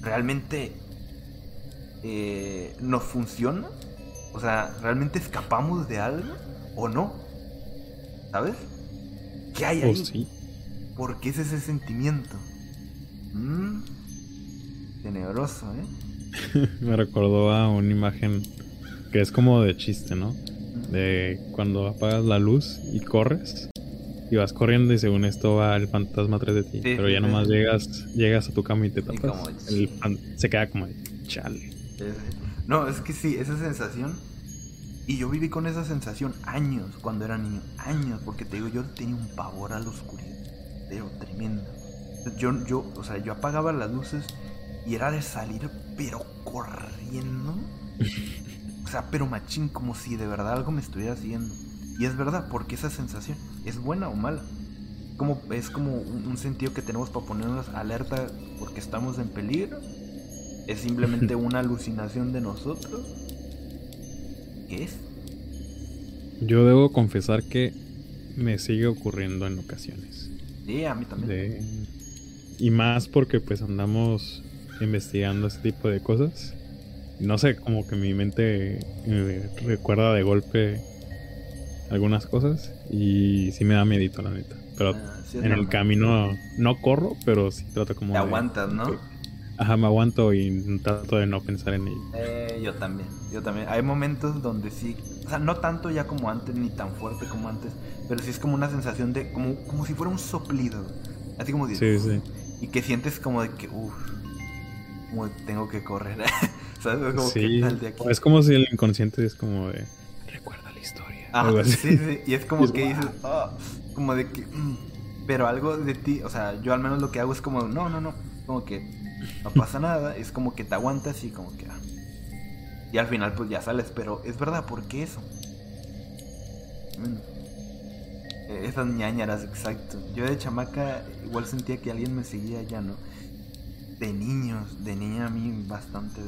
realmente eh, nos funciona? O sea, ¿realmente escapamos de algo o no? ¿Sabes? ¿Qué hay ahí? Oh, sí. ¿Por qué es ese sentimiento? Mmm. Tenebroso, ¿eh? Me recordó a una imagen que es como de chiste, ¿no? De cuando apagas la luz y corres y vas corriendo y según esto va el fantasma atrás de ti. pero ya nomás llegas llegas a tu cama y te tapas. el se queda como chale. No, es que sí, esa sensación. Y yo viví con esa sensación años cuando era niño. Años, porque te digo, yo tenía un pavor a la oscuridad pero tremendo. Yo, yo, o sea, yo apagaba las luces y era de salir, pero corriendo. O sea, pero machín, como si de verdad algo me estuviera siguiendo. Y es verdad, porque esa sensación es buena o mala. Como, es como un, sentido que tenemos para ponernos alerta porque estamos en peligro. Es simplemente una alucinación de nosotros. ¿Qué es? Yo debo confesar que me sigue ocurriendo en ocasiones. Sí, a mí también. Y más porque pues andamos investigando este tipo de cosas. No sé, como que mi mente eh, recuerda de golpe algunas cosas y sí me da miedito la neta. Pero ah, en el camino no corro, pero sí trato como... Te aguantas, ¿no? Ajá, me aguanto y trato de no pensar en ello. Eh, yo también, yo también. Hay momentos donde sí, o sea, no tanto ya como antes, ni tan fuerte como antes, pero sí es como una sensación de, como, como si fuera un soplido. Así como dices. Sí, sí. Y que sientes como de que, uff, como tengo que correr. ¿Sabes? Como sí. Que, de aquí. Es como si el inconsciente es como de, recuerda la historia. Ah, sí, sí. Y es como que dices, oh, como de que, mm", pero algo de ti, o sea, yo al menos lo que hago es como, no, no, no, como que no pasa nada, es como que te aguantas y como que... Ah. Y al final pues ya sales, pero es verdad, ¿por qué eso? Eh, esas ñañaras, exacto. Yo de chamaca igual sentía que alguien me seguía ya, ¿no? De niños, de niña a mí bastante...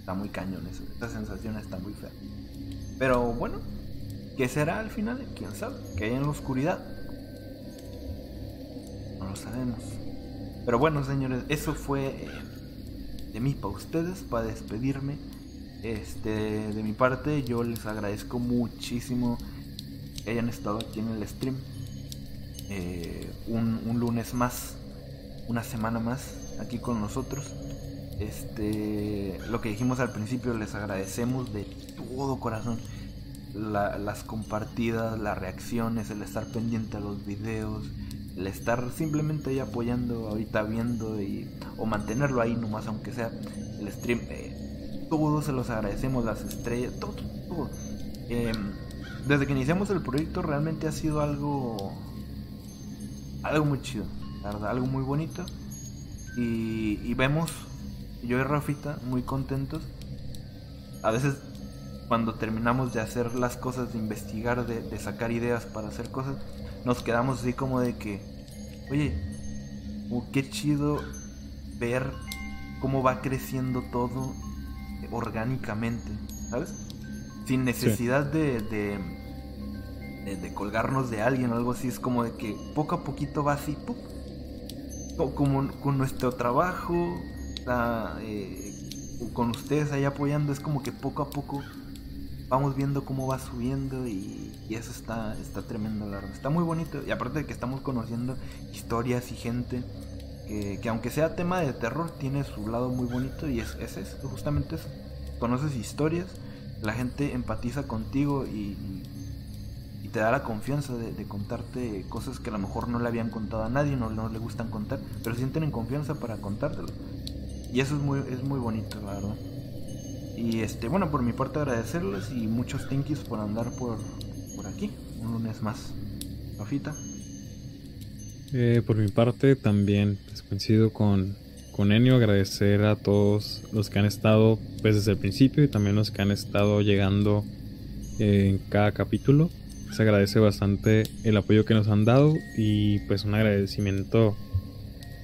Está muy cañón eso. Esa sensación está muy fea. Pero bueno, ¿qué será al final? ¿Quién sabe? ¿Qué hay en la oscuridad? No lo sabemos. Pero bueno, señores, eso fue eh, de mí para ustedes, para despedirme. Este, de mi parte, yo les agradezco muchísimo que hayan estado aquí en el stream. Eh, un, lunes más, una semana más aquí con nosotros. Este, lo que dijimos al principio, les agradecemos de todo corazón las compartidas, las reacciones, el estar pendiente a los videos, el estar simplemente ahí apoyando, ahorita viendo y, o mantenerlo ahí nomás, aunque sea el stream. Eh, todos se los agradecemos, las estrellas, todo, todo. Em, desde que iniciamos el proyecto realmente ha sido algo, algo muy chido, verdad, algo muy bonito. Y, vemos, yo y Rafita, muy contentos. A veces cuando terminamos de hacer las cosas, de investigar, de sacar ideas para hacer cosas, nos quedamos así como de que, oye, qué chido ver cómo va creciendo todo orgánicamente, ¿sabes? Sin necesidad de, de, de, colgarnos de alguien o algo así, es como de que poco a poquito va así, como con nuestro trabajo, eh, con ustedes ahí apoyando, es como que poco a poco vamos viendo cómo va subiendo y, eso está, está tremendo, la verdad. Está muy bonito y aparte de que estamos conociendo historias y gente que, aunque sea tema de terror, tiene su lado muy bonito y es, es eso, justamente eso. Conoces historias, la gente empatiza contigo y, te da la confianza de, contarte cosas que a lo mejor no le habían contado a nadie, no, no le gustan contar, pero sienten en confianza para contártelo. Y eso es muy, es muy bonito, la verdad. Y este, bueno, por mi parte agradecerles y muchos thank yous por andar por, por aquí, un lunes más. Rafita. Eh, por mi parte también pues, coincido con, con Enio, agradecer a todos los que han estado pues, desde el principio y también los que han estado llegando en cada capítulo. Se agradece bastante el apoyo que nos han dado y pues un agradecimiento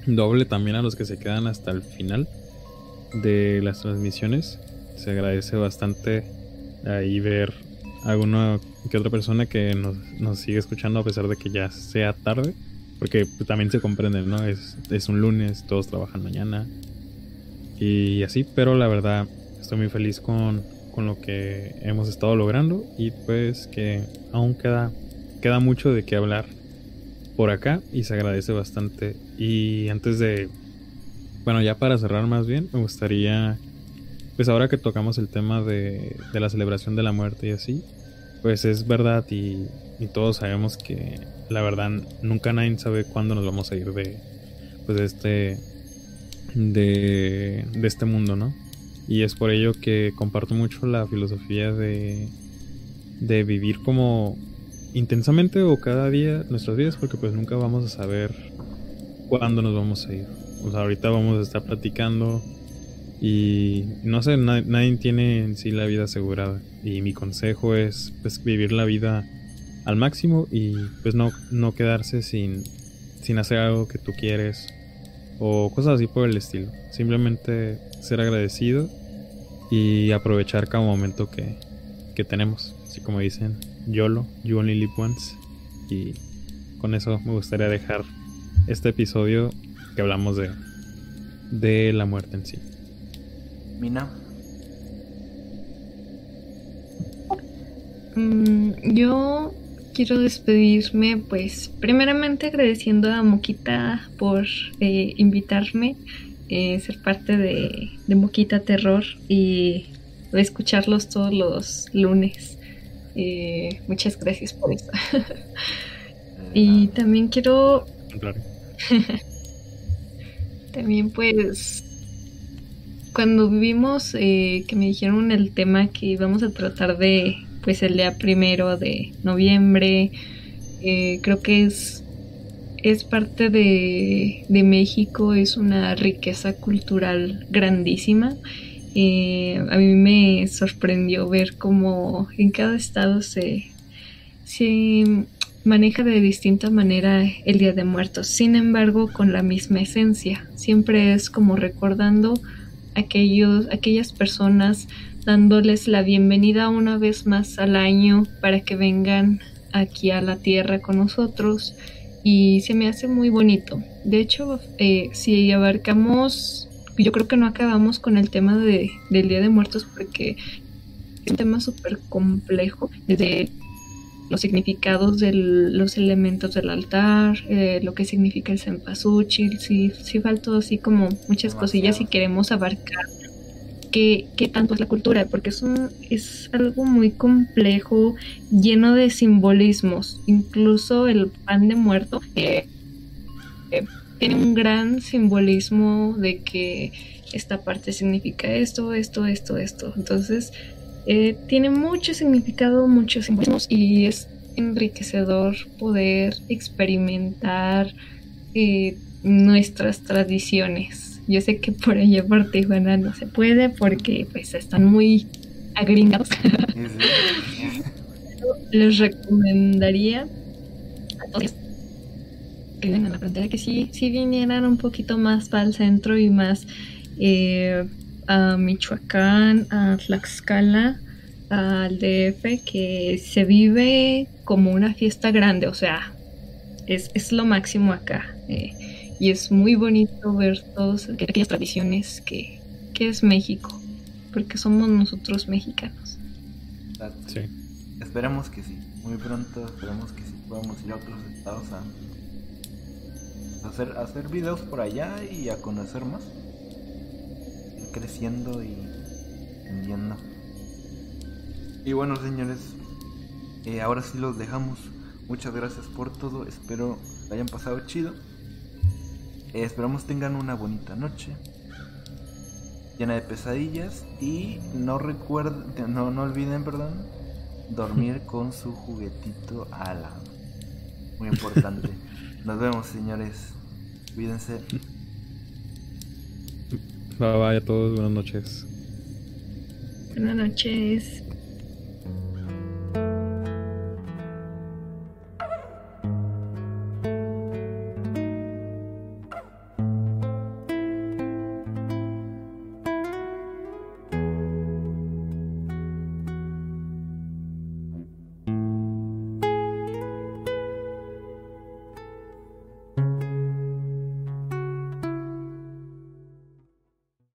doble también a los que se quedan hasta el final de las transmisiones. Se agradece bastante ahí ver alguna que otra persona que nos, nos sigue escuchando a pesar de que ya sea tarde. Porque también se comprende, ¿no? Es, es un lunes, todos trabajan mañana. Y así, pero la verdad estoy muy feliz con, con lo que hemos estado logrando y pues que aún queda, queda mucho de qué hablar por acá y se agradece bastante. Y antes de, bueno, ya para cerrar más bien, me gustaría, pues ahora que tocamos el tema de, de la celebración de la muerte y así, pues es verdad y, y, todos sabemos que la verdad nunca nadie sabe cuándo nos vamos a ir de, pues de este, de, de este mundo, ¿no? Y es por ello que comparto mucho la filosofía de, de vivir como intensamente o cada día nuestras vidas porque pues nunca vamos a saber cuándo nos vamos a ir. O sea, ahorita vamos a estar platicando y no sé, nadie, tiene en sí la vida asegurada. Y mi consejo es pues vivir la vida al máximo y pues no, no quedarse sin, sin hacer algo que tú quieres o cosas así por el estilo. Simplemente ser agradecido y aprovechar cada momento que, que tenemos. Así como dicen, YOLO, You Only Live Once. Y con eso me gustaría dejar este episodio que hablamos de, de la muerte en sí. Mina. Mm, yo quiero despedirme, pues, primeramente agradeciendo a Moquita por eh, invitarme eh, ser parte de, de Moquita Terror y escucharlos todos los lunes. Eh, muchas gracias por eso. y también quiero... también pues... Cuando vimos eh, que me dijeron el tema que íbamos a tratar de, pues el día primero de noviembre, creo que es es parte de, México, es una riqueza cultural grandísima. Eh, a mí me sorprendió ver cómo en cada estado se, se maneja de distinta manera el Día de Muertos, sin embargo con la misma esencia. Siempre es como recordando aquellos, aquellas personas, dándoles la bienvenida una vez más al año para que vengan aquí a la tierra con nosotros y se me hace muy bonito. De hecho, eh, si abarcamos, yo creo que no acabamos con el tema de, del Día de Muertos porque es un tema súper complejo, los significados de los elementos del altar, eh, lo que significa el cempasúchil, sí, sí faltó así como muchas cosillas y queremos abarcar qué, tanto es la cultura, porque es, es algo muy complejo, lleno de simbolismos. Incluso el pan de muerto eh, eh, tiene un gran simbolismo de que esta parte significa esto, esto, esto, esto. Entonces, eh, tiene mucho significado, muchos simbolismos y es enriquecedor poder experimentar nuestras tradiciones. Yo sé que por allá por Tijuana no se puede porque pues están muy agringados. Les recomendaría a todos que vengan a la frontera que sí, si vinieran un poquito más para el centro y más eh, a Michoacán, a Tlaxcala, al DF, que se vive como una fiesta grande, o sea, es, es lo máximo acá. Eh, y es muy bonito ver todas aquellas tradiciones que, es México, porque somos nosotros mexicanos. Sí. Esperemos que sí, muy pronto esperemos que sí podamos ir a otros estados a hacer, hacer videos por allá y a conocer más, creciendo y entendiendo. Y bueno señores, Eh, ahora sí los dejamos. Muchas gracias por todo. Espero que hayan pasado chido. Eh, esperamos tengan una bonita noche. Llena de pesadillas. Y no recuerden, no, no olviden, perdón, dormir con su juguetito ala. Muy importante. Nos vemos, señores. Cuídense. Bye bye a todos. Buenas noches. Buenas noches.